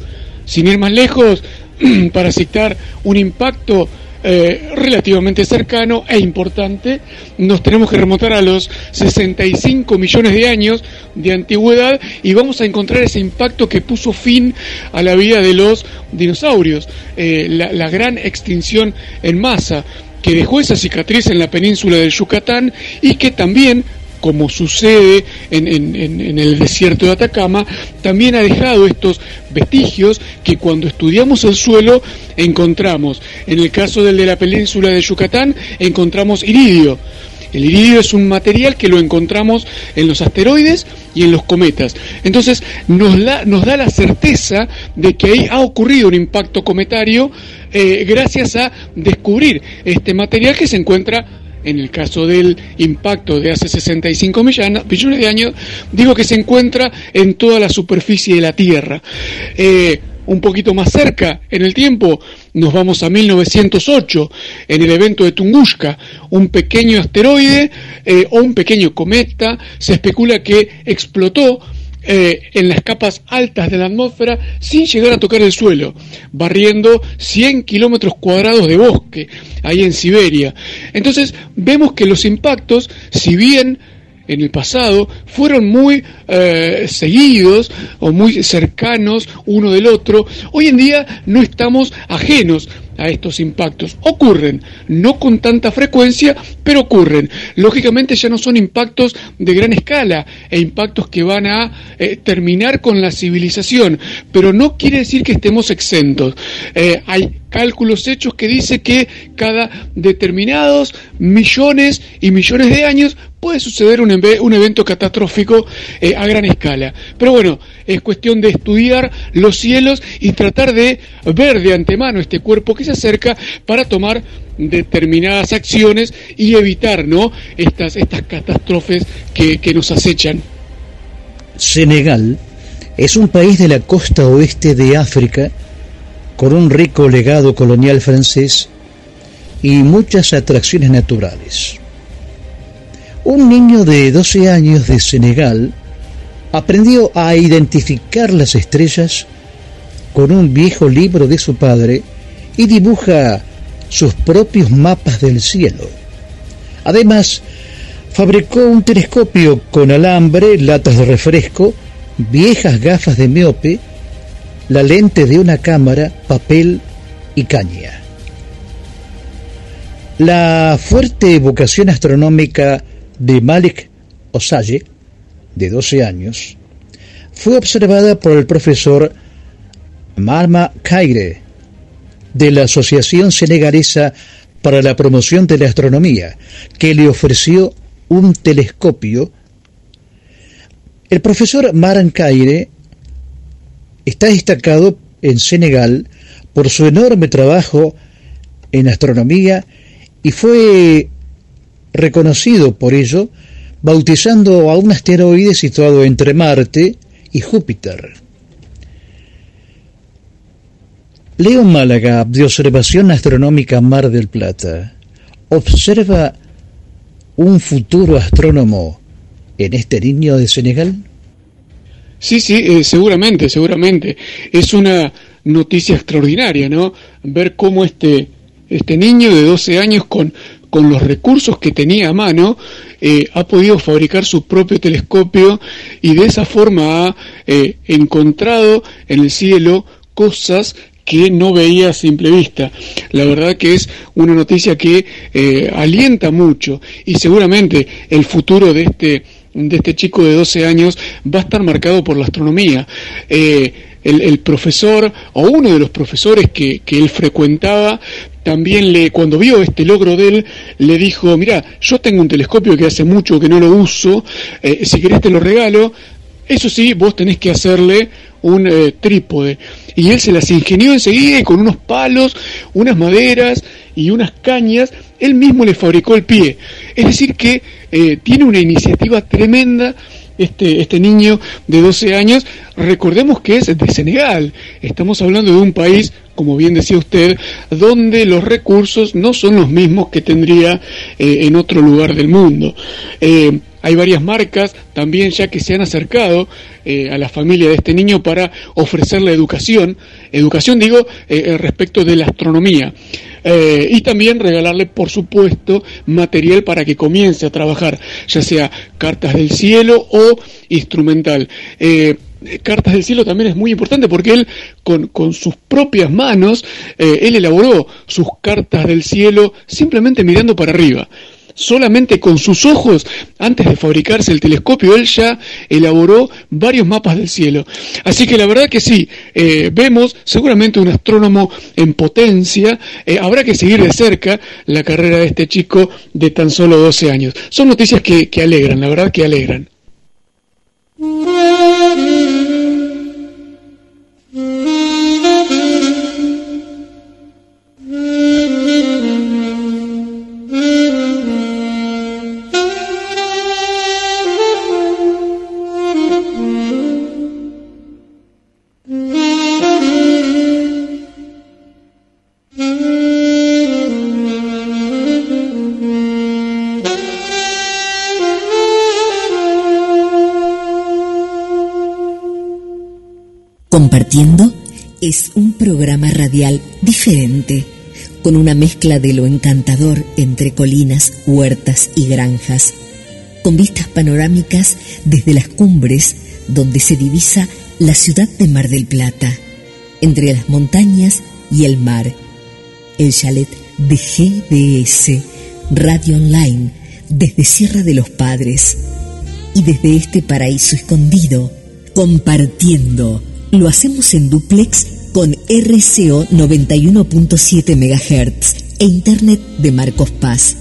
Sin ir más lejos, para citar un impacto eh, relativamente cercano e importante, nos tenemos que remontar a los 65 millones de años de antigüedad y vamos a encontrar ese impacto que puso fin a la vida de los dinosaurios, eh, la gran extinción en masa que dejó esa cicatriz en la península del Yucatán y que también como sucede en, el desierto de Atacama, también ha dejado estos vestigios que cuando estudiamos el suelo encontramos. En el caso del de la península de Yucatán encontramos iridio. El iridio es un material que lo encontramos en los asteroides y en los cometas. Entonces nos, nos da la certeza de que ahí ha ocurrido un impacto cometario eh, gracias a descubrir este material que se encuentra en el caso del impacto de hace 65 millones, de años, digo que se encuentra en toda la superficie de la Tierra. Eh, un poquito más cerca en el tiempo, nos vamos a 1908, en el evento de Tunguska, un pequeño asteroide eh, o un pequeño cometa, se especula que explotó eh, en las capas altas de la atmósfera sin llegar a tocar el suelo, barriendo 100 kilómetros cuadrados de bosque ahí en Siberia. Entonces vemos que los impactos, si bien en el pasado fueron muy eh, seguidos o muy cercanos uno del otro, hoy en día no estamos ajenos a estos impactos. Ocurren, no con tanta frecuencia, pero ocurren. Lógicamente ya no son impactos de gran escala e impactos que van a eh, terminar con la civilización, pero no quiere decir que estemos exentos. Eh, hay cálculos hechos que dice que cada determinados millones y millones de años puede suceder un, un evento catastrófico eh, a gran escala. Pero bueno, es cuestión de estudiar los cielos y tratar de ver de antemano este cuerpo que se acerca para tomar determinadas acciones y evitar ¿no? estas, estas catástrofes que, que nos acechan. Senegal es un país de la costa oeste de África con un rico legado colonial francés y muchas atracciones naturales. Un niño de 12 años de Senegal aprendió a identificar las estrellas con un viejo libro de su padre y dibuja sus propios mapas del cielo. Además, fabricó un telescopio con alambre, latas de refresco, viejas gafas de miope, la lente de una cámara, papel y caña. La fuerte vocación astronómica de Malik Osaye, de 12 años, fue observada por el profesor Marma Kaire, de la Asociación Senegalesa para la Promoción de la Astronomía, que le ofreció un telescopio. El profesor Maran Kaire está destacado en Senegal por su enorme trabajo en astronomía y fue reconocido por ello bautizando a un asteroide situado entre Marte y Júpiter. Leo Málaga, de Observación Astronómica Mar del Plata, observa un futuro astrónomo en este niño de Senegal. Sí, sí, eh, seguramente, seguramente. Es una noticia extraordinaria, ¿no? Ver cómo este este niño de 12 años con, con los recursos que tenía a mano eh, ha podido fabricar su propio telescopio y de esa forma ha eh, encontrado en el cielo cosas que no veía a simple vista. La verdad que es una noticia que eh, alienta mucho y seguramente el futuro de este de este chico de 12 años va a estar marcado por la astronomía el, profesor o uno de los profesores que, él frecuentaba también le, cuando vio este logro de él, le dijo, mira, yo tengo un telescopio que hace mucho que no lo uso, eh, si querés te lo regalo, eso sí, vos tenés que hacerle un eh, trípode. Y él se las ingenió enseguida y con unos palos, unas maderas y unas cañas, él mismo le fabricó el pie. Es decir, que eh, tiene una iniciativa tremenda este, este niño de 12 años, recordemos que es de Senegal. Estamos hablando de un país, como bien decía usted, donde los recursos no son los mismos que tendría eh, en otro lugar del mundo. Eh, hay varias marcas también ya que se han acercado eh, a la familia de este niño para ofrecerle educación, educación digo respecto de la astronomía. Eh, y también regalarle, por supuesto, material para que comience a trabajar, ya sea cartas del cielo o instrumental. Eh, cartas del cielo también es muy importante porque él con, con sus propias manos, eh, él elaboró sus cartas del cielo simplemente mirando para arriba solamente con sus ojos, antes de fabricarse el telescopio, él ya elaboró varios mapas del cielo. Así que la verdad que sí, eh, vemos seguramente un astrónomo en potencia, eh, habrá que seguir de cerca la carrera de este chico de tan solo 12 años. Son noticias que, que alegran, la verdad que alegran. Es un programa radial diferente, con una mezcla de lo encantador entre colinas, huertas y granjas, con vistas panorámicas desde las cumbres donde se divisa la ciudad de Mar del Plata, entre las montañas y el mar. El chalet de GDS, Radio Online, desde Sierra de los Padres y desde este paraíso escondido, compartiendo lo hacemos en duplex con RCO 91.7 MHz e Internet de Marcos Paz.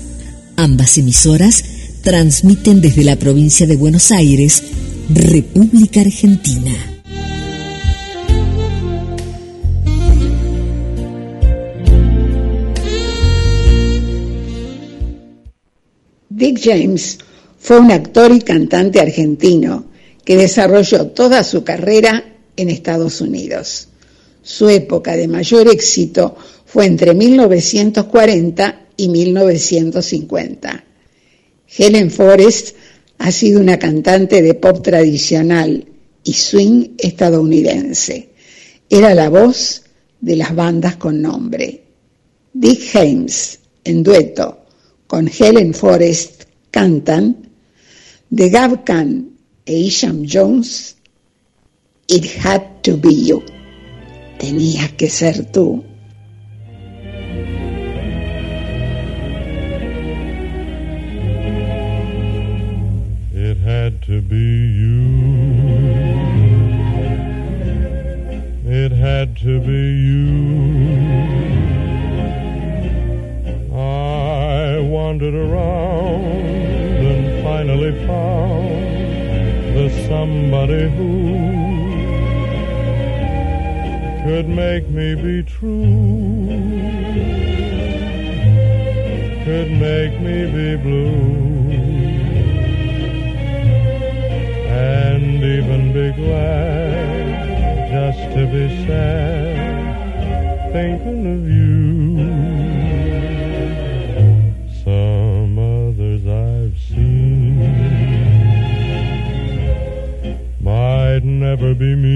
Ambas emisoras transmiten desde la provincia de Buenos Aires, República Argentina. Dick James fue un actor y cantante argentino que desarrolló toda su carrera en Estados Unidos. Su época de mayor éxito fue entre 1940 y 1950. Helen Forrest ha sido una cantante de pop tradicional y swing estadounidense. Era la voz de las bandas con nombre. Dick Haymes, en dueto con Helen Forrest, cantan The Gab Khan e Isham Jones, It Had to Be You. Tenía que ser tú. It had to be you. It had to be you. I wandered around and finally found the somebody who could make me be true, could make me be blue. and even be glad just to be sad thinking of you. Some others I've seen might never be mean,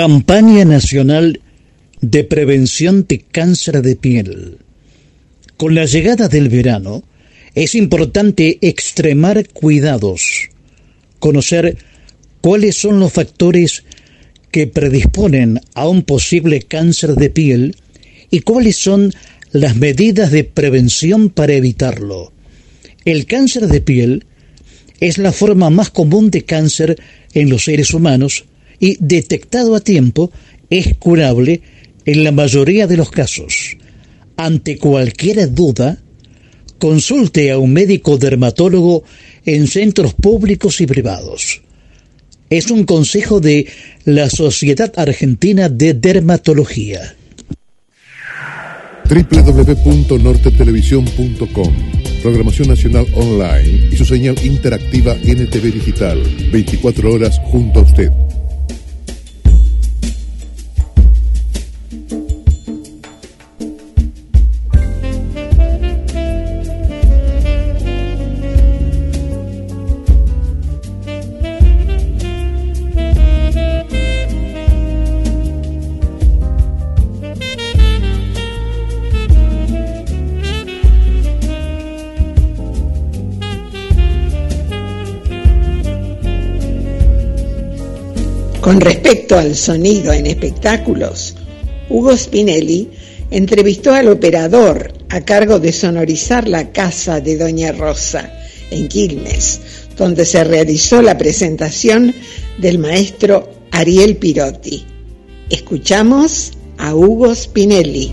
Campaña Nacional de Prevención de Cáncer de Piel. Con la llegada del verano, es importante extremar cuidados, conocer cuáles son los factores que predisponen a un posible cáncer de piel y cuáles son las medidas de prevención para evitarlo. El cáncer de piel es la forma más común de cáncer en los seres humanos y detectado a tiempo es curable en la mayoría de los casos. Ante cualquier duda, consulte a un médico dermatólogo en centros públicos y privados. Es un consejo de la Sociedad Argentina de Dermatología. www.nortetelevisión.com Programación Nacional Online y su señal interactiva NTV Digital. 24 horas junto a usted. Con respecto al sonido en espectáculos, Hugo Spinelli entrevistó al operador a cargo de sonorizar la casa de Doña Rosa en Quilmes, donde se realizó la presentación del maestro Ariel Pirotti. Escuchamos a Hugo Spinelli.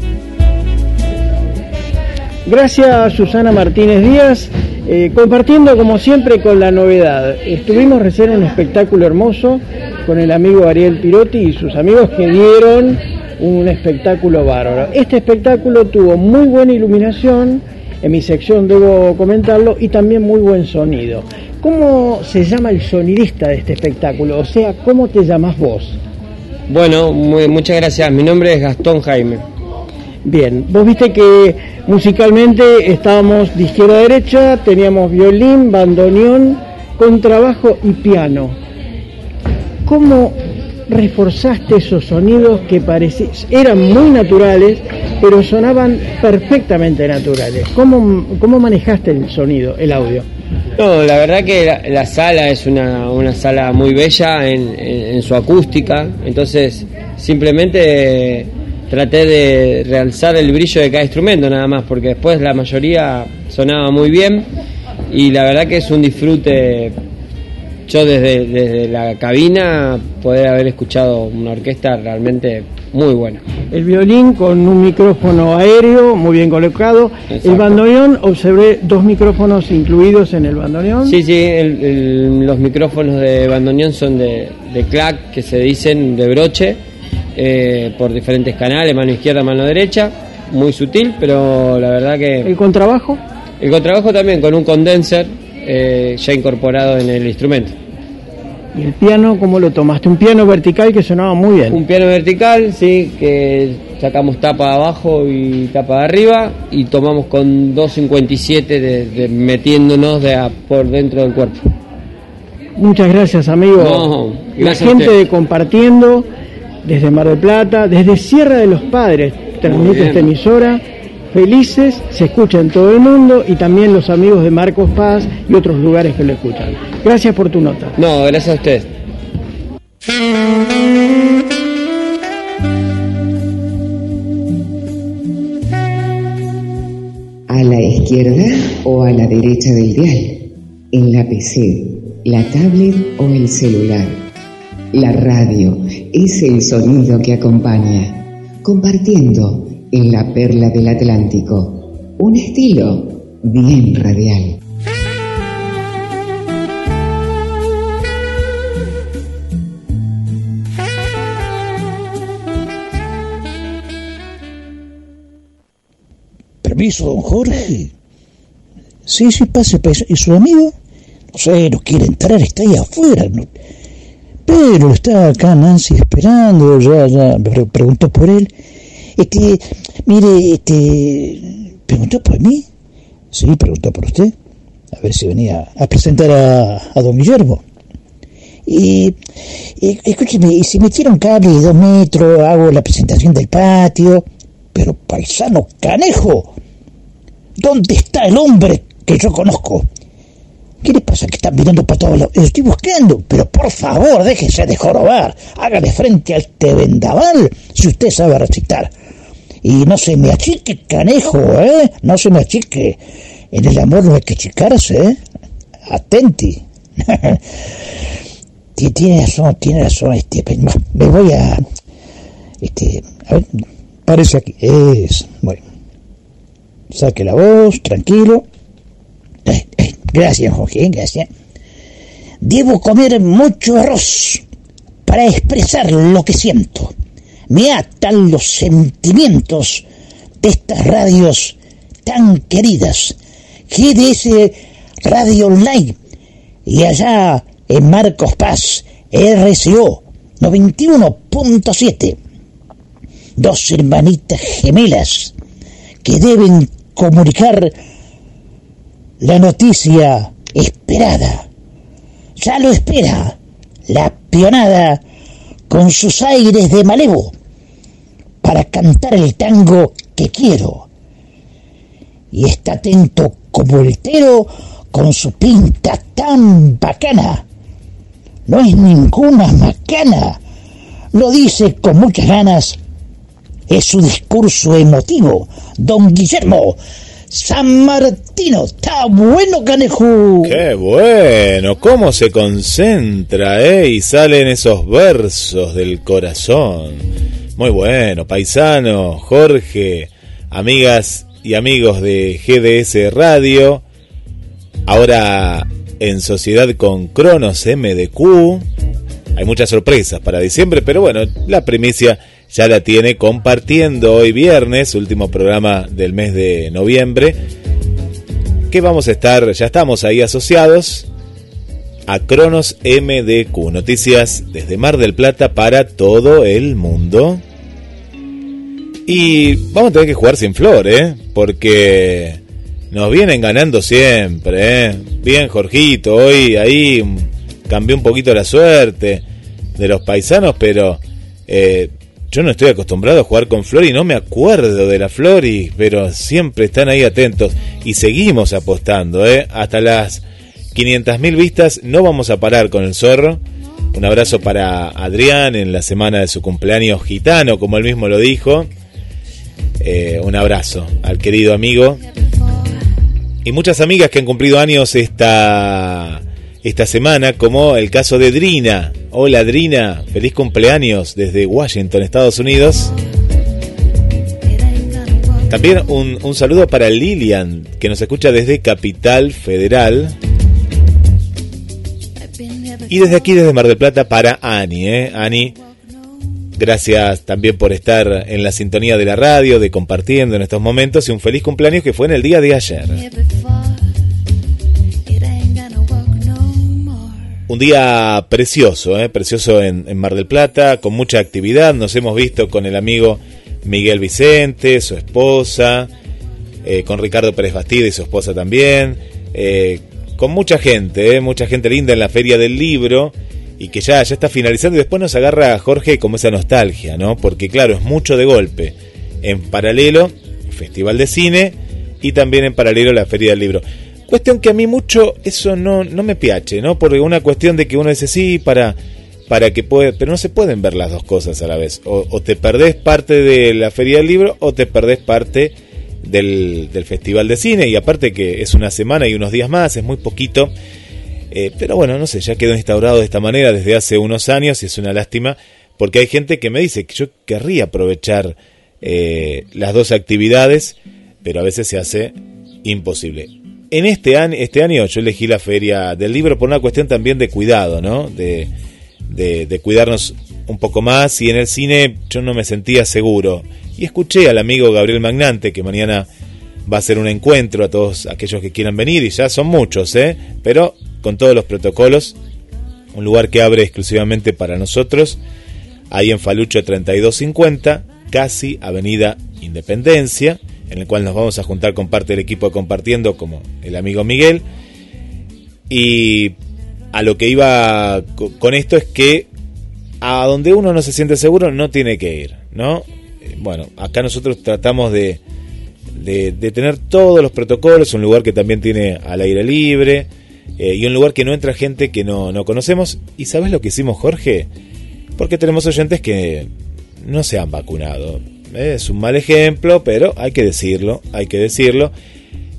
Gracias Susana Martínez Díaz, eh, compartiendo como siempre con la novedad. Estuvimos recién en un espectáculo hermoso con el amigo Ariel Pirotti y sus amigos que dieron un espectáculo bárbaro. Este espectáculo tuvo muy buena iluminación, en mi sección debo comentarlo, y también muy buen sonido. ¿Cómo se llama el sonidista de este espectáculo? O sea, ¿cómo te llamas vos? Bueno, muy- muchas gracias. Mi nombre es Gastón Jaime. Bien, vos viste que musicalmente estábamos de izquierda a derecha, teníamos violín, bandoneón, contrabajo y piano. ¿Cómo reforzaste esos sonidos que parecían, eran muy naturales, pero sonaban perfectamente naturales? ¿Cómo, cómo manejaste el sonido, el audio? No, la verdad que la, la sala es una, una sala muy bella en, en- en su acústica, entonces simplemente eh, traté de realzar el brillo de cada instrumento nada más, porque después la mayoría sonaba muy bien y la verdad que es un disfrute. Yo desde, desde la cabina poder haber escuchado una orquesta realmente muy buena. El violín con un micrófono aéreo muy bien colocado. Exacto. El bandoneón, observé dos micrófonos incluidos en el bandoneón. Sí, sí, el- el- los micrófonos de bandoneón son de, de clac, que se dicen de broche, eh, por diferentes canales, mano izquierda, mano derecha, muy sutil, pero la verdad que... ¿El contrabajo? El contrabajo también con un condenser eh, ya incorporado en el instrumento. ¿Y el piano cómo lo tomaste? Un piano vertical que sonaba muy bien. Un piano vertical, sí, que sacamos tapa de abajo y tapa de arriba y tomamos con 2.57 de, de metiéndonos de a- por dentro del cuerpo. Muchas gracias, amigo. No, La gracias gente de Compartiendo, desde Mar del Plata, desde Sierra de los Padres, transmite esta emisora. Felices, se escucha en todo el mundo y también los amigos de Marcos Paz y otros lugares que lo escuchan. Gracias por tu nota. No, gracias a usted. ¿A la izquierda o a la derecha del dial? ¿En la PC, la tablet o el celular? La radio es el sonido que acompaña, compartiendo en la perla del Atlántico, un estilo bien radial. Permiso, don Jorge. Sí, sí, pase, pase. ¿Y su amigo? No sé, no quiere entrar, está ahí afuera. no- Pero está acá Nancy esperando, ya, ya, me pre- preguntó por él. Este, mire, este, ¿preguntó por mí? Sí, preguntó por usted. A ver si venía a presentar a, don Guillermo. Y, escúcheme, y si me tira un cable de dos metros, hago la presentación del patio. Pero paisano canejo, ¿dónde está el hombre que yo conozco? ¿Qué le pasa que están mirando para todos lados? Estoy buscando, pero por favor, déjese de jorobar. Hágale frente a este vendaval si usted sabe recitar. Y no se me achique, canejo, ¿eh? No se me achique. En el amor no hay que achicarse, ¿eh? Atenti. Ti- tiene razón, tiene razón, este. Me voy a. Este. A ver, parece aquí. Es. Bueno. Saque la voz, tranquilo. Eh, eh, gracias, Jorge, gracias. Debo comer mucho arroz para expresar lo que siento. Me atan los sentimientos de estas radios tan queridas. GDS Radio Online y allá en Marcos Paz, RCO 91.7. Dos hermanitas gemelas que deben comunicar la noticia esperada. Ya lo espera la pionada con sus aires de malevo para cantar el tango que quiero. Y está atento como el tero con su pinta tan bacana. No es ninguna macana lo dice con muchas ganas. Es su discurso emotivo, don Guillermo San Martino. Está bueno, canejú. Qué bueno, cómo se concentra, ¿eh? Y salen esos versos del corazón. Muy bueno, paisano, Jorge, amigas y amigos de GDS Radio. Ahora en sociedad con Cronos MDQ. Hay muchas sorpresas para diciembre, pero bueno, la primicia ya la tiene compartiendo hoy viernes, último programa del mes de noviembre, que vamos a estar, ya estamos ahí asociados a Cronos MDQ, noticias desde Mar del Plata para todo el mundo. Y vamos a tener que jugar sin flor, ¿eh? Porque nos vienen ganando siempre, ¿eh? Bien, Jorgito, hoy ahí cambió un poquito la suerte de los paisanos, pero eh, yo no estoy acostumbrado a jugar con Flori, no me acuerdo de la Flori, pero siempre están ahí atentos y seguimos apostando, ¿eh? Hasta las 500.000 vistas no vamos a parar con el zorro. Un abrazo para Adrián en la semana de su cumpleaños gitano, como él mismo lo dijo. Eh, un abrazo al querido amigo. Y muchas amigas que han cumplido años esta, esta semana, como el caso de Drina. Hola Drina, feliz cumpleaños desde Washington, Estados Unidos. También un, saludo para Lilian, que nos escucha desde Capital Federal. Y desde aquí, desde Mar del Plata, para Ani. ¿eh? Ani, gracias también por estar en la sintonía de la radio, de compartiendo en estos momentos y un feliz cumpleaños que fue en el día de ayer. Un día precioso, ¿eh? precioso en, Mar del Plata, con mucha actividad. Nos hemos visto con el amigo Miguel Vicente, su esposa, eh, con Ricardo Pérez Bastida y su esposa también, eh, con mucha gente, ¿eh? mucha gente linda en la Feria del Libro y que ya, ya está finalizando y después nos agarra Jorge como esa nostalgia, ¿no? Porque claro, es mucho de golpe. En paralelo, Festival de Cine y también en paralelo la Feria del Libro. Cuestión que a mí mucho eso no, no me piache, ¿no? Porque una cuestión de que uno dice sí para, para que puede, pero no se pueden ver las dos cosas a la vez. O, o te perdés parte de la Feria del Libro o te perdés parte del, del Festival de Cine. Y aparte que es una semana y unos días más, es muy poquito. Eh, pero bueno, no sé, ya quedó instaurado de esta manera desde hace unos años y es una lástima porque hay gente que me dice que yo querría aprovechar eh, las dos actividades, pero a veces se hace imposible. En este año, este año yo elegí la feria del libro por una cuestión también de cuidado, ¿no? De, de, de cuidarnos un poco más y en el cine yo no me sentía seguro. Y escuché al amigo Gabriel Magnante que mañana va a ser un encuentro a todos aquellos que quieran venir y ya son muchos, ¿eh? Pero con todos los protocolos, un lugar que abre exclusivamente para nosotros, ahí en Falucho 3250, casi Avenida Independencia, en el cual nos vamos a juntar con parte del equipo de compartiendo como el amigo Miguel. Y a lo que iba con esto es que a donde uno no se siente seguro no tiene que ir, ¿no? Bueno, acá nosotros tratamos de, de, de tener todos los protocolos, un lugar que también tiene al aire libre eh, y un lugar que no entra gente que no, no conocemos. ¿Y sabes lo que hicimos, Jorge? Porque tenemos oyentes que no se han vacunado. Es un mal ejemplo, pero hay que decirlo, hay que decirlo.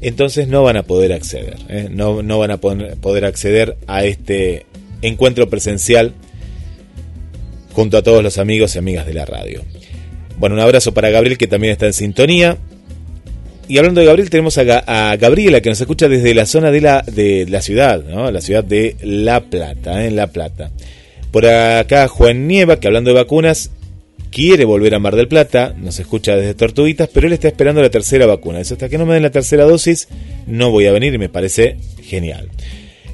Entonces no van a poder acceder, ¿eh? no, no van a poder acceder a este encuentro presencial junto a todos los amigos y amigas de la radio. Bueno, un abrazo para Gabriel que también está en sintonía. Y hablando de Gabriel, tenemos a, Ga a, Gabriela que nos escucha desde la zona de la, de la ciudad, la ciudad de La Plata, en ¿eh? La Plata. Por acá Juan Nieva, que hablando de vacunas, quiere volver a Mar del Plata, nos escucha desde Tortuguitas, pero él está esperando la tercera vacuna. Eso hasta que no me den la tercera dosis, no voy a venir y me parece genial.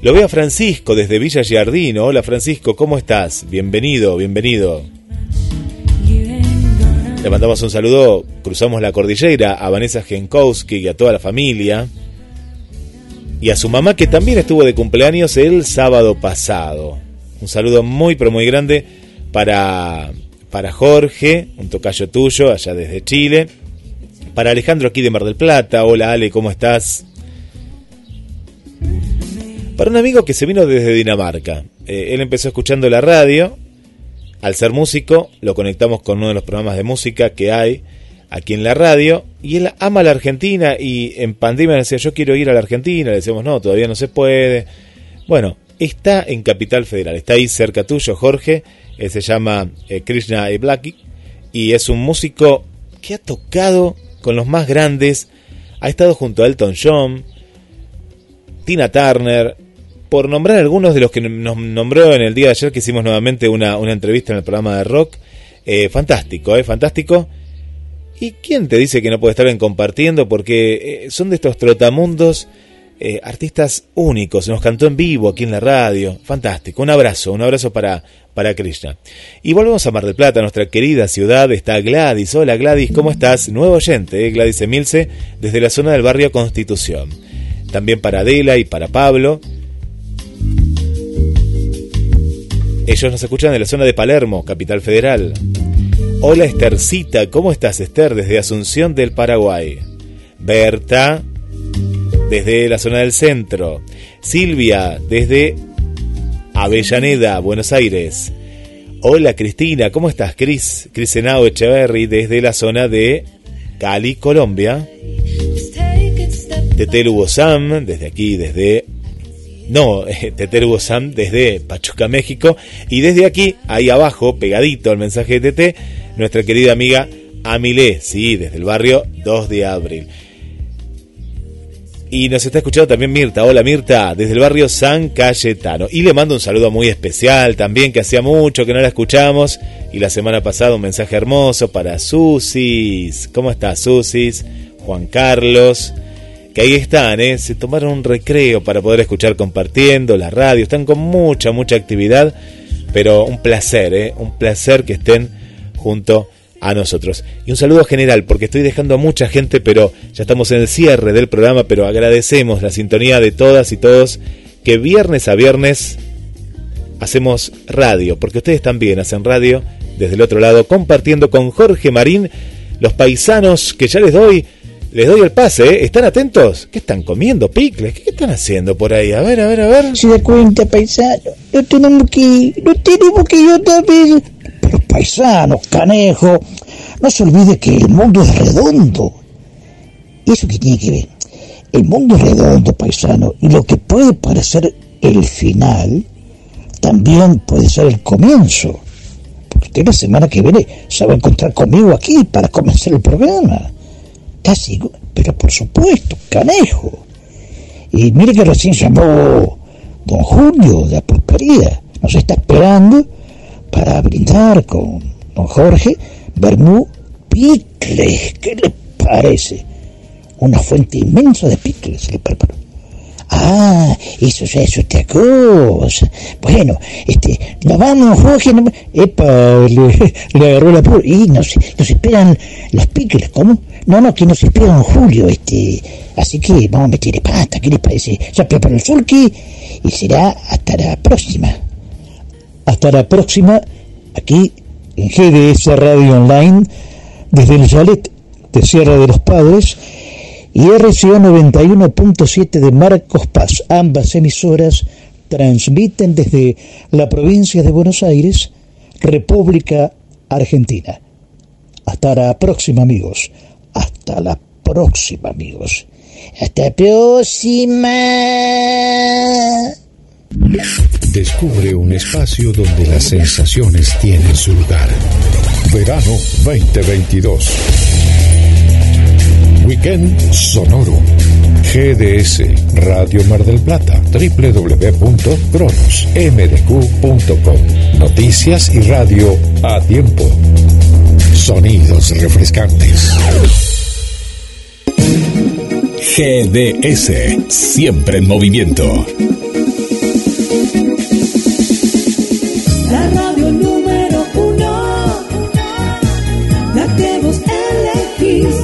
Lo veo a Francisco desde Villa Giardino. Hola Francisco, ¿cómo estás? Bienvenido, bienvenido. Le mandamos un saludo, cruzamos la cordillera a Vanessa Genkowski y a toda la familia. Y a su mamá que también estuvo de cumpleaños el sábado pasado. Un saludo muy pero muy grande para, para Jorge, un tocayo tuyo allá desde Chile. Para Alejandro aquí de Mar del Plata. Hola Ale, ¿cómo estás? Para un amigo que se vino desde Dinamarca. Eh, él empezó escuchando la radio al ser músico, lo conectamos con uno de los programas de música que hay aquí en la radio y él ama la Argentina y en pandemia decía yo quiero ir a la Argentina, le decíamos no, todavía no se puede. Bueno, está en Capital Federal, está ahí cerca tuyo Jorge, él se llama eh, Krishna Eblaki y es un músico que ha tocado con los más grandes, ha estado junto a Elton John, Tina Turner, por nombrar algunos de los que nos nombró en el día de ayer que hicimos nuevamente una, una entrevista en el programa de rock. Eh, fantástico, eh, fantástico. ¿Y quién te dice que no puede estar en compartiendo? Porque eh, son de estos trotamundos, eh, artistas únicos. Nos cantó en vivo aquí en la radio. Fantástico. Un abrazo, un abrazo para, para Krishna. Y volvemos a Mar del Plata, nuestra querida ciudad. Está Gladys. Hola Gladys, ¿cómo estás? Nuevo oyente, eh, Gladys Emilce, desde la zona del barrio Constitución. También para Adela y para Pablo. Ellos nos escuchan de la zona de Palermo, capital federal. Hola Estercita, ¿cómo estás Esther? Desde Asunción del Paraguay. Berta, desde la zona del centro. Silvia, desde Avellaneda, Buenos Aires. Hola Cristina, ¿cómo estás? Cris, Crisenao Echeverry, desde la zona de Cali, Colombia. Tetelu Sam, desde aquí, desde no, Teteru Sam desde Pachuca, México. Y desde aquí, ahí abajo, pegadito al mensaje de TT, nuestra querida amiga Amilé, sí, desde el barrio 2 de abril. Y nos está escuchando también Mirta. Hola Mirta, desde el barrio San Cayetano. Y le mando un saludo muy especial también, que hacía mucho que no la escuchamos. Y la semana pasada un mensaje hermoso para Susis. ¿Cómo estás Susis? Juan Carlos. Que ahí están, ¿eh? Se tomaron un recreo para poder escuchar compartiendo la radio. Están con mucha, mucha actividad. Pero un placer, ¿eh? Un placer que estén junto a nosotros. Y un saludo general, porque estoy dejando a mucha gente, pero ya estamos en el cierre del programa, pero agradecemos la sintonía de todas y todos que viernes a viernes hacemos radio, porque ustedes también hacen radio desde el otro lado, compartiendo con Jorge Marín los paisanos que ya les doy, les doy el pase, ¿eh? ¿están atentos? ¿Qué están comiendo? ¿Picles? ¿Qué están haciendo por ahí? A ver, a ver, a ver. Se da cuenta, paisano, no tenemos que, no tenemos que yo también. Pero paisano, canejo, no se olvide que el mundo es redondo. ¿Y eso qué tiene que ver? El mundo es redondo, paisano, y lo que puede parecer el final, también puede ser el comienzo. Porque usted la semana que viene se va a encontrar conmigo aquí para comenzar el programa. ¿Está seguro? Pero por supuesto, canejo. Y mire que recién llamó don Julio de la pulpería. Nos está esperando para brindar con don Jorge Bermú Picles. ¿Qué le parece? Una fuente inmensa de picles le preparó. Ah, eso ya es otra cosa. Bueno, este, nos vamos, Jorge. No... Epa, le, le agarró la pura. Y nos, nos esperan las picles, ¿cómo? No, no, que nos espera don Julio, este. Así que vamos a meter pata, ¿qué les parece? Ya preparó el surki y será hasta la próxima. Hasta la próxima, aquí en GDS Radio Online, desde el Chalet de Sierra de los Padres y RCO 91.7 de Marcos Paz. Ambas emisoras transmiten desde la provincia de Buenos Aires, República Argentina. Hasta la próxima, amigos. Hasta la próxima, amigos. Hasta la próxima. Descubre un espacio donde las sensaciones tienen su lugar. Verano 2022. Weekend Sonoro. GDS Radio Mar del Plata. www.cronosmdq.com. Noticias y radio a tiempo. Sonidos refrescantes. GDS, siempre en movimiento. La radio número uno, la que vos elegís.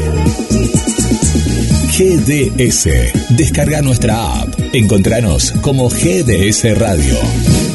GDS. Descarga nuestra app. Encontranos como GDS Radio.